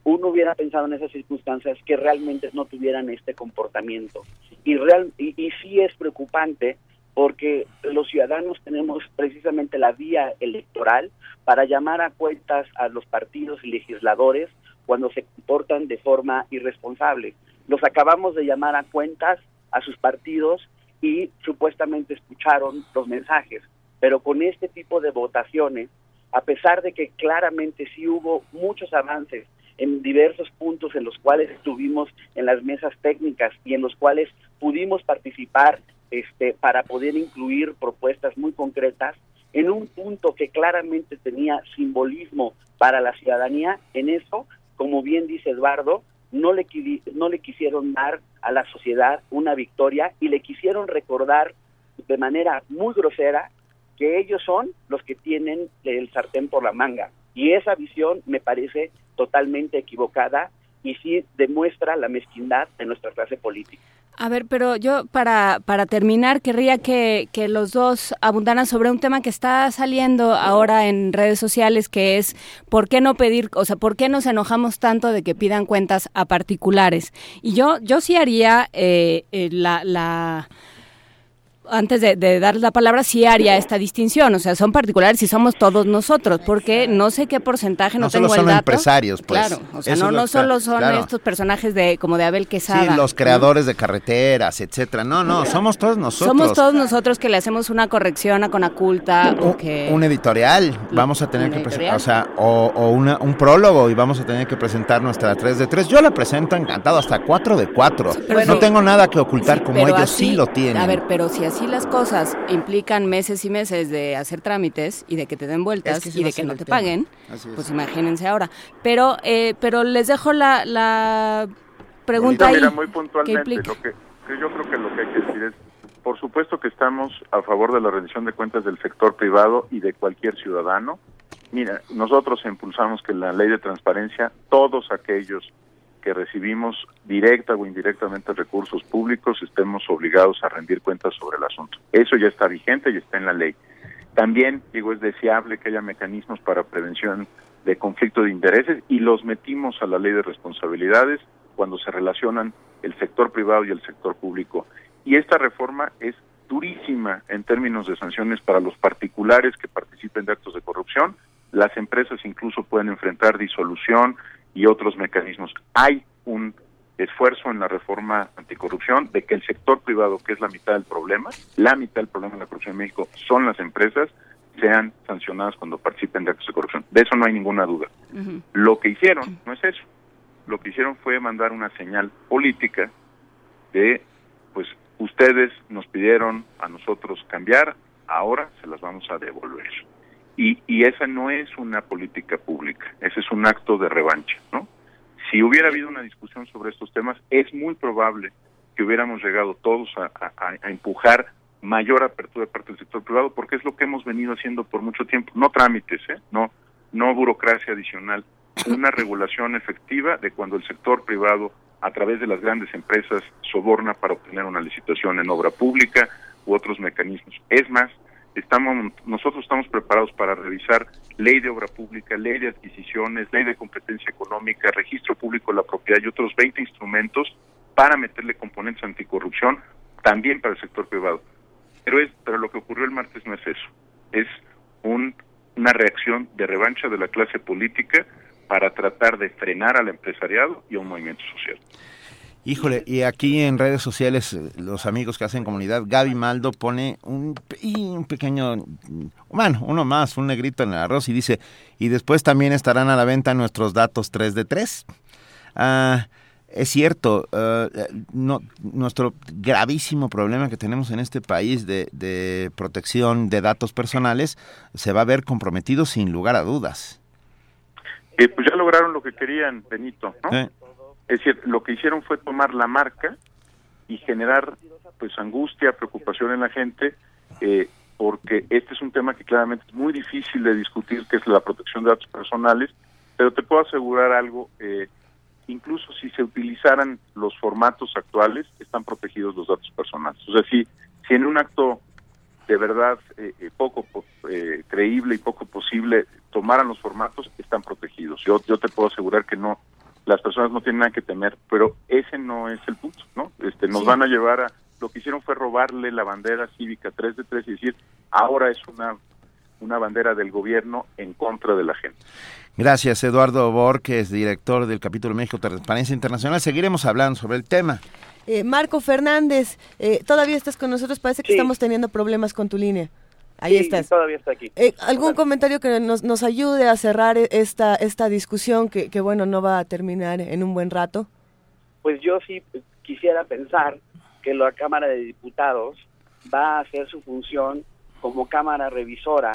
uno hubiera pensado en esas circunstancias que realmente no tuvieran este comportamiento. Y, real, y, y sí es preocupante porque los ciudadanos tenemos precisamente la vía electoral para llamar a cuentas a los partidos y legisladores cuando se comportan de forma irresponsable. Los acabamos de llamar a cuentas a sus partidos y supuestamente escucharon los mensajes, pero con este tipo de votaciones, a pesar de que claramente sí hubo muchos avances en diversos puntos en los cuales estuvimos en las mesas técnicas y en los cuales pudimos participar este, para poder incluir propuestas muy concretas en un punto que claramente tenía simbolismo para la ciudadanía, en eso, como bien dice Eduardo, no le, no le quisieron dar a la sociedad una victoria y le quisieron recordar de manera muy grosera que ellos son los que tienen el sartén por la manga. Y esa visión me parece totalmente equivocada y sí demuestra la mezquindad de nuestra clase política. A ver, pero yo para, para terminar querría que, que, los dos abundaran sobre un tema que está saliendo ahora en redes sociales, que es por qué no pedir, o sea, por qué nos enojamos tanto de que pidan cuentas a particulares. Y yo, yo sí haría eh, eh, la, la antes de, de, dar la palabra, sí haría esta distinción. O sea, son particulares y somos todos nosotros, porque no sé qué porcentaje, no, no tengo solo el son empresarios, pues. Claro, o sea, no, no solo son claro. estos personajes de como de Abel Quesada. Sí, los creadores ¿no? de carreteras, etcétera. No, no, somos todos nosotros. Somos todos nosotros que le hacemos una corrección a Conaculta o que... Un editorial, vamos a tener que presentar, o sea, o, o una, un prólogo y vamos a tener que presentar nuestra 3 de 3. Yo la presento encantado, hasta 4 de 4. Sí, no tengo nada que ocultar sí, como ellos así, sí lo tienen. A ver, pero si así las cosas implican meses y meses de hacer trámites y de que te den vueltas es que y de que no te tema. paguen, pues imagínense ahora. Pero, eh, pero les dejo la, la pregunta mira, ahí. Mira, muy puntualmente, lo que, que yo creo que lo que hay que decir es, por supuesto que estamos a favor de la rendición de cuentas del sector privado y de cualquier ciudadano. Mira, nosotros impulsamos que la ley de transparencia, todos aquellos que recibimos directa o indirectamente recursos públicos estemos obligados a rendir cuentas sobre el asunto. Eso ya está vigente y está en la ley. También, digo, es deseable que haya mecanismos para prevención de conflicto de intereses y los metimos a la ley de responsabilidades cuando se relacionan el sector privado y el sector público. Y esta reforma es durísima en términos de sanciones para los particulares que participen de actos de corrupción. Las empresas incluso pueden enfrentar disolución, y otros mecanismos. Hay un esfuerzo en la reforma anticorrupción de que el sector privado, que es la mitad del problema, la mitad del problema de la corrupción en México son las empresas, sean sancionadas cuando participen de actos de corrupción. De eso no hay ninguna duda. Uh -huh. Lo que hicieron no es eso. Lo que hicieron fue mandar una señal política de, pues, ustedes nos pidieron a nosotros cambiar, ahora se las vamos a devolver. Y, y esa no es una política pública, ese es un acto de revancha, ¿no? Si hubiera habido una discusión sobre estos temas, es muy probable que hubiéramos llegado todos a, empujar mayor apertura de parte del sector privado, porque es lo que hemos venido haciendo por mucho tiempo. No trámites, ¿eh? no, no burocracia adicional, una regulación efectiva de cuando el sector privado, a través de las grandes empresas, soborna para obtener una licitación en obra pública u otros mecanismos. Es más, estamos nosotros estamos preparados para revisar ley de obra pública, ley de adquisiciones, ley de competencia económica, registro público de la propiedad y otros 20 instrumentos para meterle componentes anticorrupción también para el sector privado. Pero es pero lo que ocurrió el martes no es eso. Es un, una reacción de revancha de la clase política para tratar de frenar al empresariado y a un movimiento social. Híjole, y aquí en redes sociales, eh, los amigos que hacen comunidad, Gaby Maldo pone un, un pequeño, bueno, uno más, un negrito en el arroz y dice, y después también estarán a la venta nuestros datos 3 de 3. Ah, es cierto, uh, no, nuestro gravísimo problema que tenemos en este país de, de, protección de datos personales se va a ver comprometido sin lugar a dudas. Eh, pues ya lograron lo que querían, Benito, ¿no? Eh. Es decir, lo que hicieron fue tomar la marca y generar pues angustia, preocupación en la gente, eh, porque este es un tema que claramente es muy difícil de discutir, que es la protección de datos personales, pero te puedo asegurar algo, eh, incluso si se utilizaran los formatos actuales, están protegidos los datos personales. O sea, si, si en un acto de verdad eh, eh poco eh, creíble y poco posible tomaran los formatos, están protegidos. Yo, yo te puedo asegurar que no, las personas no tienen nada que temer, pero ese no es el punto, ¿no? Este, nos Sí. van a llevar a, lo que hicieron fue robarle la bandera cívica 3 de 3 y decir, ahora es una, una bandera del gobierno en contra de la gente. Gracias, Eduardo Borges, director del capítulo México Transparencia Internacional. Seguiremos hablando sobre el tema. Eh, Marco Fernández, eh, todavía estás con nosotros, parece que Sí. estamos teniendo problemas con tu línea. Ahí Sí, estás. Todavía está aquí. Eh, ¿Algún comentario que nos, nos ayude a cerrar e- esta, esta discusión que, que, bueno, no va a terminar en un buen rato? Pues yo sí quisiera pensar que la Cámara de Diputados va a hacer su función como Cámara revisora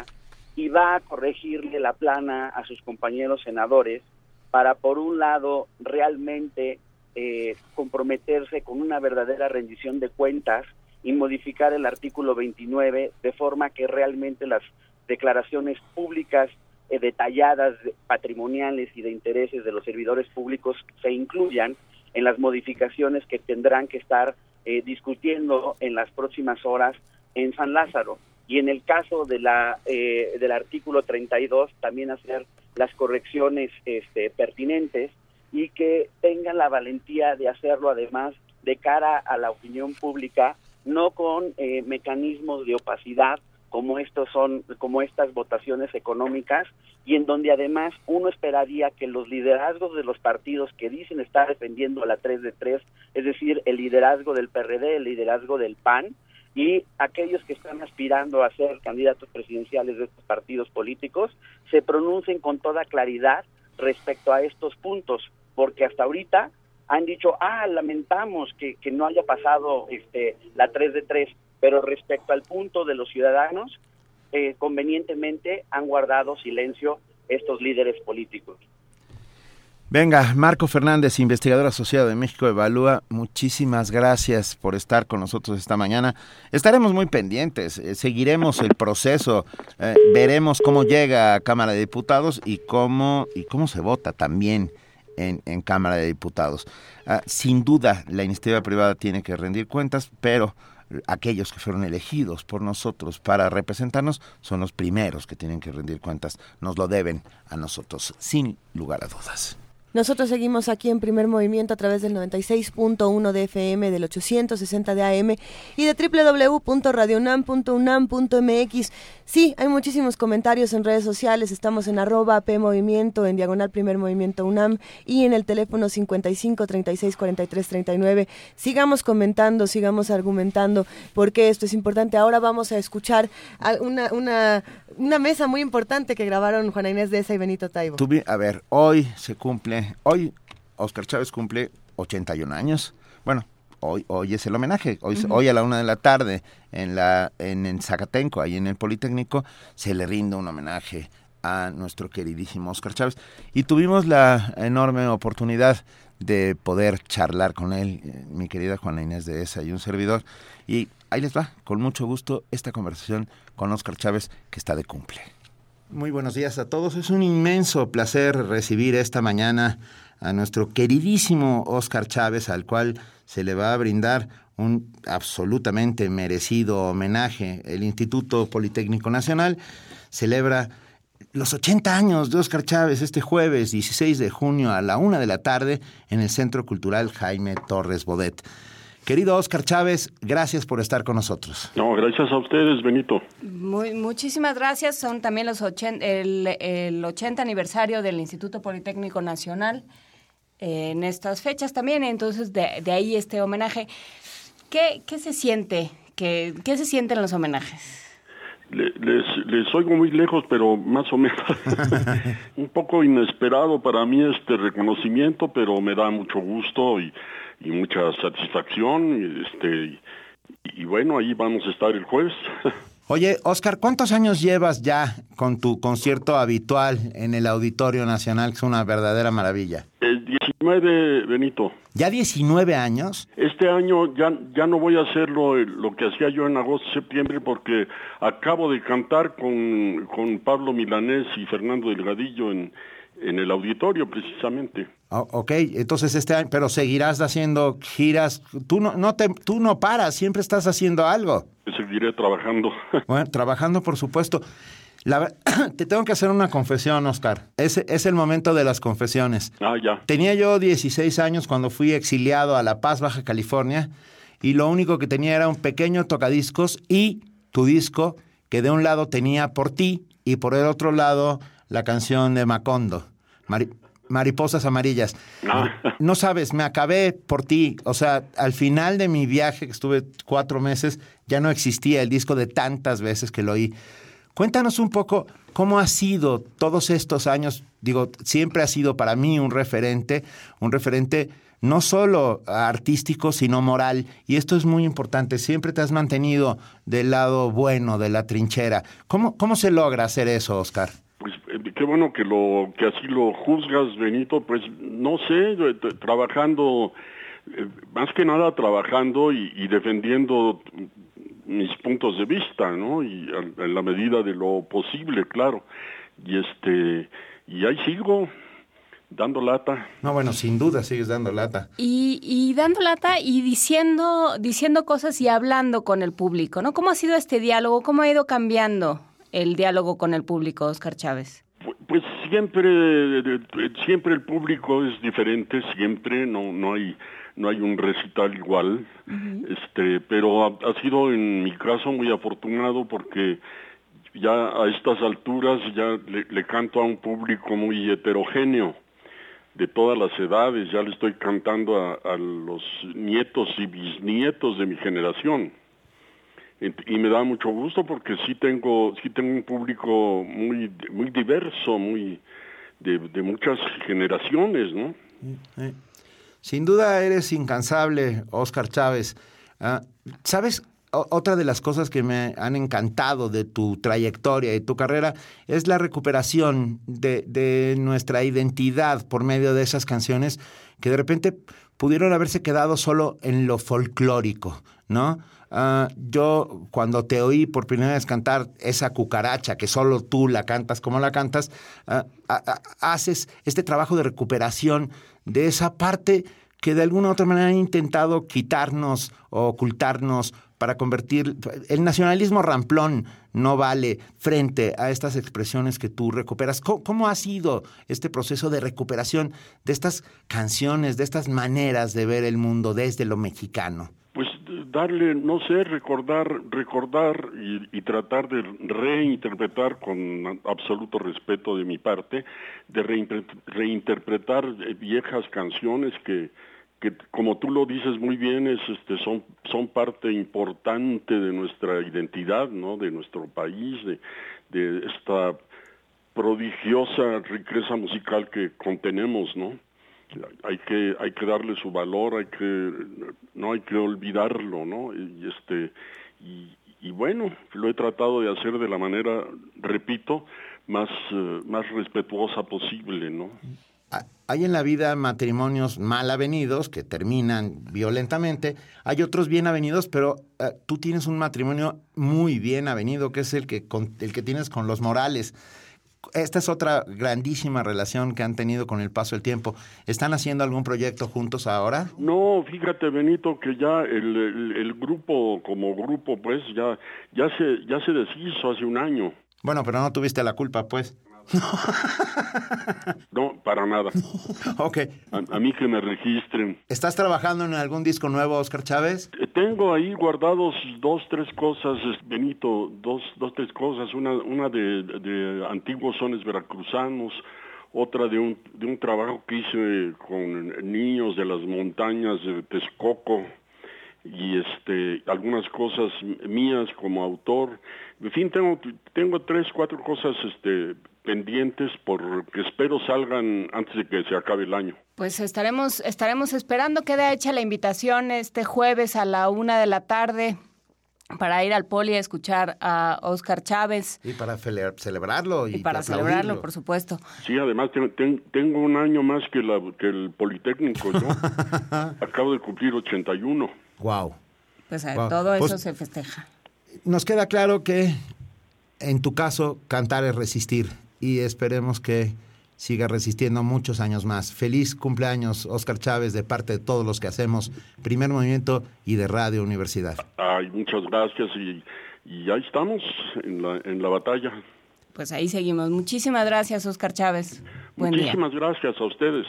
y va a corregirle la plana a sus compañeros senadores para, por un lado, realmente eh, comprometerse con una verdadera rendición de cuentas y modificar el artículo 29 de forma que realmente las declaraciones públicas eh, detalladas, de- patrimoniales y de intereses de los servidores públicos se incluyan en las modificaciones que tendrán que estar eh, discutiendo en las próximas horas en San Lázaro. Y en el caso de la, eh, del artículo 32, también hacer las correcciones este, pertinentes y que tengan la valentía de hacerlo además de cara a la opinión pública, no con eh, mecanismos de opacidad como estos son como estas votaciones económicas y en donde además uno esperaría que los liderazgos de los partidos que dicen estar defendiendo a la 3 de 3, es decir, el liderazgo del PRD, el liderazgo del PAN y aquellos que están aspirando a ser candidatos presidenciales de estos partidos políticos se pronuncien con toda claridad respecto a estos puntos, porque hasta ahorita han dicho, ah, lamentamos que, que no haya pasado este, la 3 de 3, pero respecto al punto de los ciudadanos, eh, convenientemente han guardado silencio estos líderes políticos. Venga, Marco Fernández, investigador asociado de México Evalúa, muchísimas gracias por estar con nosotros esta mañana. Estaremos muy pendientes, eh, seguiremos el proceso, eh, veremos cómo llega a Cámara de Diputados y cómo, y cómo se vota también en, Cámara de Diputados. Ah, sin duda, la iniciativa privada tiene que rendir cuentas, pero aquellos que fueron elegidos por nosotros para representarnos son los primeros que tienen que rendir cuentas. Nos lo deben a nosotros, sin lugar a dudas. Nosotros seguimos aquí en primer movimiento a través del 96.1 de FM, del 860 de AM y de www.radionam.unam.mx. Sí, hay muchísimos comentarios en redes sociales. Estamos en arroba P Movimiento, en diagonal primer movimiento UNAM y en el teléfono 55 36 43 39. Sigamos comentando, sigamos argumentando porque esto es importante. Ahora vamos a escuchar una, una, una mesa muy importante que grabaron Juana Inés de esa y Benito Taibo. A ver, hoy se cumple, hoy Oscar Chávez cumple 81 años. Bueno, hoy, hoy es el homenaje. Hoy, a la una de la tarde en la en, en Zacatenco, ahí en el Politécnico, se le rinde un homenaje a a nuestro queridísimo Oscar Chávez y tuvimos la enorme oportunidad de poder charlar con él, eh, mi querida Juana Inés de ESA y un servidor. Y ahí les va, con mucho gusto, esta conversación con Oscar Chávez, que está de cumple. Muy buenos días a todos. Es un inmenso placer recibir esta mañana a nuestro queridísimo Oscar Chávez, al cual se le va a brindar un absolutamente merecido homenaje. El Instituto Politécnico Nacional celebra los 80 años de Oscar Chávez este jueves 16 de junio a la una de la tarde en el Centro Cultural Jaime Torres Bodet. Querido Oscar Chávez, gracias por estar con nosotros. No, gracias a ustedes, Benito. Muy, muchísimas gracias. Son también los el, el 80 aniversario del Instituto Politécnico Nacional en estas fechas también, entonces de, de ahí este homenaje. ¿Qué, qué se siente? ¿Qué, ¿Qué se sienten los homenajes? les, les oigo muy lejos, pero más o menos (laughs) (laughs) un poco inesperado para mí este reconocimiento, pero me da mucho gusto y, y mucha satisfacción. Y, este, y, y bueno, ahí vamos a estar el jueves. (laughs) Oye, Oscar, ¿cuántos años llevas ya con tu concierto habitual en el Auditorio Nacional, que es una verdadera maravilla? El 19, Benito. ¿Ya 19 años? Este año ya, ya no voy a hacer lo, lo que hacía yo en agosto, septiembre, porque acabo de cantar con, con Pablo Milanés y Fernando Delgadillo en, en el auditorio precisamente. Oh, ok, entonces este año, pero seguirás haciendo giras. Tú no, no te, tú no paras, siempre estás haciendo algo. Seguiré trabajando. (laughs) Bueno, trabajando por supuesto. La, (coughs) te tengo que hacer una confesión, Oscar. Es, es el momento de las confesiones. Ah, ya. Tenía yo 16 años cuando fui exiliado a La Paz, Baja California, y lo único que tenía era un pequeño tocadiscos y tu disco, que de un lado tenía por ti y por el otro lado la canción de Macondo, Mari Mariposas Amarillas. No. (laughs) no. sabes, me acabé por ti. O sea, al final de mi viaje, que estuve cuatro meses, ya no existía el disco de tantas veces que lo oí. Cuéntanos un poco cómo ha sido todos estos años. Digo, siempre ha sido para mí un referente, un referente no solo artístico, sino moral. Y esto es muy importante. Siempre te has mantenido del lado bueno, de la trinchera. ¿Cómo, cómo se logra hacer eso, Oscar? Pues eh, qué bueno que lo que así lo juzgas, Benito. Pues no sé, eh, trabajando, eh, más que nada trabajando y, y, defendiendo mis puntos de vista, ¿no? Y a, en la medida de lo posible, claro. Y este y ahí sigo dando lata. No, bueno, sin duda sigues dando lata. Y, y dando lata y diciendo diciendo cosas y hablando con el público, ¿no? ¿Cómo ha sido este diálogo? ¿Cómo ha ido cambiando? el diálogo con el público, Oscar Chávez? Pues siempre, siempre el público es diferente, siempre no no hay no hay un recital igual, uh -huh. este, pero ha, ha, sido en mi caso muy afortunado porque ya a estas alturas ya le, le canto a un público muy heterogéneo de todas las edades, ya le estoy cantando a, a los nietos y bisnietos de mi generación. Y me da mucho gusto porque sí tengo sí tengo un público muy muy diverso muy de, de muchas generaciones no sin duda eres incansable Oscar Chávez uh, sabes otra de las cosas que me han encantado de tu trayectoria y tu carrera es la recuperación de, nuestra identidad por medio de esas canciones que de repente pudieron haberse quedado solo en lo folclórico, ¿no? Uh, yo cuando te oí por primera vez cantar esa cucaracha que solo tú la cantas como la cantas, uh, haces este trabajo de recuperación de esa parte que de alguna u otra manera han intentado quitarnos o ocultarnos para convertir el nacionalismo ramplón no vale frente a estas expresiones que tú recuperas. ¿Cómo, ¿Cómo, ha sido este proceso de recuperación de estas canciones, de estas maneras de ver el mundo desde lo mexicano? Darle, no sé, recordar, recordar y, tratar de reinterpretar con absoluto respeto de mi parte, de reinterpretar viejas canciones que que como tú lo dices muy bien es este son son parte importante de nuestra identidad no de nuestro país de de esta prodigiosa riqueza musical que contenemos no hay que hay que darle su valor hay que no hay que olvidarlo no y este y, y bueno lo he tratado de hacer de la manera repito más, eh, más respetuosa posible, ¿no? Hay en la vida matrimonios mal avenidos que terminan violentamente, hay otros bien avenidos, pero eh, tú tienes un matrimonio muy bien avenido, que es el que, con, el que tienes con los Morales. Esta es otra grandísima relación que han tenido con el paso del tiempo. ¿Están haciendo algún proyecto juntos ahora? No, fíjate Benito que ya el, el, el grupo como grupo pues ya ya se ya se deshizo hace un año. Bueno, pero no tuviste la culpa, pues. (laughs) No, para nada. (laughs) ok. A, a, mí que me registren. ¿Estás trabajando en algún disco nuevo, Oscar Chávez? Eh, tengo ahí guardados dos, tres cosas, Benito, dos, dos, tres cosas. Una, una de, de antiguos sones veracruzanos, otra de un, de un trabajo que hice con niños de las montañas de Texcoco y este algunas cosas mías como autor en fin tengo tengo tres cuatro cosas este pendientes porque espero salgan antes de que se acabe el año pues estaremos estaremos esperando queda hecha la invitación este jueves a la una de la tarde para ir al poli a escuchar a Oscar Chávez. Y para celebrarlo. Y, y para celebrarlo, por supuesto. Sí, además tengo, tengo un año más que, la, que el Politécnico, ¿no? (laughs) Acabo de cumplir 81. Wow. Pues wow. todo eso pues, se festeja. Nos queda claro que en tu caso cantar es resistir y esperemos que siga resistiendo muchos años más. Feliz cumpleaños, Oscar Chávez, de parte de todos los que hacemos Primer Movimiento y de Radio Universidad. Ay, muchas gracias y, y ahí estamos en la, en la batalla. Pues ahí seguimos. Muchísimas gracias, Oscar Chávez. Buen Muchísimas día. gracias a ustedes.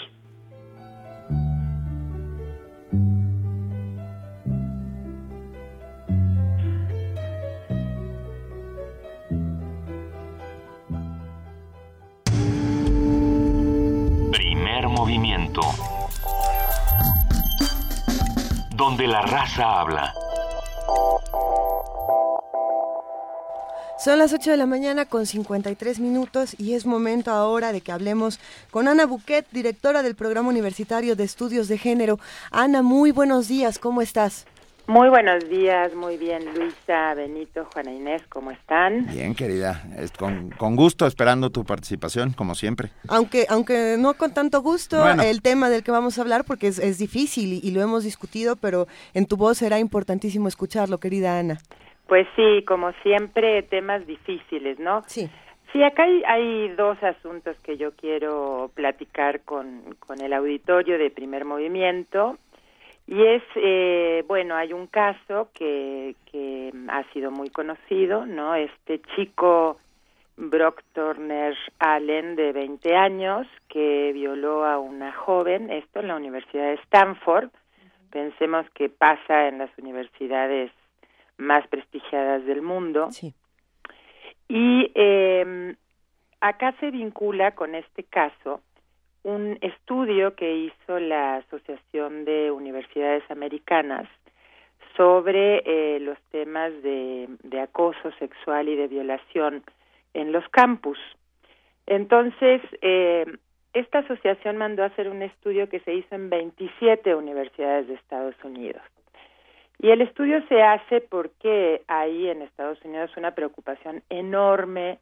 Movimiento. Donde la raza habla. Son las 8 de la mañana con 53 minutos y es momento ahora de que hablemos con Ana Buquet, directora del Programa Universitario de Estudios de Género. Ana, muy buenos días, ¿cómo estás? Muy buenos días, muy bien Luisa, Benito, Juana Inés, ¿cómo están? Bien, querida, con, con, gusto, esperando tu participación, como siempre. Aunque, aunque no con tanto gusto, bueno. el tema del que vamos a hablar, porque es, es difícil y, y, lo hemos discutido, pero en tu voz será importantísimo escucharlo, querida Ana. Pues sí, como siempre, temas difíciles, ¿no? Sí. Sí, acá hay, hay dos asuntos que yo quiero platicar con, con el auditorio de primer movimiento. Y es, eh, bueno, hay un caso que, que ha sido muy conocido, ¿no? Este chico Brock Turner Allen, de 20 años, que violó a una joven, esto en la Universidad de Stanford. Pensemos que pasa en las universidades más prestigiadas del mundo. Sí. Y eh, acá se vincula con este caso un estudio que hizo la Asociación de Universidades Americanas sobre eh, los temas de, de, acoso sexual y de violación en los campus. Entonces, eh, esta asociación mandó a hacer un estudio que se hizo en 27 universidades de Estados Unidos. Y el estudio se hace porque hay en Estados Unidos una preocupación enorme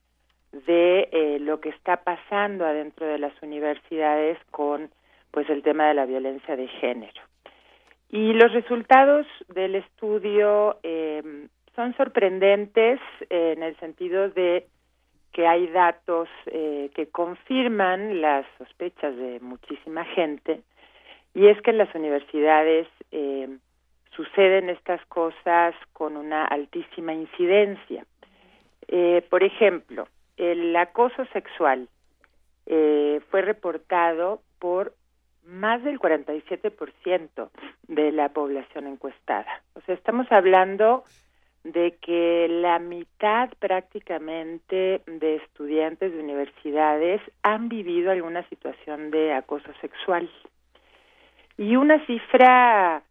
de eh, lo que está pasando adentro de las universidades con pues el tema de la violencia de género. Y los resultados del estudio eh, son sorprendentes eh, en el sentido de que hay datos eh, que confirman las sospechas de muchísima gente y es que en las universidades suceden estas cosas con una altísima incidencia. Por ejemplo el acoso sexual eh, fue reportado por más del 47% de la población encuestada. O sea, estamos hablando de que la mitad prácticamente de estudiantes de universidades han vivido alguna situación de acoso sexual. Y una cifra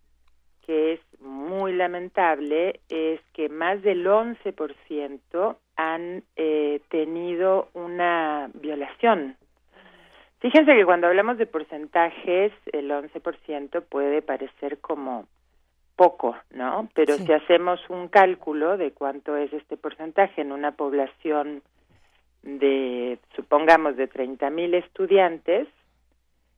que es muy lamentable es que más del 11% han eh, tenido una violación. Fíjense que cuando hablamos de porcentajes, el 11% puede parecer como poco, ¿no? Pero sí. si hacemos un cálculo de cuánto es este porcentaje en una población de supongamos, de 30 mil estudiantes,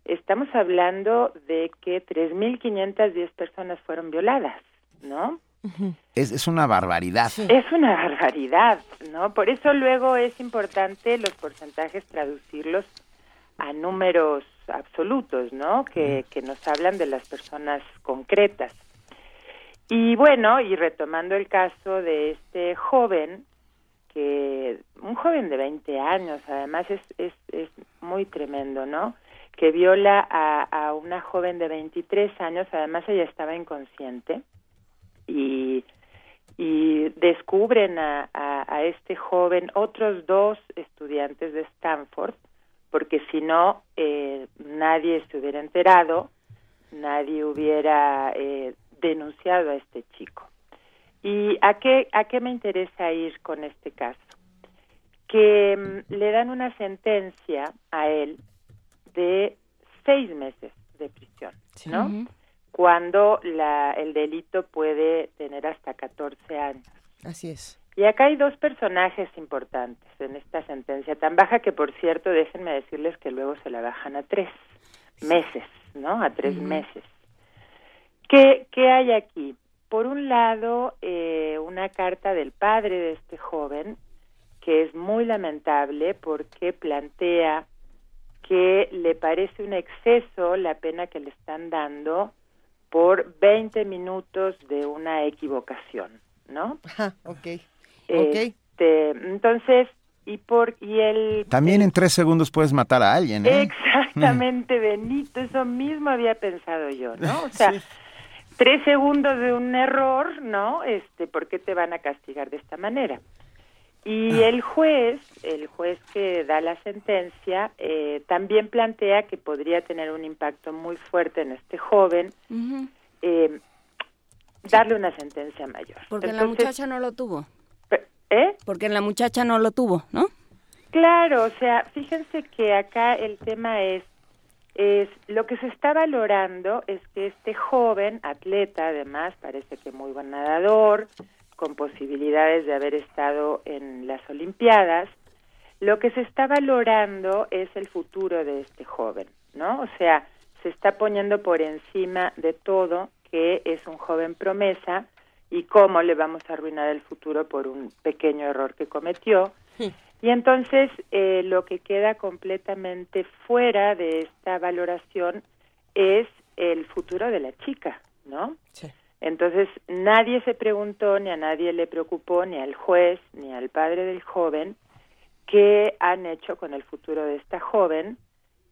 estamos hablando de que 3.510 personas fueron violadas, ¿no? Es, es una barbaridad. Es una barbaridad, ¿no? Por eso luego es importante los porcentajes traducirlos a números absolutos, ¿no? Que, que nos hablan de las personas concretas. Y bueno, y retomando el caso de este joven, que un joven de 20 años, además es, es, es muy tremendo, ¿no? Que viola a, a una joven de 23 años, además ella estaba inconsciente, y, descubren a, a, a este joven otros dos estudiantes de Stanford, porque si no, eh, nadie se hubiera enterado, nadie hubiera eh, denunciado a este chico. ¿Y a qué, a qué me interesa ir con este caso? Que mm, le dan una sentencia a él de seis meses de prisión, ¿no? Cuando la, el delito puede tener hasta 14 años. Así es. Y acá hay dos personajes importantes en esta sentencia tan baja que, por cierto, déjenme decirles que luego se la bajan a tres meses, ¿no? A tres meses. ¿Qué, ¿Qué hay aquí? Por un lado, eh, una carta del padre de este joven, que es muy lamentable porque plantea que le parece un exceso la pena que le están dando por 20 minutos de una equivocación, ¿no? Ajá, ok. Este, entonces, y por y el También en tres segundos puedes matar a alguien, ¿eh? Exactamente, Benito, eso mismo había pensado yo, ¿no? O (laughs) sea, tres segundos de un error, ¿no? Este, ¿por qué te van a castigar de esta manera? Y el juez, el juez que da la sentencia, eh, también plantea que podría tener un impacto muy fuerte en este joven, eh, darle una sentencia mayor. Porque la Entonces, muchacha no lo tuvo. ¿Eh? Porque la muchacha no lo tuvo, ¿no? Claro, o sea, fíjense que acá el tema es, es lo que se está valorando es que este joven atleta, además, parece que muy buen nadador, con posibilidades de haber estado en las Olimpiadas, lo que se está valorando es el futuro de este joven, ¿no? O sea, se está poniendo por encima de todo que es un joven promesa y cómo le vamos a arruinar el futuro por un pequeño error que cometió. Y entonces eh, lo que queda completamente fuera de esta valoración es el futuro de la chica, ¿no? Entonces nadie se preguntó, ni a nadie le preocupó, ni al juez, ni al padre del joven, qué han hecho con el futuro de esta joven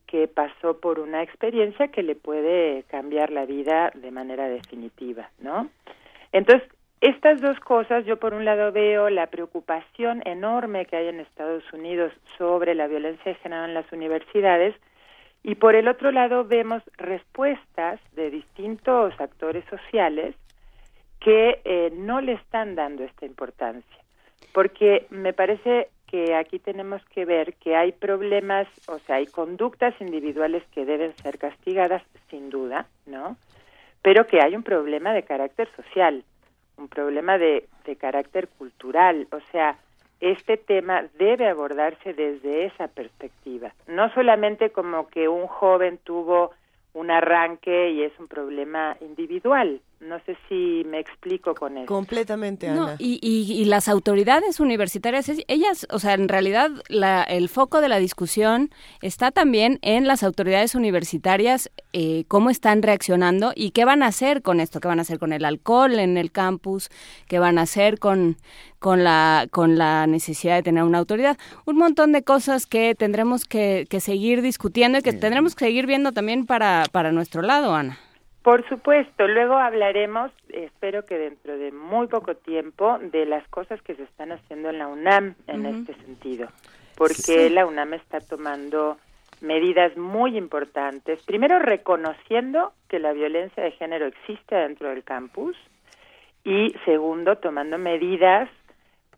que pasó por una experiencia que le puede cambiar la vida de manera definitiva, ¿no? Entonces, estas dos cosas, yo por un lado veo la preocupación enorme que hay en Estados Unidos sobre la violencia de género en las universidades y por el otro lado vemos respuestas de distintos actores sociales que eh, no le están dando esta importancia. Porque me parece que aquí tenemos que ver que hay problemas, o sea, hay conductas individuales que deben ser castigadas, sin duda, ¿no? Pero que hay un problema de carácter social, un problema de, de carácter cultural, o sea, este tema debe abordarse desde esa perspectiva, no solamente como que un joven tuvo un arranque y es un problema individual. No sé si me explico con eso. Completamente, No, Ana. y, y, y las autoridades universitarias, ellas, o sea, en realidad la, el foco de la discusión está también en las autoridades universitarias, eh, cómo están reaccionando y qué van a hacer con esto, qué van a hacer con el alcohol en el campus, qué van a hacer con, con, la, con la necesidad de tener una autoridad. Un montón de cosas que tendremos que, que seguir discutiendo y que tendremos que seguir viendo también para, para nuestro lado, Ana. Por supuesto, luego hablaremos, espero que dentro de muy poco tiempo, de las cosas que se están haciendo en la UNAM en este sentido, porque Sí. la UNAM está tomando medidas muy importantes, primero reconociendo que la violencia de género existe dentro del campus y segundo tomando medidas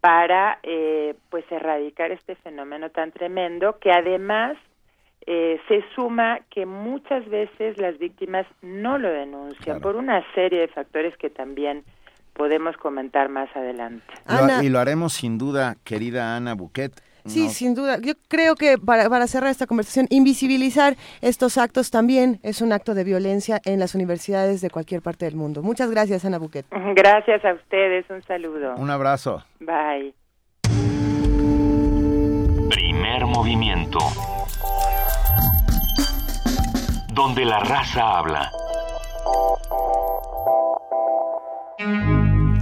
para eh, pues erradicar este fenómeno tan tremendo que además eh, se suma que muchas veces las víctimas no lo denuncian por una serie de factores que también podemos comentar más adelante. Lo- y lo haremos sin duda, querida Ana Buquet. Sí, sin duda. Yo creo que para, para, cerrar esta conversación, invisibilizar estos actos también es un acto de violencia en las universidades de cualquier parte del mundo. Muchas gracias, Ana Buquet. (laughs) Gracias a ustedes. Un saludo. Un abrazo. Bye. Primer movimiento. Donde la raza habla.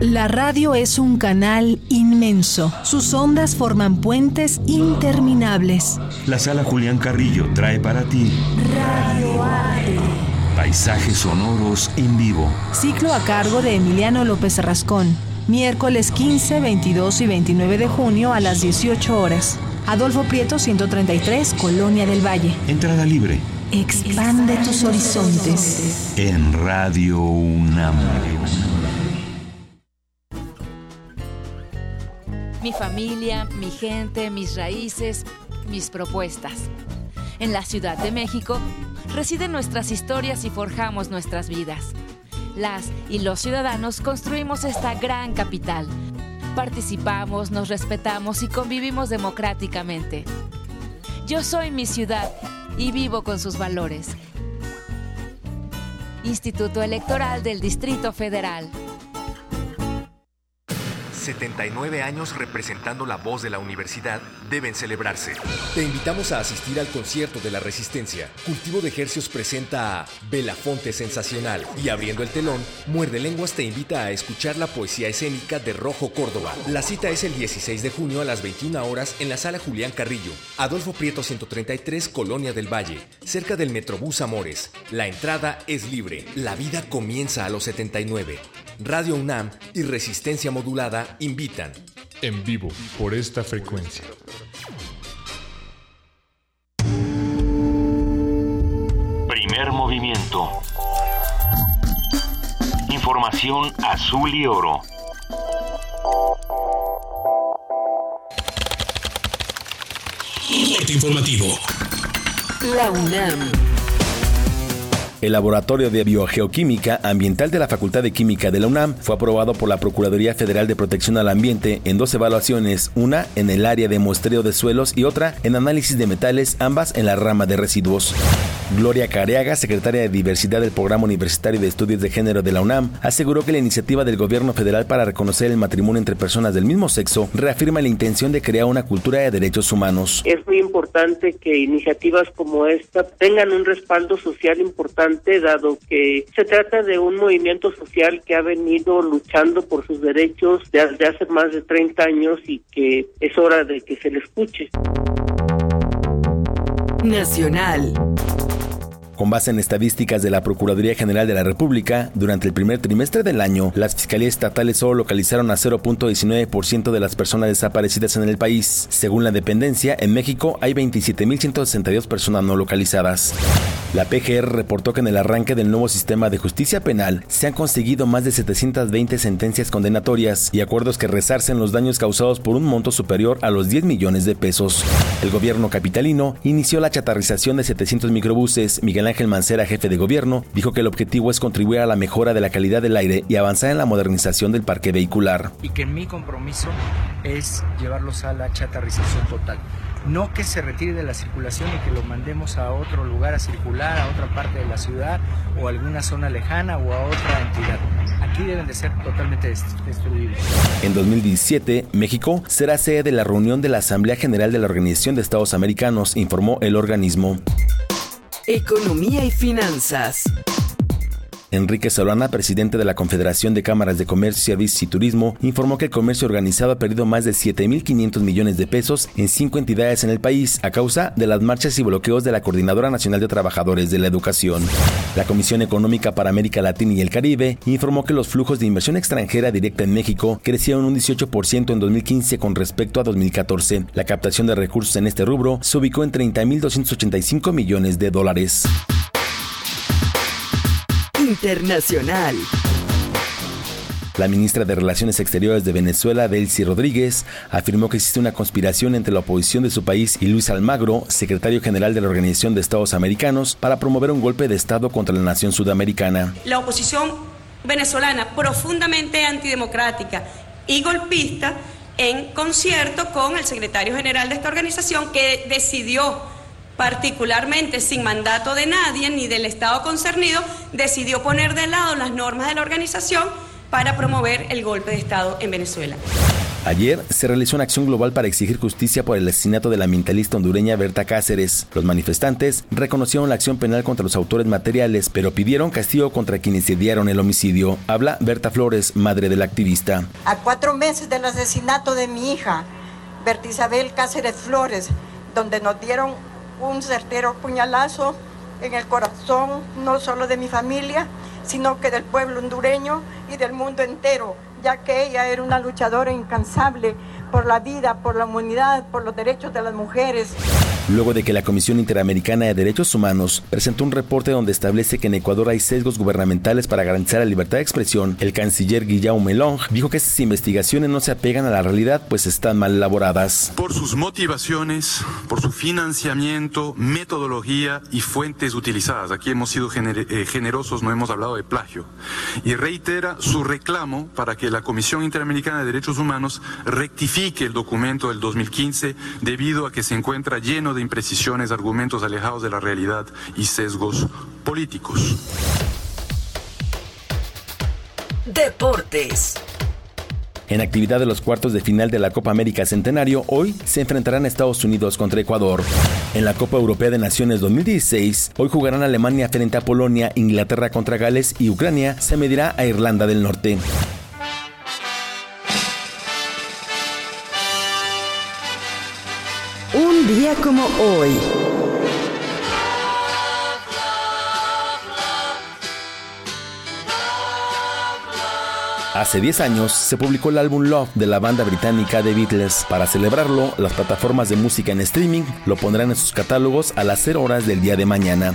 La radio es un canal inmenso. Sus ondas forman puentes interminables. La sala Julián Carrillo trae para ti Radio Arte. Paisajes sonoros en vivo. Ciclo a cargo de Emiliano López Rascón. Miércoles 15, 22 y 29 de junio a las 18 horas. Adolfo Prieto 133, Colonia del Valle. Entrada libre. Expande tus horizontes. En Radio UNAM. Mi familia, mi gente, mis raíces, mis propuestas. En la Ciudad de México residen nuestras historias y forjamos nuestras vidas. Las y los ciudadanos construimos esta gran capital. Participamos, nos respetamos y convivimos democráticamente. Yo soy mi ciudad y vivo con sus valores. Instituto Electoral del Distrito Federal. 79 años representando la voz de la universidad deben celebrarse. Te invitamos a asistir al concierto de la Resistencia. Cultivo de Ejercios presenta a Belafonte Sensacional y abriendo el telón, Muerde Lenguas te invita a escuchar la poesía escénica de Rojo Córdoba. La cita es el 16 de junio a las 21 horas en la sala Julián Carrillo, Adolfo Prieto 133, Colonia del Valle, cerca del Metrobús Amores. La entrada es libre. La vida comienza a los 79. Radio UNAM y Resistencia Modulada invitan. En vivo, por esta frecuencia. Primer movimiento. Información azul y oro. Corte informativo. La UNAM. El Laboratorio de Biogeoquímica Ambiental de la Facultad de Química de la UNAM fue aprobado por la Procuraduría Federal de Protección al Ambiente en dos evaluaciones, una en el área de muestreo de suelos y otra en análisis de metales, ambas en la rama de residuos. Gloria Careaga, secretaria de Diversidad del Programa Universitario de Estudios de Género de la UNAM, aseguró que la iniciativa del gobierno federal para reconocer el matrimonio entre personas del mismo sexo reafirma la intención de crear una cultura de derechos humanos. Es muy importante que iniciativas como esta tengan un respaldo social importante, dado que se trata de un movimiento social que ha venido luchando por sus derechos desde hace más de 30 años y que es hora de que se le escuche. Nacional. Con base en estadísticas de la Procuraduría General de la República, durante el primer trimestre del año, las fiscalías estatales solo localizaron a 0.19% de las personas desaparecidas en el país. Según la dependencia, en México hay 27.162 personas no localizadas. La PGR reportó que en el arranque del nuevo sistema de justicia penal se han conseguido más de 720 sentencias condenatorias y acuerdos que resarcen los daños causados por un monto superior a los 10 millones de pesos. El gobierno capitalino inició la chatarrización de 700 microbuses. Miguel Ángel Mancera, jefe de gobierno, dijo que el objetivo es contribuir a la mejora de la calidad del aire y avanzar en la modernización del parque vehicular. Y que mi compromiso es llevarlos a la chatarrización total. No que se retire de la circulación y que lo mandemos a otro lugar a circular, a otra parte de la ciudad o a alguna zona lejana o a otra entidad. Aquí deben de ser totalmente destruidos. En 2017, México será sede de la reunión de la Asamblea General de la Organización de Estados Americanos, informó el organismo. Economía y finanzas. Enrique Solana, presidente de la Confederación de Cámaras de Comercio, Servicios y Turismo, informó que el comercio organizado ha perdido más de 7.500 millones de pesos en cinco entidades en el país a causa de las marchas y bloqueos de la Coordinadora Nacional de Trabajadores de la Educación. La Comisión Económica para América Latina y el Caribe informó que los flujos de inversión extranjera directa en México crecieron un 18% en 2015 con respecto a 2014. La captación de recursos en este rubro se ubicó en 30.285 millones de dólares. Internacional. La ministra de Relaciones Exteriores de Venezuela, Delcy Rodríguez, afirmó que existe una conspiración entre la oposición de su país y Luis Almagro, secretario general de la Organización de Estados Americanos, para promover un golpe de Estado contra la nación sudamericana. La oposición venezolana, profundamente antidemocrática y golpista, en concierto con el secretario general de esta organización que decidió particularmente sin mandato de nadie ni del Estado concernido, decidió poner de lado las normas de la organización para promover el golpe de Estado en Venezuela. Ayer se realizó una acción global para exigir justicia por el asesinato de la ambientalista hondureña Berta Cáceres. Los manifestantes reconocieron la acción penal contra los autores materiales, pero pidieron castigo contra quienes idearon el homicidio. Habla Berta Flores, madre del activista. A cuatro meses del asesinato de mi hija, Berta Isabel Cáceres Flores, donde nos dieron un certero puñalazo en el corazón no solo de mi familia, sino que del pueblo hondureño y del mundo entero ya que ella era una luchadora incansable por la vida, por la humanidad, por los derechos de las mujeres. Luego de que la Comisión Interamericana de Derechos Humanos presentó un reporte donde establece que en Ecuador hay sesgos gubernamentales para garantizar la libertad de expresión, el canciller Guillaume Melong dijo que estas investigaciones no se apegan a la realidad, pues están mal elaboradas. Por sus motivaciones, por su financiamiento, metodología y fuentes utilizadas. Aquí hemos sido eh, generosos, no hemos hablado de plagio. Y reitera su reclamo para que la Comisión Interamericana de Derechos Humanos rectifique el documento del 2015 debido a que se encuentra lleno de imprecisiones, argumentos alejados de la realidad y sesgos políticos. Deportes. En actividad de los cuartos de final de la Copa América Centenario, hoy se enfrentarán Estados Unidos contra Ecuador. En la Copa Europea de Naciones 2016, hoy jugarán Alemania frente a Polonia, Inglaterra contra Gales y Ucrania se medirá a Irlanda del Norte. Un día como hoy. Hace 10 años se publicó el álbum Love de la banda británica The Beatles. Para celebrarlo, las plataformas de música en streaming lo pondrán en sus catálogos a las 0 horas del día de mañana.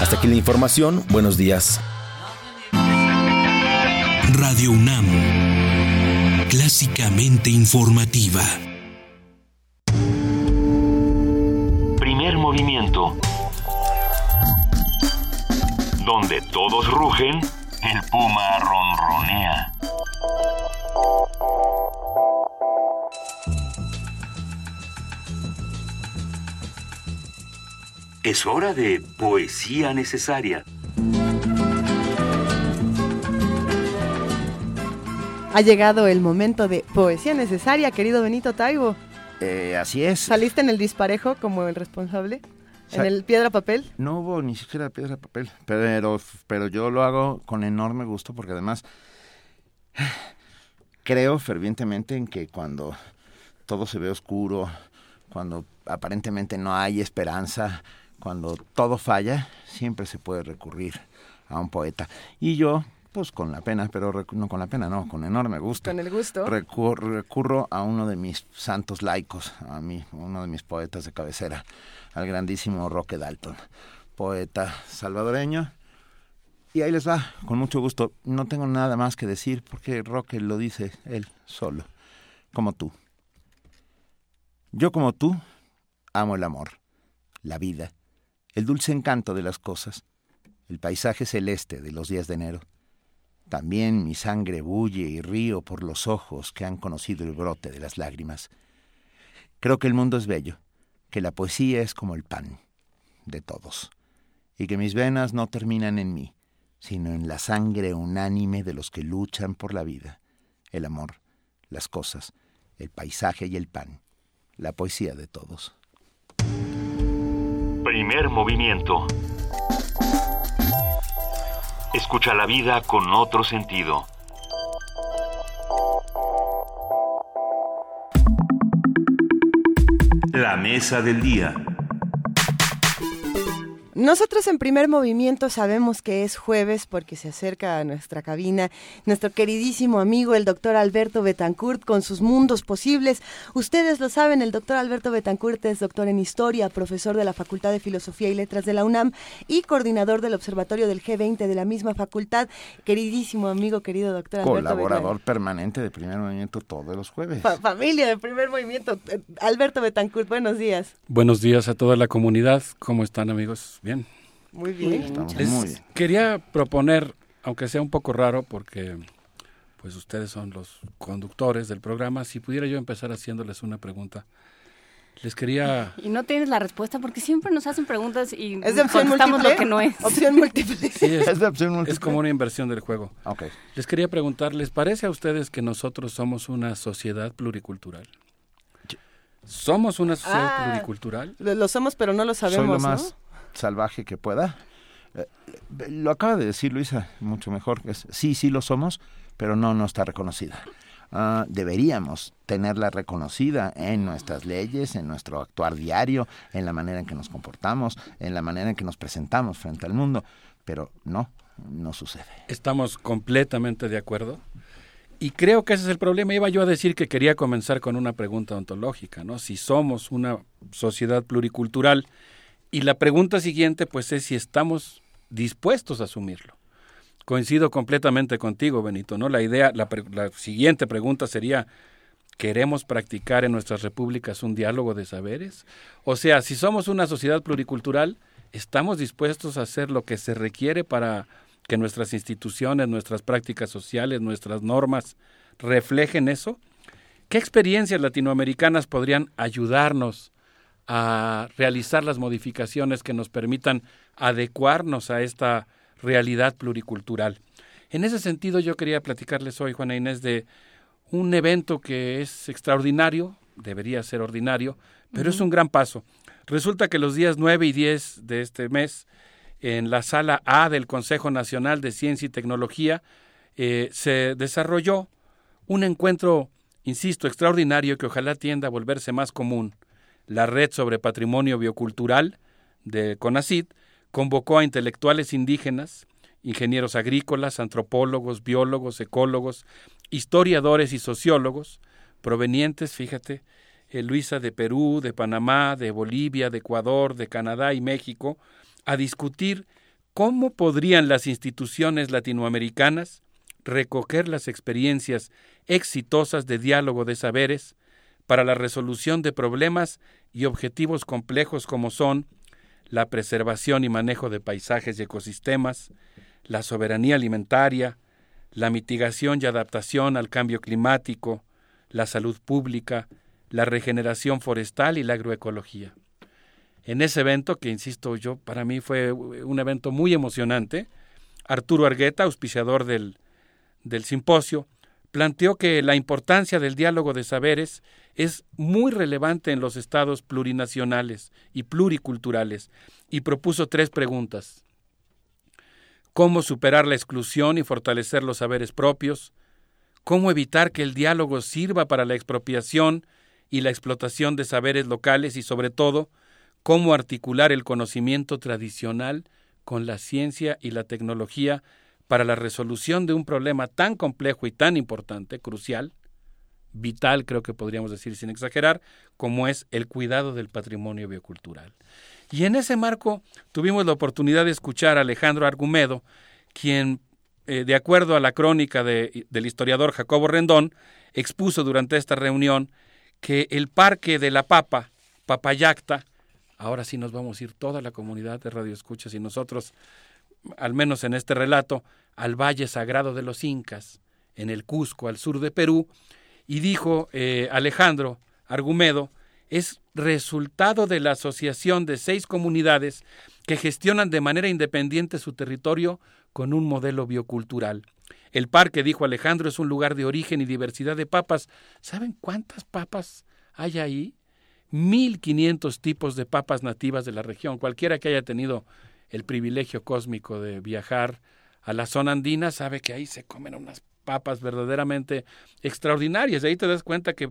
Hasta aquí la información. Buenos días. Radio UNAM. Clásicamente informativa. Primer movimiento. Donde todos rugen, el puma ronronea. Es hora de poesía necesaria. Ha llegado el momento de poesía necesaria, querido Benito Taibo. Eh, así es. ¿Saliste en el disparejo como el responsable? ¿En el piedra papel? No hubo ni siquiera piedra papel, pero, pero yo lo hago con enorme gusto porque además (sighs) creo fervientemente en que cuando todo se ve oscuro, cuando aparentemente no hay esperanza, cuando todo falla, siempre se puede recurrir a un poeta. Y yo pues con la pena, pero no con la pena, no, con enorme gusto. Con el gusto. recurro a uno de mis santos laicos, a mí, uno de mis poetas de cabecera, al grandísimo Roque Dalton, poeta salvadoreño. Y ahí les va, con mucho gusto. No tengo nada más que decir porque Roque lo dice él solo, como tú. Yo como tú amo el amor, la vida, el dulce encanto de las cosas, el paisaje celeste de los días de enero también mi sangre bulle y río por los ojos que han conocido el brote de las lágrimas. Creo que el mundo es bello, que la poesía es como el pan de todos, y que mis venas no terminan en mí, sino en la sangre unánime de los que luchan por la vida, el amor, las cosas, el paisaje y el pan, la poesía de todos. Primer movimiento Escucha la vida con otro sentido. La mesa del día. Nosotros en primer movimiento sabemos que es jueves porque se acerca a nuestra cabina nuestro queridísimo amigo el doctor Alberto Betancourt con sus mundos posibles. Ustedes lo saben, el doctor Alberto Betancourt es doctor en historia, profesor de la Facultad de Filosofía y Letras de la UNAM y coordinador del Observatorio del G20 de la misma facultad. Queridísimo amigo, querido doctor Alberto Colaborador permanente de primer movimiento todos los jueves. familia de primer movimiento. Eh, Alberto Betancourt, buenos días. Buenos días a toda la comunidad. ¿Cómo están amigos? Bien. Muy bien. Estamos Les muy bien. quería proponer, aunque sea un poco raro, porque pues ustedes son los conductores del programa, si pudiera yo empezar haciéndoles una pregunta. Les quería... Y no tienes la respuesta porque siempre nos hacen preguntas y ¿Es de opción contestamos múltiple? lo que no es. Opción múltiple. Sí, es, (laughs) ¿Es de opción múltiple? es como una inversión del juego. Ok. Les quería preguntar, ¿les parece a ustedes que nosotros somos una sociedad pluricultural? ¿Somos una sociedad Ah, pluricultural? Lo, somos, pero no lo Soy sabemos, lo ¿no? más salvaje que pueda. Eh, lo acaba de decir Luisa, mucho mejor. Es, sí, sí lo somos, pero no, no está reconocida. Ah, deberíamos tenerla reconocida en nuestras leyes, en nuestro actuar diario, en la manera en que nos comportamos, en la manera en que nos presentamos frente al mundo, pero no, no sucede. Estamos completamente de acuerdo. Y creo que ese es el problema. Iba yo a decir que quería comenzar con una pregunta ontológica, ¿no? Si somos una sociedad pluricultural. Y la pregunta siguiente, pues, es si estamos dispuestos a asumirlo. Coincido completamente contigo, Benito, ¿no? La idea, la, la siguiente pregunta sería, ¿queremos practicar en nuestras repúblicas un diálogo de saberes? O sea, si somos una sociedad pluricultural, ¿estamos dispuestos a hacer lo que se requiere para que nuestras instituciones, nuestras prácticas sociales, nuestras normas reflejen eso? ¿Qué experiencias latinoamericanas podrían ayudarnos a realizar las modificaciones que nos permitan adecuarnos a esta realidad pluricultural? En ese sentido, yo quería platicarles hoy, Juana Inés, de un evento que es extraordinario, debería ser ordinario, pero es un gran paso. Resulta que los días 9 y 10 de este mes, en la sala A del Consejo Nacional de Ciencia y Tecnología, eh, se desarrolló un encuentro, insisto, extraordinario que ojalá tienda a volverse más común. La Red sobre Patrimonio Biocultural de CONACID convocó a intelectuales indígenas, ingenieros agrícolas, antropólogos, biólogos, ecólogos, historiadores y sociólogos, provenientes, fíjate, eh, Luisa de Perú, de Panamá, de Bolivia, de Ecuador, de Canadá y México, a discutir cómo podrían las instituciones latinoamericanas recoger las experiencias exitosas de diálogo de saberes para la resolución de problemas y objetivos complejos como son la preservación y manejo de paisajes y ecosistemas, la soberanía alimentaria, la mitigación y adaptación al cambio climático, la salud pública, la regeneración forestal y la agroecología. En ese evento, que insisto yo, para mí fue un evento muy emocionante, Arturo Argueta, auspiciador del, del simposio, planteó que la importancia del diálogo de saberes es muy relevante en los estados plurinacionales y pluriculturales y propuso tres preguntas. ¿Cómo superar la exclusión y fortalecer los saberes propios? ¿Cómo evitar que el diálogo sirva para la expropiación y la explotación de saberes locales y sobre todo, cómo articular el conocimiento tradicional con la ciencia y la tecnología para la resolución de un problema tan complejo y tan importante, crucial, vital creo que podríamos decir sin exagerar, como es el cuidado del patrimonio biocultural. Y en ese marco tuvimos la oportunidad de escuchar a Alejandro Argumedo, quien, eh, de acuerdo a la crónica de, del historiador Jacobo Rendón, expuso durante esta reunión que el parque de la Papa, Papayacta, ahora sí nos vamos a ir toda la comunidad de Radio Escuchas y nosotros, al menos en este relato, al Valle Sagrado de los Incas, en el Cusco, al sur de Perú, y dijo eh, Alejandro Argumedo, es resultado de la asociación de seis comunidades que gestionan de manera independiente su territorio con un modelo biocultural. El parque, dijo Alejandro, es un lugar de origen y diversidad de papas. ¿Saben cuántas papas hay ahí? 1.500 tipos de papas nativas de la región. Cualquiera que haya tenido el privilegio cósmico de viajar a la zona andina sabe que ahí se comen unas papas verdaderamente extraordinarias. Ahí te das cuenta que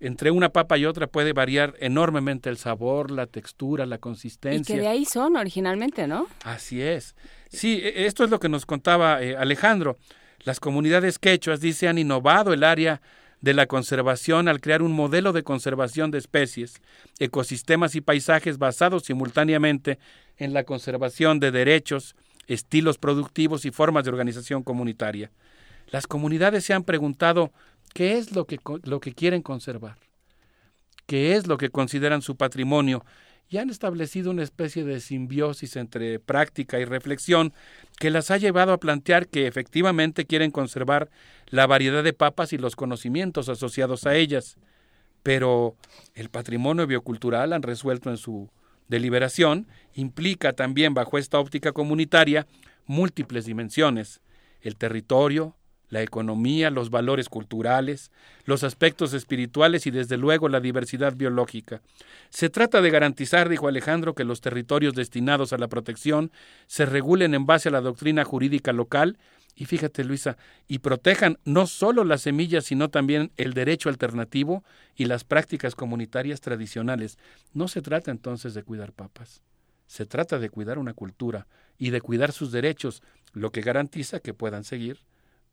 entre una papa y otra puede variar enormemente el sabor, la textura, la Y consistencia. que de ahí son originalmente, ¿no? Así es. Sí, e- esto es lo que nos contaba eh, Alejandro. Las comunidades quechuas, dice, han innovado el área de la conservación al crear un modelo de conservación de especies, ecosistemas y paisajes basados simultáneamente en la conservación de derechos, estilos productivos y formas de organización comunitaria. Las comunidades se han preguntado qué es lo que, lo que quieren conservar, qué es lo que consideran su patrimonio y han establecido una especie de simbiosis entre práctica y reflexión que las ha llevado a plantear que efectivamente quieren conservar la variedad de papas y los conocimientos asociados a ellas. Pero el patrimonio biocultural, han resuelto en su deliberación, implica también bajo esta óptica comunitaria múltiples dimensiones, el territorio, la economía, los valores culturales, los aspectos espirituales y desde luego la diversidad biológica. Se trata de garantizar, dijo Alejandro, que los territorios destinados a la protección se regulen en base a la doctrina jurídica local y fíjate Luisa, y protejan no solo las semillas, sino también el derecho alternativo y las prácticas comunitarias tradicionales. No se trata entonces de cuidar papas, se trata de cuidar una cultura y de cuidar sus derechos, lo que garantiza que puedan seguir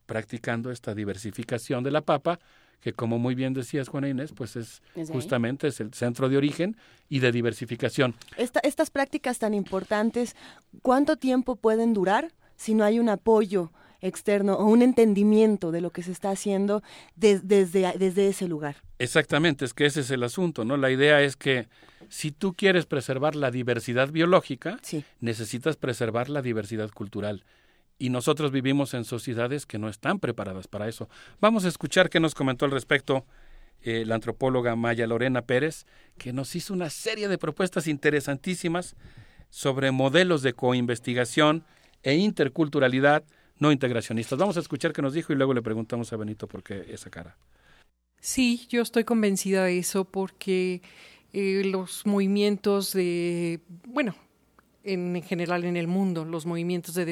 practicando esta diversificación de la papa, que como muy bien decías Juana Inés, pues es, justamente es el centro de origen y de diversificación. estas prácticas tan importantes, ¿cuánto tiempo pueden durar si no hay un apoyo externo o un entendimiento de lo que se está haciendo desde, desde ese lugar? Exactamente, es que ese es el asunto, ¿no? La idea es que si tú quieres preservar la diversidad biológica, necesitas preservar la diversidad cultural y nosotros vivimos en sociedades que no están preparadas para eso. Vamos a escuchar qué nos comentó al respecto eh, la antropóloga Maya Lorena Pérez, que nos hizo una serie de propuestas interesantísimas sobre modelos de coinvestigación e interculturalidad no integracionistas. Vamos a escuchar qué nos dijo y luego le preguntamos a Benito por qué esa cara. Sí, yo estoy convencida de eso porque eh, los movimientos de, bueno, en, general en el mundo, los movimientos de,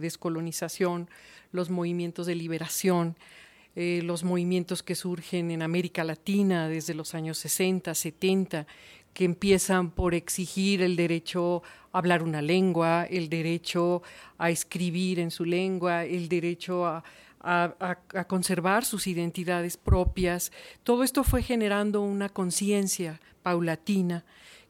descolonización, los movimientos de liberación, eh, los movimientos que surgen en América Latina desde los años 60, 70, que empiezan por exigir el derecho a hablar una lengua, el derecho a escribir en su lengua, el derecho a, a conservar sus identidades propias. Todo esto fue generando una conciencia paulatina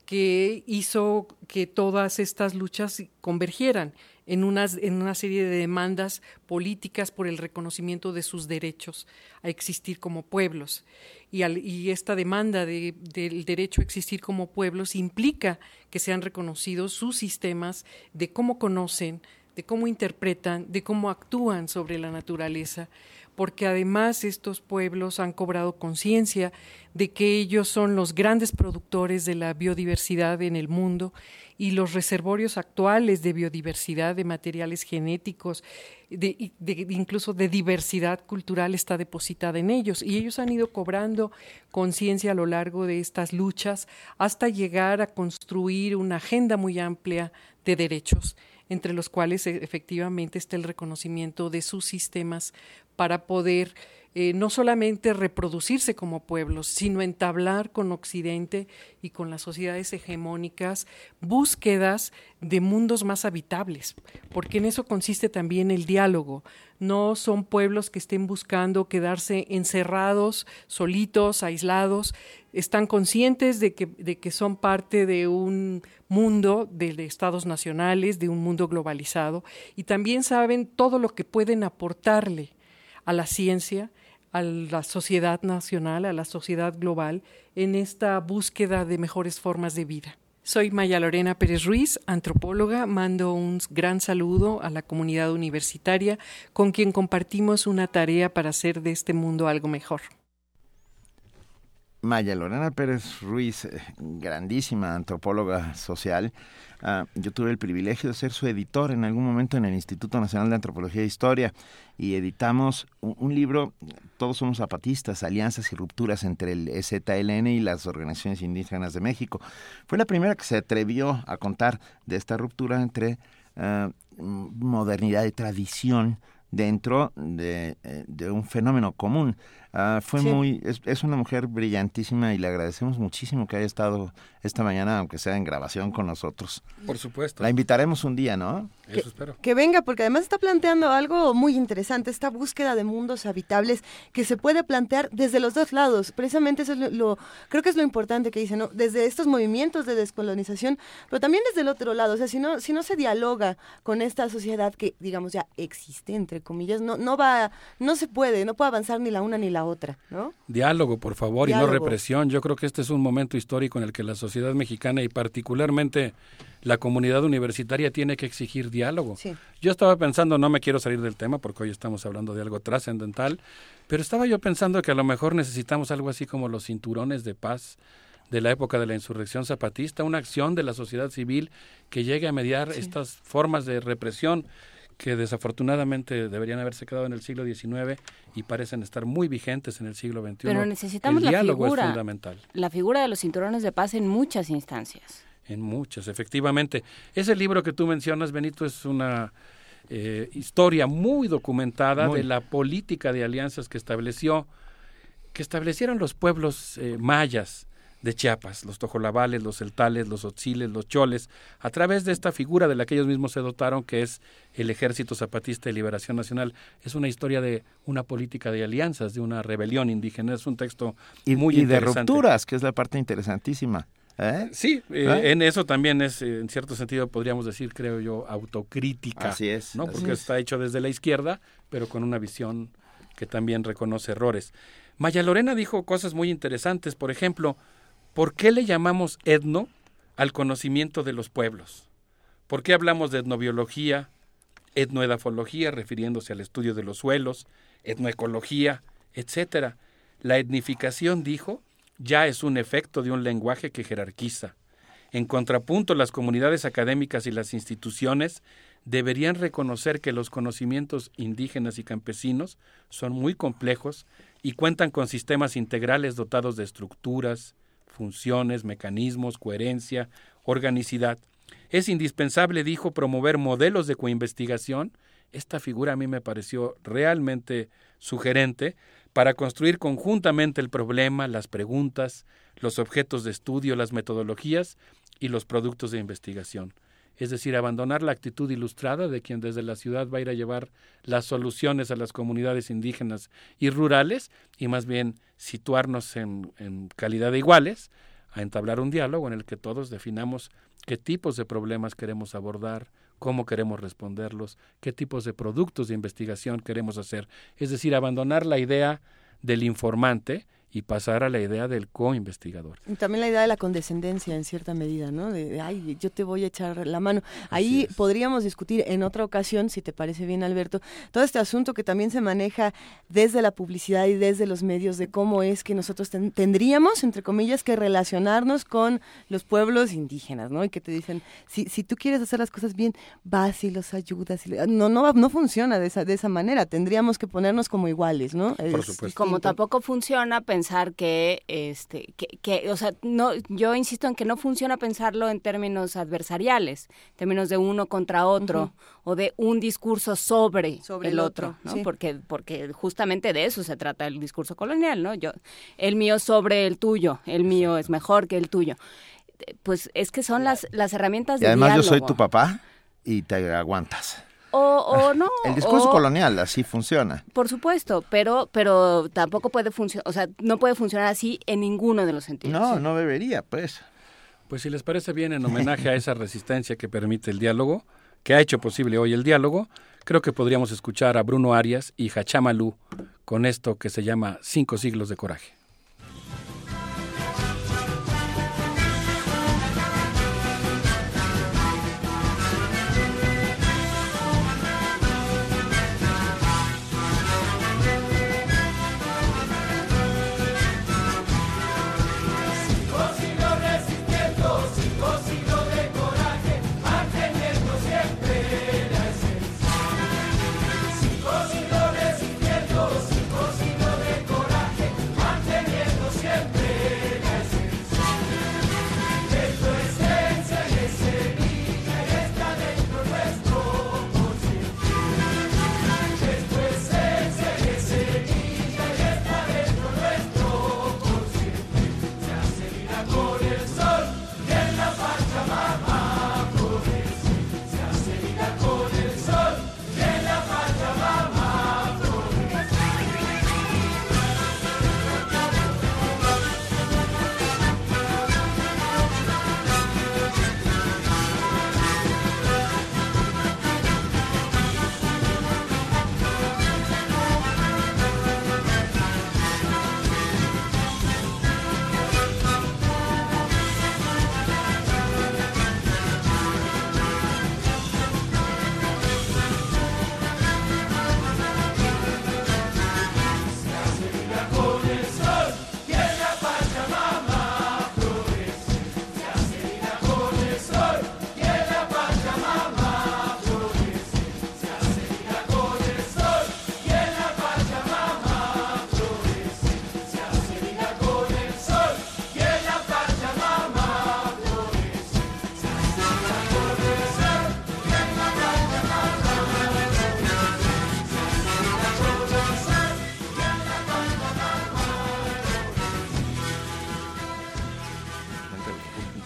que hizo que todas estas luchas convergieran en, en una serie de demandas políticas por el reconocimiento de sus derechos a existir como pueblos. Y, y esta demanda de, del derecho a existir como pueblos implica que sean reconocidos sus sistemas de cómo conocen, de cómo interpretan, de cómo actúan sobre la naturaleza, porque además estos pueblos han cobrado conciencia de que ellos son los grandes productores de la biodiversidad en el mundo y los reservorios actuales de biodiversidad, de materiales genéticos, de, incluso de diversidad cultural está depositada en ellos. Y ellos han ido cobrando conciencia a lo largo de estas luchas hasta llegar a construir una agenda muy amplia de derechos entre los cuales e, efectivamente está el reconocimiento de sus sistemas para poder eh, no solamente reproducirse como pueblos, sino entablar con Occidente y con las sociedades hegemónicas búsquedas de mundos más habitables, porque en eso consiste también el diálogo. No son pueblos que estén buscando quedarse encerrados, solitos, aislados, están conscientes de que, de que son parte de un mundo de, de estados nacionales, de un mundo globalizado, y también saben todo lo que pueden aportarle a la ciencia, a la sociedad nacional, a la sociedad global, en esta búsqueda de mejores formas de vida. Soy Maya Lorena Pérez Ruiz, antropóloga. Mando un gran saludo a la comunidad universitaria con quien compartimos una tarea para hacer de este mundo algo mejor. Maya Lorena Pérez Ruiz, eh, grandísima antropóloga social. Ah, yo tuve el privilegio de ser su editor en algún momento en el Instituto Nacional de Antropología e Historia y editamos un, libro, Todos somos zapatistas, alianzas y rupturas entre el EZLN y las organizaciones indígenas de México. Fue la primera que se atrevió a contar de esta ruptura entre ah, modernidad y tradición dentro de, eh, de un fenómeno común. Ah, fue muy, es, es, una mujer brillantísima y le agradecemos muchísimo que haya estado esta mañana, aunque sea en grabación con nosotros. Por supuesto. La invitaremos un día, ¿no? Eso espero. Que venga, porque además está planteando algo muy interesante, esta búsqueda de mundos habitables que se puede plantear desde los dos lados. Precisamente eso es lo, creo que es lo importante que dice, ¿no? Desde estos movimientos de descolonización, pero también desde el otro lado. O sea, si no, si no se dialoga con esta sociedad que, digamos, ya existe, entre comillas, no, no va, no se puede, no puede avanzar ni la una ni la otra, ¿no? Diálogo, por favor, y no represión. Yo creo que este es un momento histórico en el que la sociedad mexicana y particularmente la comunidad universitaria tiene que exigir diálogo. Sí. Yo estaba pensando, no me quiero salir del tema porque hoy estamos hablando de algo trascendental, pero estaba yo pensando que a lo mejor necesitamos algo así como los cinturones de paz de la época de la insurrección zapatista, una acción de la sociedad civil que llegue a mediar estas formas de represión que desafortunadamente deberían haberse quedado en el siglo XIX y parecen estar muy vigentes en el siglo XXI. Pero necesitamos el la diálogo figura, es fundamental. la figura de los cinturones de paz en muchas instancias. En muchas, efectivamente. Ese libro que tú mencionas, Benito, es una eh, historia muy documentada Muy. de la política de alianzas que estableció, que establecieron los pueblos eh, mayas de Chiapas, los tojolabales, los celtales, los otziles, los choles, a través de esta figura de la que ellos mismos se dotaron, que es el Ejército Zapatista de Liberación Nacional. Es una historia de una política de alianzas, de una rebelión indígena. Es un texto Y, muy y de rupturas, que es la parte interesantísima. ¿eh? Sí, eh, ¿Eh? en eso también es, en cierto sentido, podríamos decir, creo yo, autocrítica. Así es, ¿no? así Porque es. está hecho desde la izquierda, pero con una visión que también reconoce errores. Maya Lorena dijo cosas muy interesantes. Por ejemplo, ¿por qué le llamamos etno al conocimiento de los pueblos? ¿Por qué hablamos de etnobiología, etnoedafología, refiriéndose al estudio de los suelos, etnoecología, etcétera? La etnificación, dijo, ya es un efecto de un lenguaje que jerarquiza. En contrapunto, las comunidades académicas y las instituciones deberían reconocer que los conocimientos indígenas y campesinos son muy complejos y cuentan con sistemas integrales dotados de estructuras, funciones, mecanismos, coherencia, organicidad. Es indispensable, dijo, promover modelos de coinvestigación. Esta figura a mí me pareció realmente sugerente para construir conjuntamente el problema, las preguntas, los objetos de estudio, las metodologías y los productos de investigación. Es decir, abandonar la actitud ilustrada de quien desde la ciudad va a ir a llevar las soluciones a las comunidades indígenas y rurales y más bien situarnos en, en calidad de iguales a entablar un diálogo en el que todos definamos qué tipos de problemas queremos abordar, cómo queremos responderlos, qué tipos de productos de investigación queremos hacer. Es decir, abandonar la idea del informante y pasar a la idea del co-investigador. Y también la idea de la condescendencia en cierta medida, ¿no? De, de, ay, yo te voy a echar la mano. Ahí podríamos discutir en otra ocasión, si te parece bien, Alberto, todo este asunto que también se maneja desde la publicidad y desde los medios de cómo es que nosotros ten- tendríamos, entre comillas, que relacionarnos con los pueblos indígenas, ¿no? Y que te dicen, si, si tú quieres hacer las cosas bien, vas y los ayudas. Y le- no, no, va- no funciona de esa, de esa manera. Tendríamos que ponernos como iguales, ¿no? Es Como distinto. tampoco funciona pensar que, este, que, que, o sea, no, yo insisto en que no funciona pensarlo en términos adversariales, en términos de uno contra otro o de un discurso sobre, Sobre el el otro, otro, ¿no? sí. Porque, porque justamente de eso se trata el discurso colonial, ¿no? Yo, el mío sobre el tuyo, el mío es mejor que el tuyo. Pues es que son las, las herramientas Y de además yo soy tu papá y te aguantas. O, o no. El discurso o- colonial así funciona. Por supuesto, pero, pero tampoco puede funcionar, o sea, no puede funcionar así en ninguno de los sentidos. No, no debería, pues. Pues si les parece bien, en homenaje a esa resistencia que permite el diálogo, que ha hecho posible hoy el diálogo, creo que podríamos escuchar a Bruno Arias y Hachamalú con esto que se llama Cinco siglos de coraje.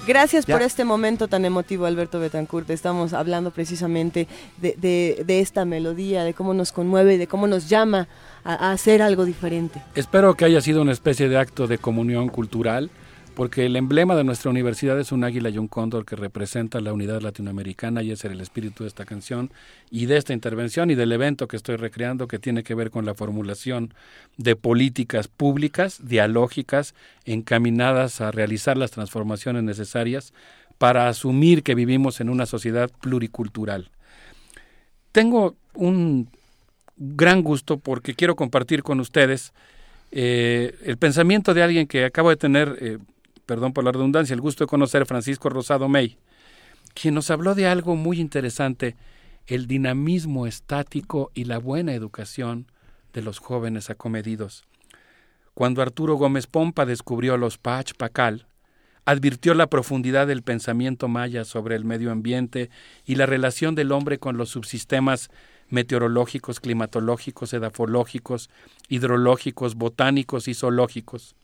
Gracias Ya. por este momento tan emotivo, Alberto Betancourt. Estamos hablando precisamente de, de- de esta melodía, de cómo nos conmueve, de cómo nos llama a, a hacer algo diferente. Espero que haya sido una especie de acto de comunión cultural, porque el emblema de nuestra universidad es un águila y un cóndor que representa la unidad latinoamericana y ese era el espíritu de esta canción y de esta intervención y del evento que estoy recreando que tiene que ver con la formulación de políticas públicas, dialógicas, encaminadas a realizar las transformaciones necesarias para asumir que vivimos en una sociedad pluricultural. Tengo un gran gusto porque quiero compartir con ustedes eh, el pensamiento de alguien que acabo de tener, eh, perdón por la redundancia, el gusto de conocer, Francisco Rosado May, quien nos habló de algo muy interesante, el dinamismo estático y la buena educación de los jóvenes acomedidos. Cuando Arturo Gómez Pompa descubrió los Pach Pacal, advirtió la profundidad del pensamiento maya sobre el medio ambiente y la relación del hombre con los subsistemas meteorológicos, climatológicos, edafológicos, hidrológicos, botánicos y zoológicos.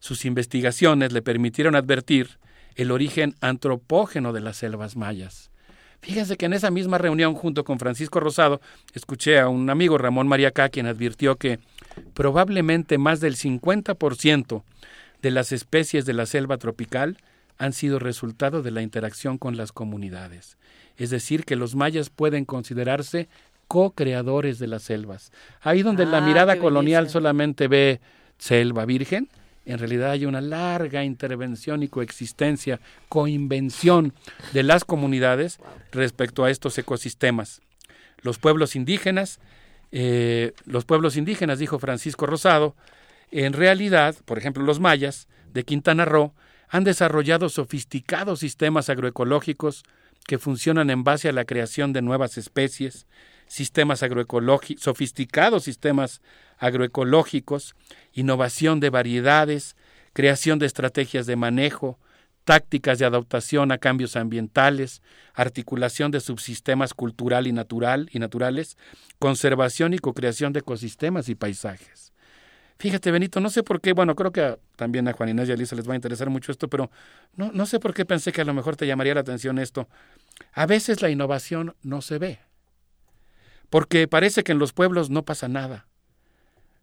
Sus investigaciones le permitieron advertir el origen antropógeno de las selvas mayas. Fíjense que en esa misma reunión, junto con Francisco Rosado, escuché a un amigo Ramón Mariacá, quien advirtió que probablemente más del 50% de las especies de la selva tropical han sido resultado de la interacción con las comunidades. Es decir, que los mayas pueden considerarse co-creadores de las selvas. Ahí donde la Ah, mirada colonial belleza. solamente ve selva virgen, en realidad hay una larga intervención y coexistencia, coinvención de las comunidades respecto a estos ecosistemas. Los pueblos indígenas, eh, los pueblos indígenas, dijo Francisco Rosado, en realidad, por ejemplo, los mayas de Quintana Roo han desarrollado sofisticados sistemas agroecológicos que funcionan en base a la creación de nuevas especies, sistemas agroecológicos, sofisticados sistemas agroecológicos, innovación de variedades, creación de estrategias de manejo, tácticas de adaptación a cambios ambientales, articulación de subsistemas cultural y natural y naturales, conservación y cocreación de ecosistemas y paisajes. Fíjate, Benito, no sé por qué, bueno, creo que también a Juan Inés y a Lisa les va a interesar mucho esto, pero no, no sé por qué pensé que a lo mejor te llamaría la atención esto. A veces la innovación no se ve, porque parece que en los pueblos no pasa nada,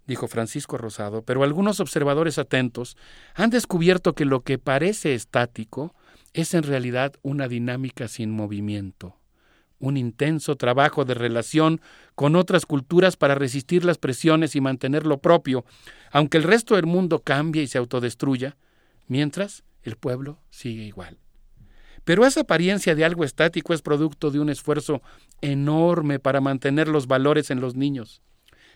dijo Francisco Rosado, pero algunos observadores atentos han descubierto que lo que parece estático es en realidad una dinámica sin movimiento un intenso trabajo de relación con otras culturas para resistir las presiones y mantener lo propio, aunque el resto del mundo cambie y se autodestruya, mientras el pueblo sigue igual. Pero esa apariencia de algo estático es producto de un esfuerzo enorme para mantener los valores en los niños,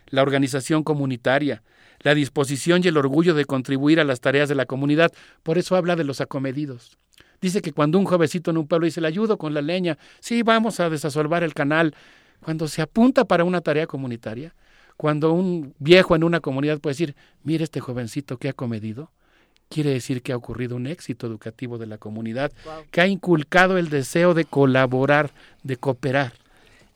la organización comunitaria, la disposición y el orgullo de contribuir a las tareas de la comunidad. Por eso habla de los acomedidos. Dice que cuando un jovencito en un pueblo dice, le ayudo con la leña, sí, vamos a desasolvar el canal, cuando se apunta para una tarea comunitaria, cuando un viejo en una comunidad puede decir, mire este jovencito que ha comedido, quiere decir que ha ocurrido un éxito educativo de la comunidad, que ha inculcado el deseo de colaborar, de cooperar.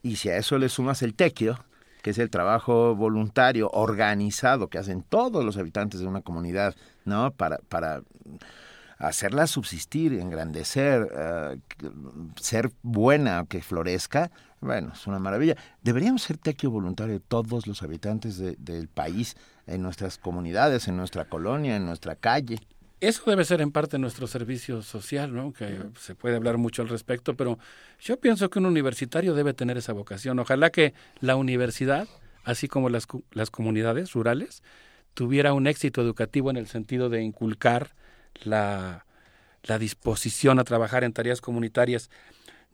Y si a eso le sumas el tequio, que es el trabajo voluntario, organizado, que hacen todos los habitantes de una comunidad, ¿no? Para, para hacerla subsistir, engrandecer, eh, ser buena, que florezca, bueno, es una maravilla. Deberíamos ser tequio voluntario todos los habitantes de- del país, en nuestras comunidades, en nuestra colonia, en nuestra calle. Eso debe ser en parte nuestro servicio social, ¿no? Que se puede hablar mucho al respecto, pero yo pienso que un universitario debe tener esa vocación. Ojalá que la universidad, así como las, las comunidades rurales, tuviera un éxito educativo en el sentido de inculcar la, la disposición a trabajar en tareas comunitarias.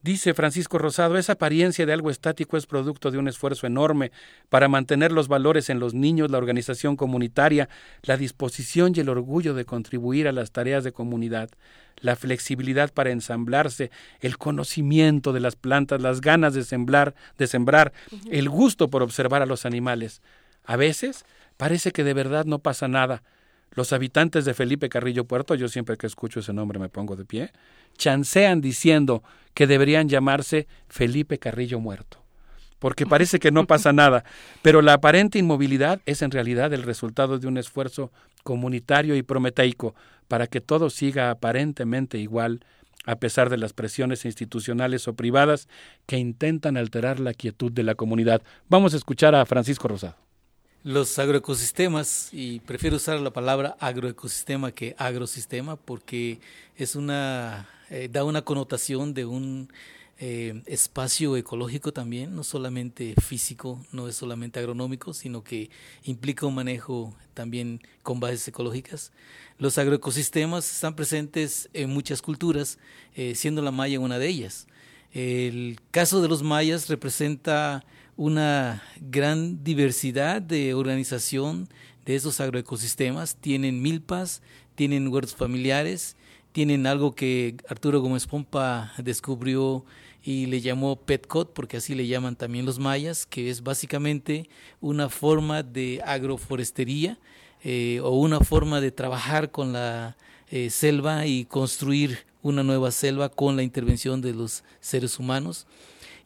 Dice Francisco Rosado, esa apariencia de algo estático es producto de un esfuerzo enorme para mantener los valores en los niños, la organización comunitaria, la disposición y el orgullo de contribuir a las tareas de comunidad, la flexibilidad para ensamblarse, el conocimiento de las plantas, las ganas de sembrar, de sembrar, el gusto por observar a los animales. A veces parece que de verdad no pasa nada. Los habitantes de Felipe Carrillo Puerto, yo siempre que escucho ese nombre me pongo de pie, chancean diciendo que deberían llamarse Felipe Carrillo Muerto, porque parece que no pasa nada, pero la aparente inmovilidad es en realidad el resultado de un esfuerzo comunitario y prometeico para que todo siga aparentemente igual a pesar de las presiones institucionales o privadas que intentan alterar la quietud de la comunidad. Vamos a escuchar a Francisco Rosado. Los agroecosistemas, y prefiero usar la palabra agroecosistema que agrosistema porque es una, eh, da una connotación de un eh, espacio ecológico también, no solamente físico, no es solamente agronómico, sino que implica un manejo también con bases ecológicas. Los agroecosistemas están presentes en muchas culturas, eh, siendo la maya una de ellas. El caso de los mayas representa una gran diversidad de organización de esos agroecosistemas. Tienen milpas, tienen huertos familiares, tienen algo que Arturo Gómez Pompa descubrió y le llamó Petcot, porque así le llaman también los mayas, que es básicamente una forma de agroforestería eh, o una forma de trabajar con la eh, selva y construir una nueva selva con la intervención de los seres humanos.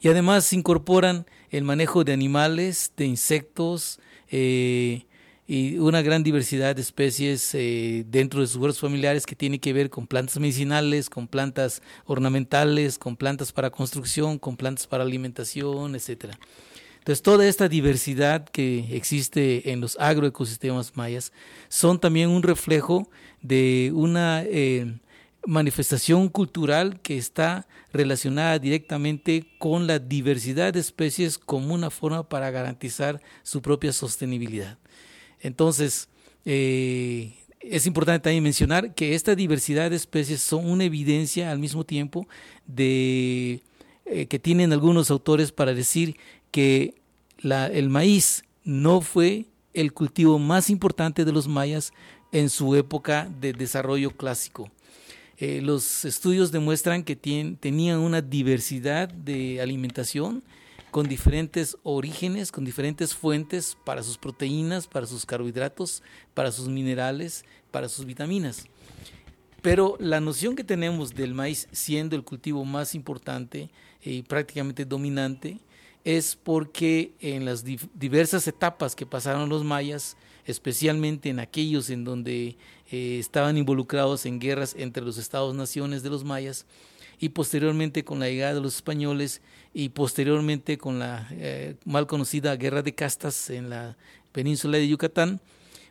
Y además incorporan el manejo de animales, de insectos eh, y una gran diversidad de especies eh, dentro de sus huertos familiares que tiene que ver con plantas medicinales, con plantas ornamentales, con plantas para construcción, con plantas para alimentación, etcétera. Entonces, toda esta diversidad que existe en los agroecosistemas mayas son también un reflejo de una eh, manifestación cultural que está relacionada directamente con la diversidad de especies como una forma para garantizar su propia sostenibilidad. Entonces, eh, es importante también mencionar que esta diversidad de especies son una evidencia al mismo tiempo de eh, que tienen algunos autores para decir que el maíz no fue el cultivo más importante de los mayas en su época de desarrollo clásico. Eh, los estudios demuestran que tenían una diversidad de alimentación con diferentes orígenes, con diferentes fuentes para sus proteínas, para sus carbohidratos, para sus minerales, para sus vitaminas. Pero la noción que tenemos del maíz siendo el cultivo más importante y prácticamente dominante es porque en las diversas etapas que pasaron los mayas, especialmente en aquellos en donde eh, estaban involucrados en guerras entre los estados-naciones de los mayas, y posteriormente con la llegada de los españoles y posteriormente con la eh, mal conocida guerra de castas en la península de Yucatán,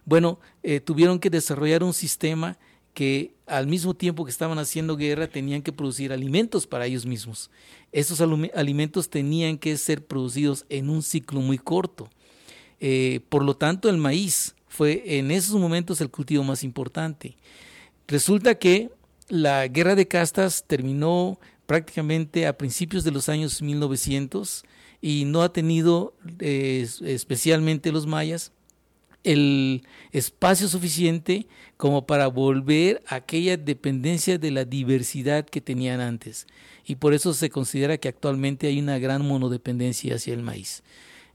bueno, eh, tuvieron que desarrollar un sistema que al mismo tiempo que estaban haciendo guerra tenían que producir alimentos para ellos mismos. Esos alimentos tenían que ser producidos en un ciclo muy corto. Eh, por lo tanto, el maíz fue en esos momentos el cultivo más importante. Resulta que la guerra de castas terminó prácticamente a principios de los años 1900 y no ha tenido, eh, especialmente los mayas, el espacio suficiente como para volver a aquella dependencia de la diversidad que tenían antes. Y por eso se considera que actualmente hay una gran monodependencia hacia el maíz.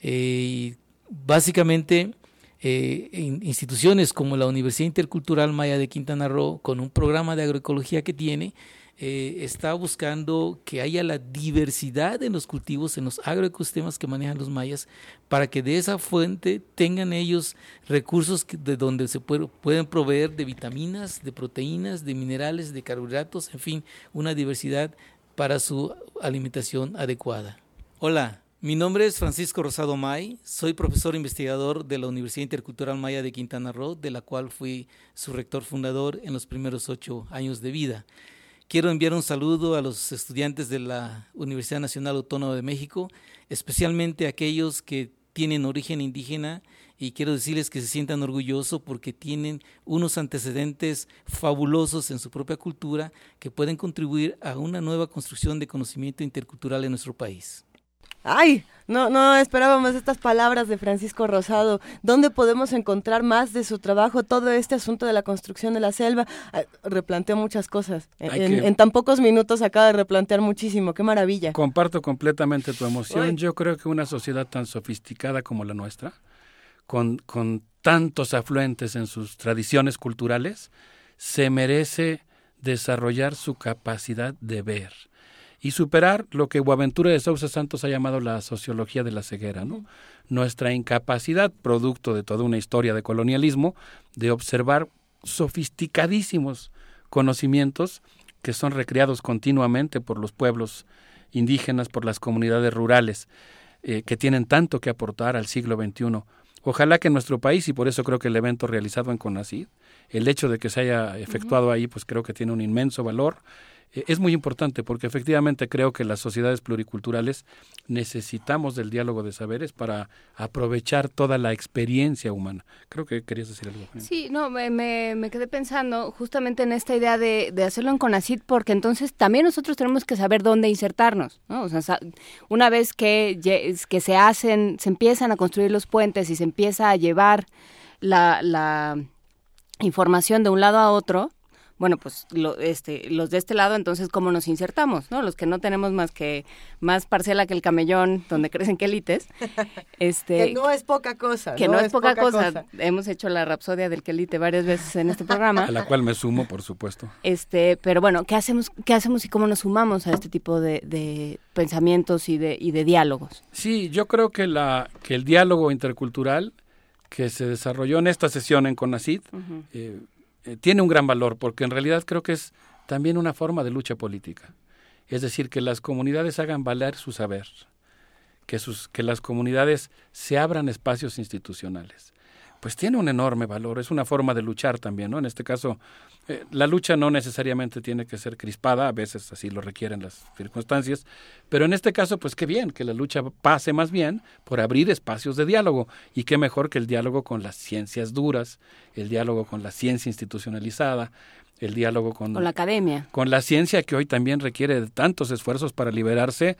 Eh, básicamente, eh, instituciones como la Universidad Intercultural Maya de Quintana Roo, con un programa de agroecología que tiene, eh, está buscando que haya la diversidad en los cultivos, en los agroecosistemas que manejan los mayas, para que de esa fuente tengan ellos recursos de donde se pueden proveer de vitaminas, de proteínas, de minerales, de carbohidratos, en fin, una diversidad para su alimentación adecuada. Hola, mi nombre es Francisco Rosado May, soy profesor investigador de la Universidad Intercultural Maya de Quintana Roo, de la cual fui su rector fundador en los primeros ocho años de vida. Quiero enviar un saludo a los estudiantes de la Universidad Nacional Autónoma de México, especialmente aquellos que tienen origen indígena y quiero decirles que se sientan orgullosos porque tienen unos antecedentes fabulosos en su propia cultura que pueden contribuir a una nueva construcción de conocimiento intercultural en nuestro país. Ay, no, no esperábamos estas palabras de Francisco Rosado. ¿Dónde podemos encontrar más de su trabajo? Todo este asunto de la construcción de la selva ah, replanteó muchas cosas. En, tan pocos minutos acaba de replantear muchísimo. Qué maravilla. Comparto completamente tu emoción. Yo creo que una sociedad tan sofisticada como la nuestra, con, con tantos afluentes en sus tradiciones culturales, se merece desarrollar su capacidad de ver y superar lo que Boaventura de Sousa Santos ha llamado la sociología de la ceguera, ¿no? Nuestra incapacidad, producto de toda una historia de colonialismo, de observar sofisticadísimos conocimientos que son recreados continuamente por los pueblos indígenas, por las comunidades rurales, eh, que tienen tanto que aportar al siglo XXI. Ojalá que en nuestro país, y por eso creo que el evento realizado en CONACID, el hecho de que se haya efectuado ahí, pues creo que tiene un inmenso valor es muy importante porque efectivamente creo que las sociedades pluriculturales necesitamos del diálogo de saberes para aprovechar toda la experiencia humana. Creo que querías decir algo. Sí, no, me, me, quedé pensando justamente en esta idea de, hacerlo en CONACIT porque entonces también nosotros tenemos que saber dónde insertarnos, ¿no? O sea, una vez que, que se hacen, se empiezan a construir los puentes y se empieza a llevar la información de un lado a otro, bueno, pues lo, este, los de este lado, entonces, ¿cómo nos insertamos? ¿no? Los que no tenemos más que más parcela que el camellón, donde crecen quelites. (laughs) Este, que no es poca cosa. Que no, es, poca, cosa. Hemos hecho la rapsodia del quelite varias veces en este programa. A la cual me sumo, por supuesto. Este, pero bueno, ¿qué hacemos, qué hacemos y cómo nos sumamos a este tipo de, de pensamientos y de, y de diálogos? Sí, yo creo que, la, que el diálogo intercultural que se desarrolló en esta sesión en CONACID, eh, tiene un gran valor porque en realidad creo que es también una forma de lucha política. Es decir, que las comunidades hagan valer su saber, que, sus, que las comunidades se abran espacios institucionales. Pues tiene un enorme valor, es una forma de luchar también, ¿no? En este caso, eh, la lucha no necesariamente tiene que ser crispada, a veces así lo requieren las circunstancias, pero en este caso, pues qué bien que la lucha pase más bien por abrir espacios de diálogo y qué mejor que el diálogo con las ciencias duras, el diálogo con la ciencia institucionalizada, el diálogo con, con la academia. Con la ciencia que hoy también requiere de tantos esfuerzos para liberarse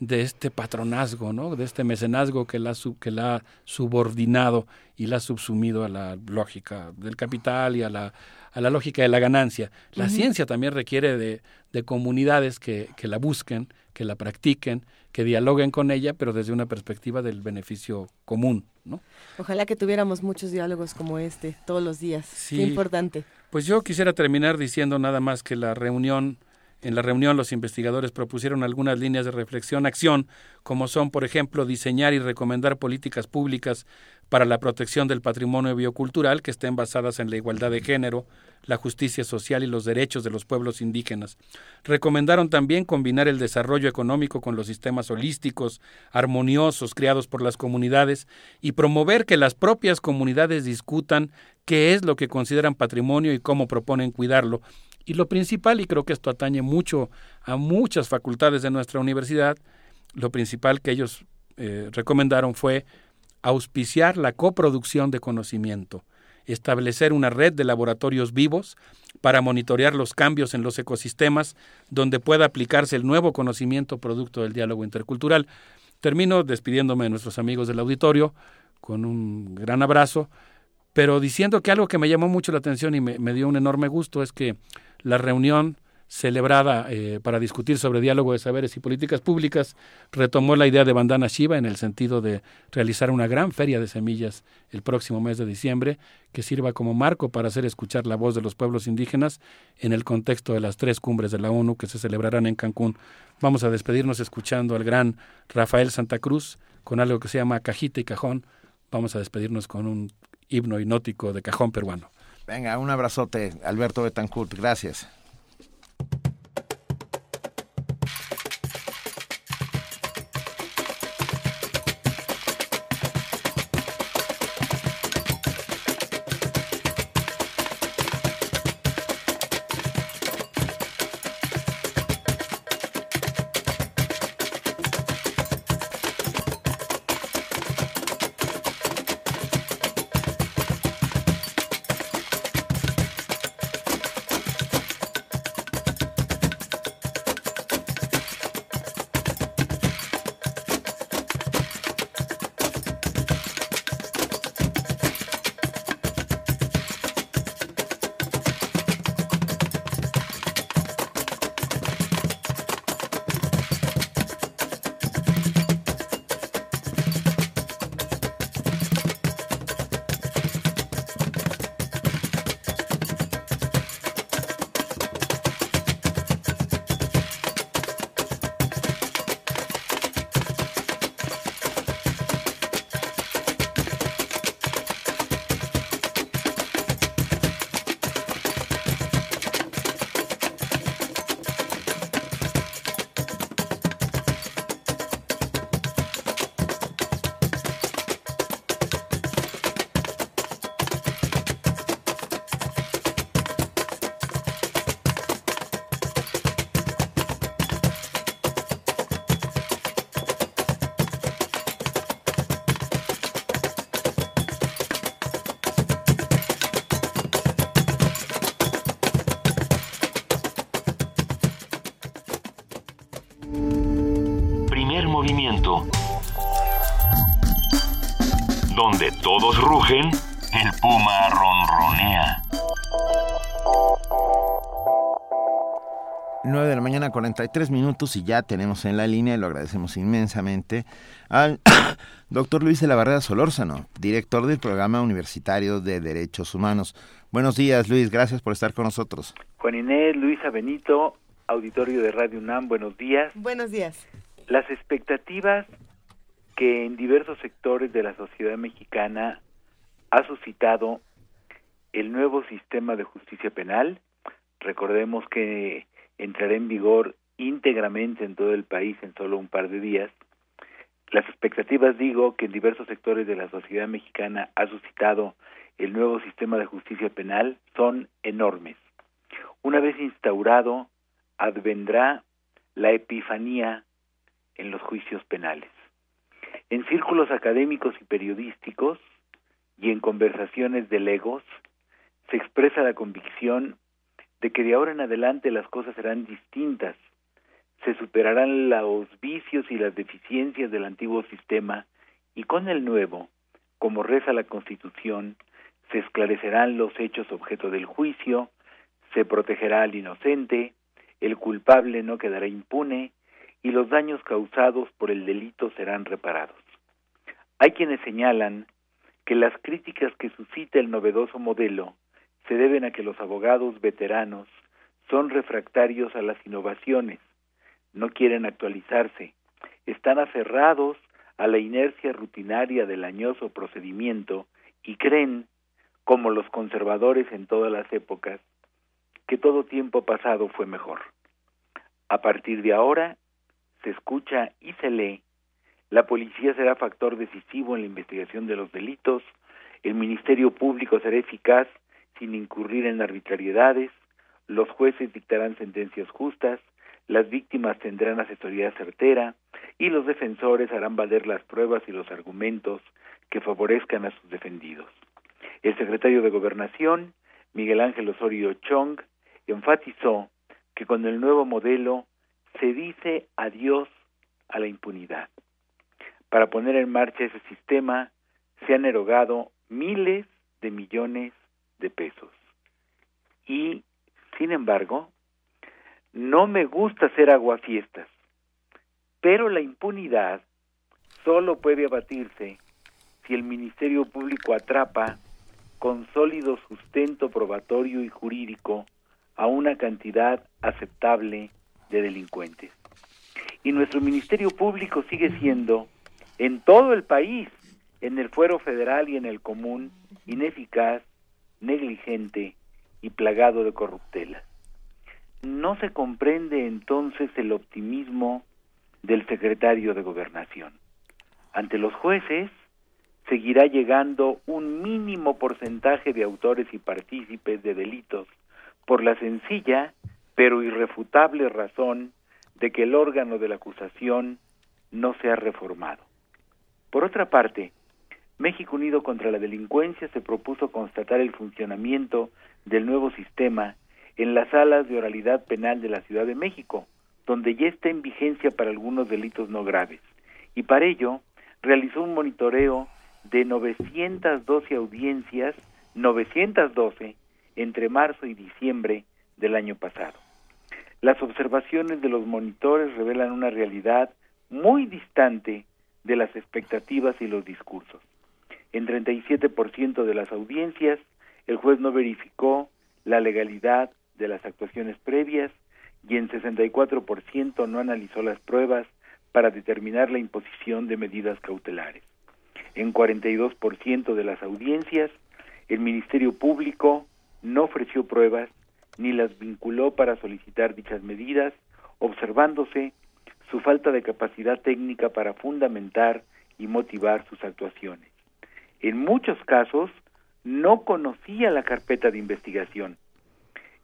de este patronazgo, ¿no? de este mecenazgo que la, que la ha subordinado y la ha subsumido a la lógica del capital y a la a la lógica de la ganancia. La ciencia también requiere de, de comunidades que, que, la busquen, que la practiquen, que dialoguen con ella, pero desde una perspectiva del beneficio común. ¿no? Ojalá que tuviéramos muchos diálogos como este todos los días. Sí. Qué importante. Pues yo quisiera terminar diciendo nada más que la reunión en la reunión los investigadores propusieron algunas líneas de reflexión, acción, como son, por ejemplo, diseñar y recomendar políticas públicas para la protección del patrimonio biocultural que estén basadas en la igualdad de género, la justicia social y los derechos de los pueblos indígenas. Recomendaron también combinar el desarrollo económico con los sistemas holísticos, armoniosos, creados por las comunidades, y promover que las propias comunidades discutan qué es lo que consideran patrimonio y cómo proponen cuidarlo. Y lo principal, y creo que esto atañe mucho a muchas facultades de nuestra universidad, lo principal que ellos eh, recomendaron fue auspiciar la coproducción de conocimiento, establecer una red de laboratorios vivos para monitorear los cambios en los ecosistemas donde pueda aplicarse el nuevo conocimiento producto del diálogo intercultural. Termino despidiéndome de nuestros amigos del auditorio con un gran abrazo, pero diciendo que algo que me llamó mucho la atención y me, dio un enorme gusto es que la reunión celebrada eh, para discutir sobre diálogo de saberes y políticas públicas, retomó la idea de Bandana Shiva en el sentido de realizar una gran feria de semillas el próximo mes de diciembre, que sirva como marco para hacer escuchar la voz de los pueblos indígenas en el contexto de las tres cumbres de la ONU que se celebrarán en Cancún. Vamos a despedirnos escuchando al gran Rafael Santa Cruz con algo que se llama Cajita y Cajón. Vamos a despedirnos con un himno hipnótico de cajón peruano. Venga, un abrazote, Alberto Betancourt. Gracias. El puma ronronea. 9 de la mañana, 43 minutos y ya tenemos en la línea, y lo agradecemos inmensamente, al (coughs) doctor Luis de la Barrera Solórzano, director del Programa Universitario de Derechos Humanos. Buenos días, Luis, gracias por estar con nosotros. Juan Inés, Luisa Benito, auditorio de Radio UNAM, buenos días. Buenos días. Las expectativas que en diversos sectores de la sociedad mexicana ha suscitado el nuevo sistema de justicia penal, recordemos que entrará en vigor íntegramente en todo el país en solo un par de días. Las expectativas, digo, que en diversos sectores de la sociedad mexicana ha suscitado el nuevo sistema de justicia penal son enormes. Una vez instaurado, advendrá la epifanía en los juicios penales. En círculos académicos y periodísticos y en conversaciones de legos se expresa la convicción de que de ahora en adelante las cosas serán distintas, se superarán los vicios y las deficiencias del antiguo sistema y con el nuevo, como reza la Constitución, se esclarecerán los hechos objeto del juicio, se protegerá al inocente, el culpable no quedará impune y los daños causados por el delito serán reparados. Hay quienes señalan que las críticas que suscita el novedoso modelo se deben a que los abogados veteranos son refractarios a las innovaciones, no quieren actualizarse, están aferrados a la inercia rutinaria del añoso procedimiento y creen, como los conservadores en todas las épocas, que todo tiempo pasado fue mejor. A partir de ahora, se escucha y se lee, la policía será factor decisivo en la investigación de los delitos, el Ministerio Público será eficaz sin incurrir en arbitrariedades, los jueces dictarán sentencias justas, las víctimas tendrán asesoría certera y los defensores harán valer las pruebas y los argumentos que favorezcan a sus defendidos. El secretario de Gobernación, Miguel Ángel Osorio Chong, enfatizó que con el nuevo modelo se dice adiós a la impunidad. Para poner en marcha ese sistema se han erogado miles de millones de pesos. Y, sin embargo, no me gusta hacer aguafiestas, pero la impunidad solo puede abatirse si el Ministerio Público atrapa con sólido sustento probatorio y jurídico a una cantidad aceptable de delincuentes. Y nuestro Ministerio Público sigue siendo, en todo el país, en el fuero federal y en el común, ineficaz, negligente y plagado de corruptela. No se comprende entonces el optimismo del secretario de Gobernación. Ante los jueces seguirá llegando un mínimo porcentaje de autores y partícipes de delitos por la sencilla pero irrefutable razón de que el órgano de la acusación no se ha reformado. Por otra parte, México Unido contra la Delincuencia se propuso constatar el funcionamiento del nuevo sistema en las salas de oralidad penal de la Ciudad de México, donde ya está en vigencia para algunos delitos no graves, y para ello realizó un monitoreo de 912 audiencias, 912, entre marzo y diciembre del año pasado. Las observaciones de los monitores revelan una realidad muy distante de las expectativas y los discursos. En 37% de las audiencias, el juez no verificó la legalidad de las actuaciones previas y en 64% no analizó las pruebas para determinar la imposición de medidas cautelares. En 42% de las audiencias, el Ministerio Público no ofreció pruebas ni las vinculó para solicitar dichas medidas, observándose su falta de capacidad técnica para fundamentar y motivar sus actuaciones en muchos casos no conocía la carpeta de investigación.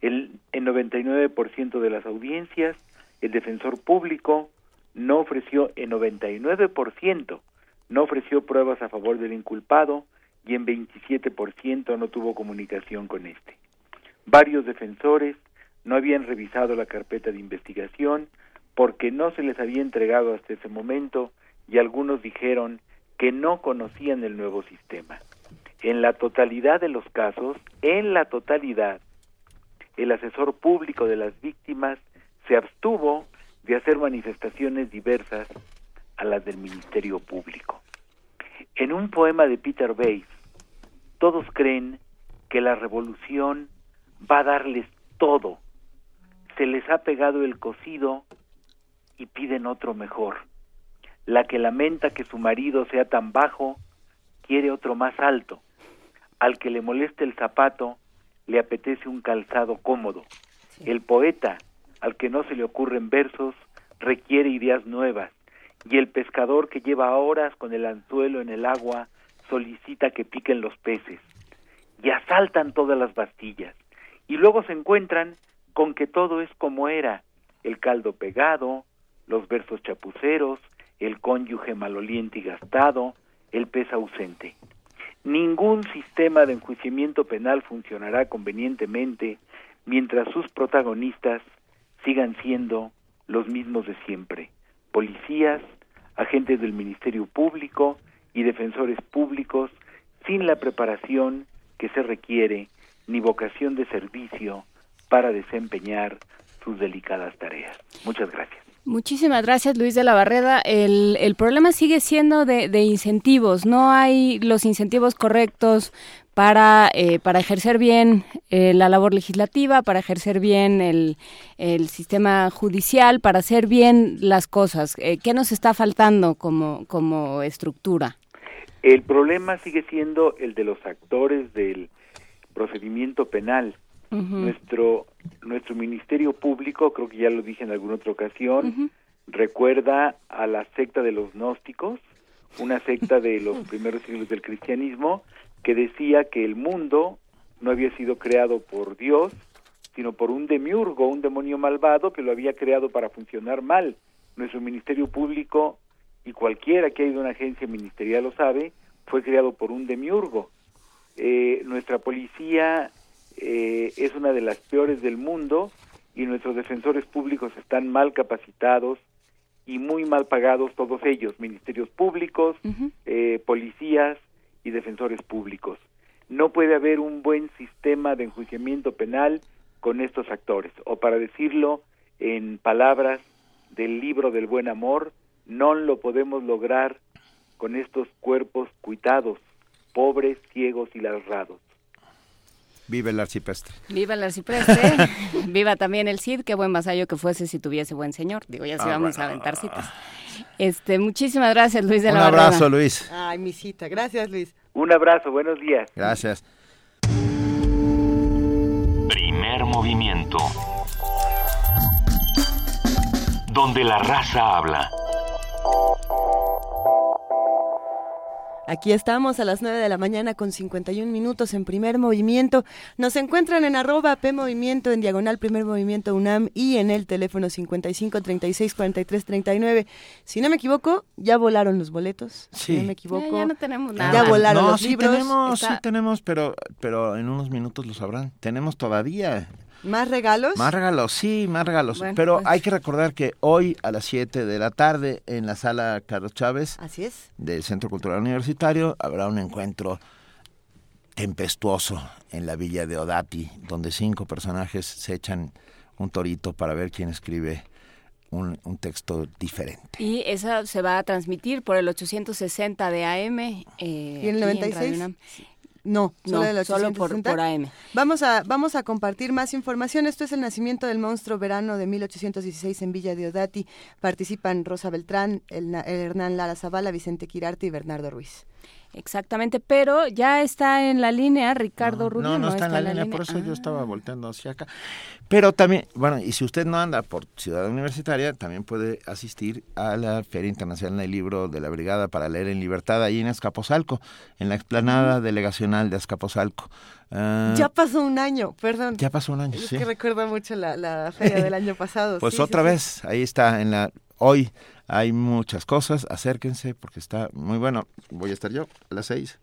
El, en 99% de las audiencias, el defensor público no ofreció, en 99%, no ofreció pruebas a favor del inculpado y en 27% no tuvo comunicación con este. Varios defensores no habían revisado la carpeta de investigación porque no se les había entregado hasta ese momento y algunos dijeron que no conocían el nuevo sistema. En la totalidad de los casos, en la totalidad, el asesor público de las víctimas se abstuvo de hacer manifestaciones diversas a las del Ministerio Público. En un poema de Peter Bates, todos creen que la revolución va a darles todo. Se les ha pegado el cocido y piden otro mejor. La que lamenta que su marido sea tan bajo, quiere otro más alto. Al que le moleste el zapato, le apetece un calzado cómodo. El poeta, al que no se le ocurren versos, requiere ideas nuevas. Y el pescador que lleva horas con el anzuelo en el agua, solicita que piquen los peces. Y asaltan todas las bastillas. Y luego se encuentran con que todo es como era, el caldo pegado, los versos chapuceros, el cónyuge maloliente y gastado, el pez ausente. Ningún sistema de enjuiciamiento penal funcionará convenientemente mientras sus protagonistas sigan siendo los mismos de siempre, policías, agentes del Ministerio Público y defensores públicos sin la preparación que se requiere ni vocación de servicio para desempeñar sus delicadas tareas. Muchas gracias. Muchísimas gracias, Luis de la Barreda. El, el problema sigue siendo de, incentivos. No hay los incentivos correctos para, eh, para ejercer bien eh, la labor legislativa, para ejercer bien el, el, sistema judicial, para hacer bien las cosas. Eh, ¿Qué nos está faltando como, como estructura? El problema sigue siendo el de los actores del procedimiento penal. Uh -huh. Nuestro nuestro ministerio público, creo que ya lo dije en alguna otra ocasión, uh -huh. recuerda a la secta de los gnósticos, una secta de los (laughs) primeros siglos del cristianismo, que decía que el mundo no había sido creado por Dios, sino por un demiurgo, un demonio malvado que lo había creado para funcionar mal. Nuestro ministerio público, y cualquiera que haya ido a una agencia ministerial lo sabe, fue creado por un demiurgo. Eh, nuestra policía eh, es una de las peores del mundo y nuestros defensores públicos están mal capacitados y muy mal pagados todos ellos, ministerios públicos, uh -huh. eh, policías y defensores públicos. No puede haber un buen sistema de enjuiciamiento penal con estos actores, o para decirlo en palabras del libro del buen amor, no lo podemos lograr con estos cuerpos cuitados, pobres, ciegos y larrados. Viva el arcipreste. Viva el arcipreste. (laughs) Viva también el Cid. Qué buen vasallo que fuese si tuviese buen señor. Digo, ya sí ah, vamos bueno. a aventar citas. Este, muchísimas gracias, Luis de Un la Un abrazo. Luis. Ay, mi cita. Gracias, Luis. Un abrazo. Buenos días. Gracias. Primer movimiento. Donde la raza habla. Aquí estamos a las 9 de la mañana con 51 minutos en primer movimiento. Nos encuentran en arroba P Movimiento, en diagonal primer movimiento UNAM y en el teléfono 55 36 43 39. Si no me equivoco, ya volaron los boletos. Sí. Si no me equivoco. Ya, ya no tenemos nada. Ya volaron no, los sí libros. Tenemos, Está- Sí tenemos, pero, pero en unos minutos lo sabrán. Tenemos todavía ¿Más regalos? Más regalos, sí, más regalos. Bueno, Pero pues. hay que recordar que hoy a las 7 de la tarde en la sala Carlos Chávez Así es. del Centro Cultural Universitario habrá un encuentro tempestuoso en la villa de Odati, donde cinco personajes se echan un torito para ver quién escribe un, un texto diferente. Y esa se va a transmitir por el 860 de AM. Eh, ¿Y el aquí en 96? Radio UNAM. No, solo, No, del solo por, 860. por AM. Vamos a, vamos a compartir más información. Esto es el nacimiento del monstruo verano de 1816 en Villa de Odati. Participan Rosa Beltrán, el, el Hernán Lara Zavala, Vicente Quirarte y Bernardo Ruiz. Exactamente, pero ya está en la línea Ricardo Rubio. No, no está en la línea, por eso yo estaba volteando hacia acá. Pero también, bueno, y si usted no anda por Ciudad Universitaria, también puede asistir a la Feria Internacional del Libro de la Brigada para Leer en Libertad, ahí en Azcapotzalco, en la explanada delegacional de Azcapotzalco. Ah, Ya pasó un año, perdón. ya pasó un año, Es sí. que recuerdo mucho la, la feria del año pasado. Pues sí, otra sí. vez, ahí está, en la hoy hay muchas cosas, acérquense porque está muy bueno. Voy a estar yo a las seis.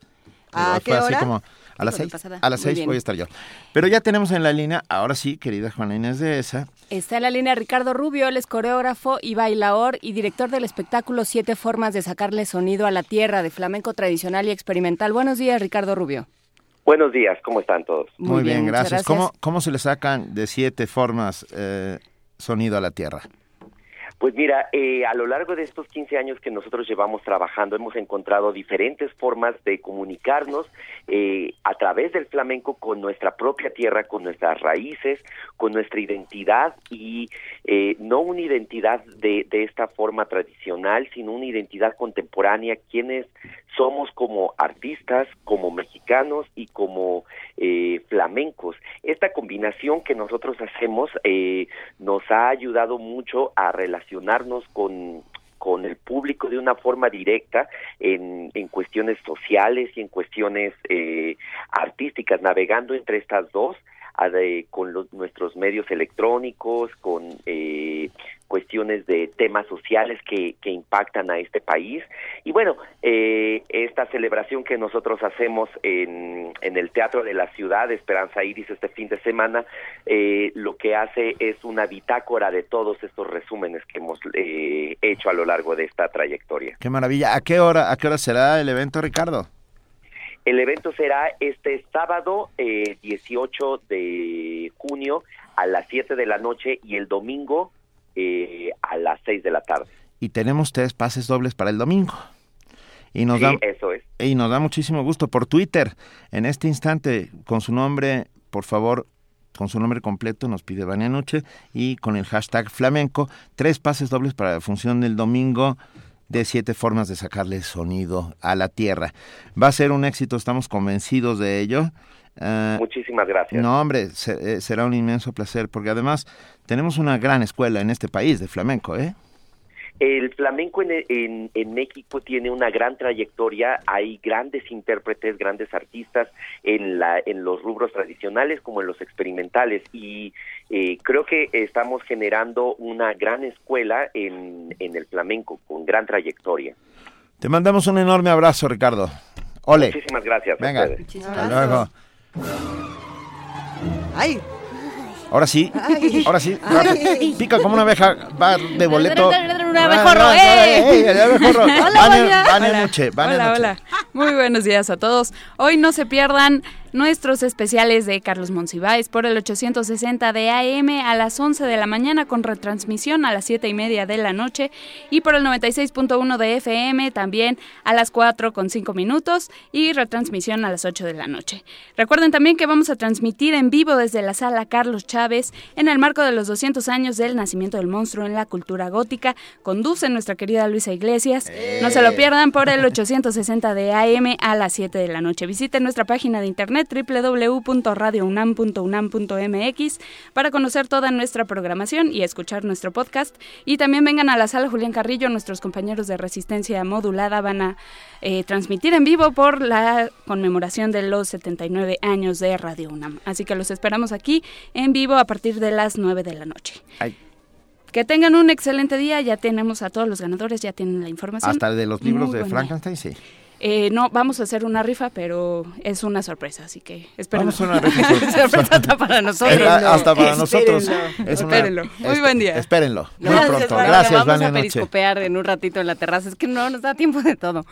¿A Fue qué así hora? como a las seis. pasada. A las Muy seis bien. voy a estar yo. Pero ya tenemos en la línea, ahora sí, querida Juana Inés de esa, Está en la línea Ricardo Rubio, él es coreógrafo y bailaor y director del espectáculo Siete Formas de Sacarle Sonido a la Tierra de flamenco tradicional y experimental. Buenos días, Ricardo Rubio. Buenos días, ¿cómo están todos? Muy, bien, gracias. ¿Cómo, ¿Cómo se le sacan de siete formas eh, sonido a la tierra? Pues mira, eh, a lo largo de estos 15 años que nosotros llevamos trabajando, hemos encontrado diferentes formas de comunicarnos eh, a través del flamenco con nuestra propia tierra, con nuestras raíces, con nuestra identidad y eh, no una identidad de, de esta forma tradicional, sino una identidad contemporánea, quienes somos como artistas, como mexicanos y como eh, flamencos. Esta combinación que nosotros hacemos eh, nos ha ayudado mucho a relacionarnos con con el público de una forma directa en, en cuestiones sociales y en cuestiones eh, artísticas, navegando entre estas dos, con nuestros medios electrónicos, con eh, cuestiones de temas sociales que, que impactan a este país. Y bueno, eh, esta celebración que nosotros hacemos en, en el Teatro de la Ciudad, Esperanza Iris, este fin de semana, eh, lo que hace es una bitácora de todos estos resúmenes que hemos eh, hecho a lo largo de esta trayectoria. Qué maravilla. ¿A qué hora, a qué hora será el evento, Ricardo? El evento será este sábado eh, 18 de junio a las 7 de la noche y el domingo eh, a las 6 de la tarde. Y tenemos tres pases dobles para el domingo. Y nos Sí, da, eso es. y nos da muchísimo gusto por Twitter. En este instante, con su nombre, por favor, con su nombre completo, nos pide Vania Noche y con el hashtag flamenco, tres pases dobles para la función del domingo de siete formas de sacarle sonido a la tierra. Va a ser un éxito, estamos convencidos de ello. Ah, Muchísimas gracias. no, hombre, se- eh, será un inmenso placer, porque además tenemos una gran escuela en este país de flamenco, ¿eh? El flamenco en, en- en México tiene una gran trayectoria, hay grandes intérpretes, grandes artistas en, la, en los rubros tradicionales como en los experimentales y eh, creo que estamos generando una gran escuela en, en el flamenco con gran trayectoria. Te mandamos un enorme abrazo, Ricardo. Ole. Muchísimas gracias. a Venga. luego. Ay, Ahora sí, Ay. ahora sí, Ay. pica como una abeja, va de boleto. Un abejorro. ¡ey! el abejorro! Hola, Hola. Vania hola, hola. Muy buenos días a todos. Hoy no se pierdan nuestros especiales de Carlos Monsiváis por el 860 de AM a las 11 de la mañana con retransmisión a las 7 y media de la noche y por el 96.1 de FM también a las 4 con 5 minutos y retransmisión a las 8 de la noche. Recuerden también que vamos a transmitir en vivo desde la sala Carlos Chávez en el marco de los 200 años del nacimiento del monstruo en la cultura gótica. Conduce nuestra querida Luisa Iglesias. No se lo pierdan por el 860 de AM a las 7 de la noche. Visiten nuestra página de internet www.radiounam.unam.mx para conocer toda nuestra programación y escuchar nuestro podcast. Y también vengan a la sala Julián Carrillo, nuestros compañeros de Resistencia Modulada van a eh, transmitir en vivo por la conmemoración de los 79 años de Radio UNAM. Así que los esperamos aquí en vivo a partir de las 9 de la noche. Ay. Que tengan un excelente día, ya tenemos a todos los ganadores, ya tienen la información. Hasta el de los libros Muy de. Frankenstein, sí. Eh, no, vamos a hacer una rifa, pero es una sorpresa, así que esperen. Vamos a una rifa sor- (laughs) sorpresa hasta para nosotros. Hasta para nosotros. Espérenlo. Es una- Espérenlo. Muy buen día. Espérenlo. Muy Gracias, pronto. Vania. Gracias, Vamos a Noche. periscopear en un ratito en la terraza. Es que no nos da tiempo de todo.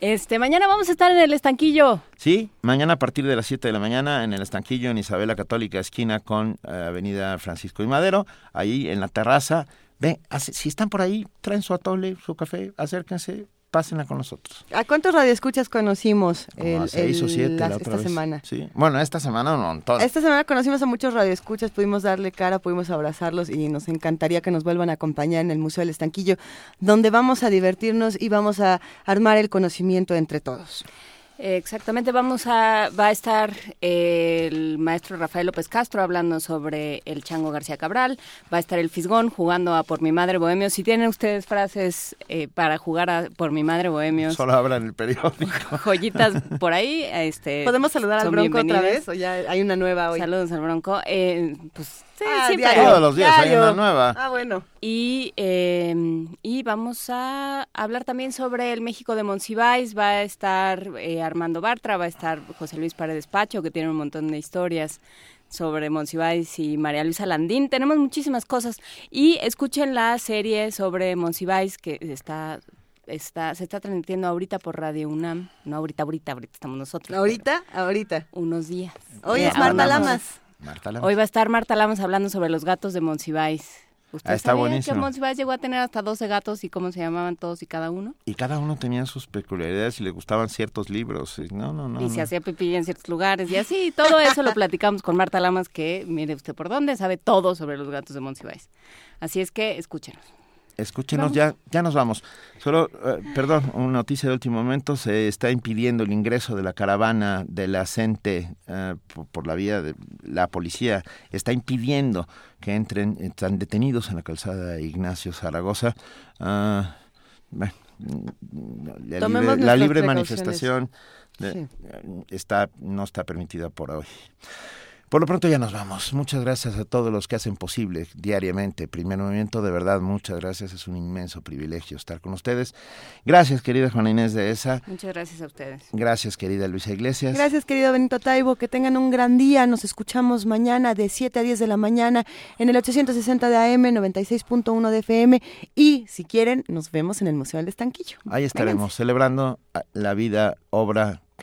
Este, mañana vamos a estar en el estanquillo. Sí, mañana a partir de las 7 de la mañana en el estanquillo en Isabela Católica, esquina con eh, Avenida Francisco y Madero, ahí en la terraza. Ven, hace- si están por ahí, traen su atole, su café, acérquense, pásenla con nosotros. ¿A cuántos radioescuchas conocimos Como a el- seis o el- siete las- la otra esta vez. semana? Sí. Bueno, esta semana un montón. Esta semana conocimos a muchos radioescuchas, pudimos darle cara, pudimos abrazarlos y nos encantaría que nos vuelvan a acompañar en el Museo del Estanquillo, donde vamos a divertirnos y vamos a armar el conocimiento entre todos. Exactamente, vamos a, va a estar eh, el maestro Rafael López Castro hablando sobre el Chango García Cabral, va a estar el Fisgón jugando a Por mi Madre Bohemio. Si tienen ustedes frases eh, para jugar a Por mi Madre Bohemio, Solo abran el periódico. (laughs) joyitas por ahí, este, ¿Podemos saludar al Bronco otra vez o ya hay una nueva hoy? Saludos al Bronco. Eh, pues sí, Ah, siempre diario, hay. Todos los días hay diario. una nueva. Ah, bueno. Y, eh, y vamos a hablar también sobre el México de Monsiváis. Va a estar eh, Armando Bartra, va a estar José Luis Paredes Pacho, que tiene un montón de historias sobre Monsiváis y María Luisa Landín. Tenemos muchísimas cosas. Y escuchen la serie sobre Monsiváis que está está, se está transmitiendo ahorita por Radio UNAM. No ahorita, ahorita, ahorita estamos nosotros. ¿Ahorita? Ahorita. Unos días. Hoy es Marta Lamas. Marta Lamas. Hoy va a estar Marta Lamas hablando sobre los gatos de Monsiváis. ¿Usted Ah, está sabía buenísimo. que Monsiváis llegó a tener hasta 12 gatos y cómo se llamaban todos y cada uno? Y cada uno tenía sus peculiaridades y le gustaban ciertos libros. y No, no, no. y se hacía pipí en ciertos lugares y así. Todo eso lo platicamos con Marta Lamas, que mire usted por dónde, sabe todo sobre los gatos de Monsiváis. Así es que escúchenos. Escúchenos, Vamos. ya, ya nos vamos. Solo, eh, perdón, una noticia de último momento. Se está impidiendo el ingreso de la caravana de la CENTE eh, por, por la vía de la policía. Está impidiendo que entren, están detenidos en la calzada Ignacio Zaragoza. Ah, bueno, mm, la libre, la libre manifestación de- Sí. eh, está, no está permitida por hoy. Por lo pronto ya nos vamos. Muchas gracias a todos los que hacen posible diariamente Primer Movimiento. De verdad, muchas gracias. Es un inmenso privilegio estar con ustedes. Gracias, querida Juana Inés de ESA. Muchas gracias a ustedes. Gracias, querida Luisa Iglesias. Gracias, querido Benito Taibo. Que tengan un gran día. Nos escuchamos mañana de 7 a 10 de la mañana en el 860 de AM, 96.1 de FM. Y si quieren, nos vemos en el Museo del Estanquillo. Ahí estaremos celebrando la vida, obra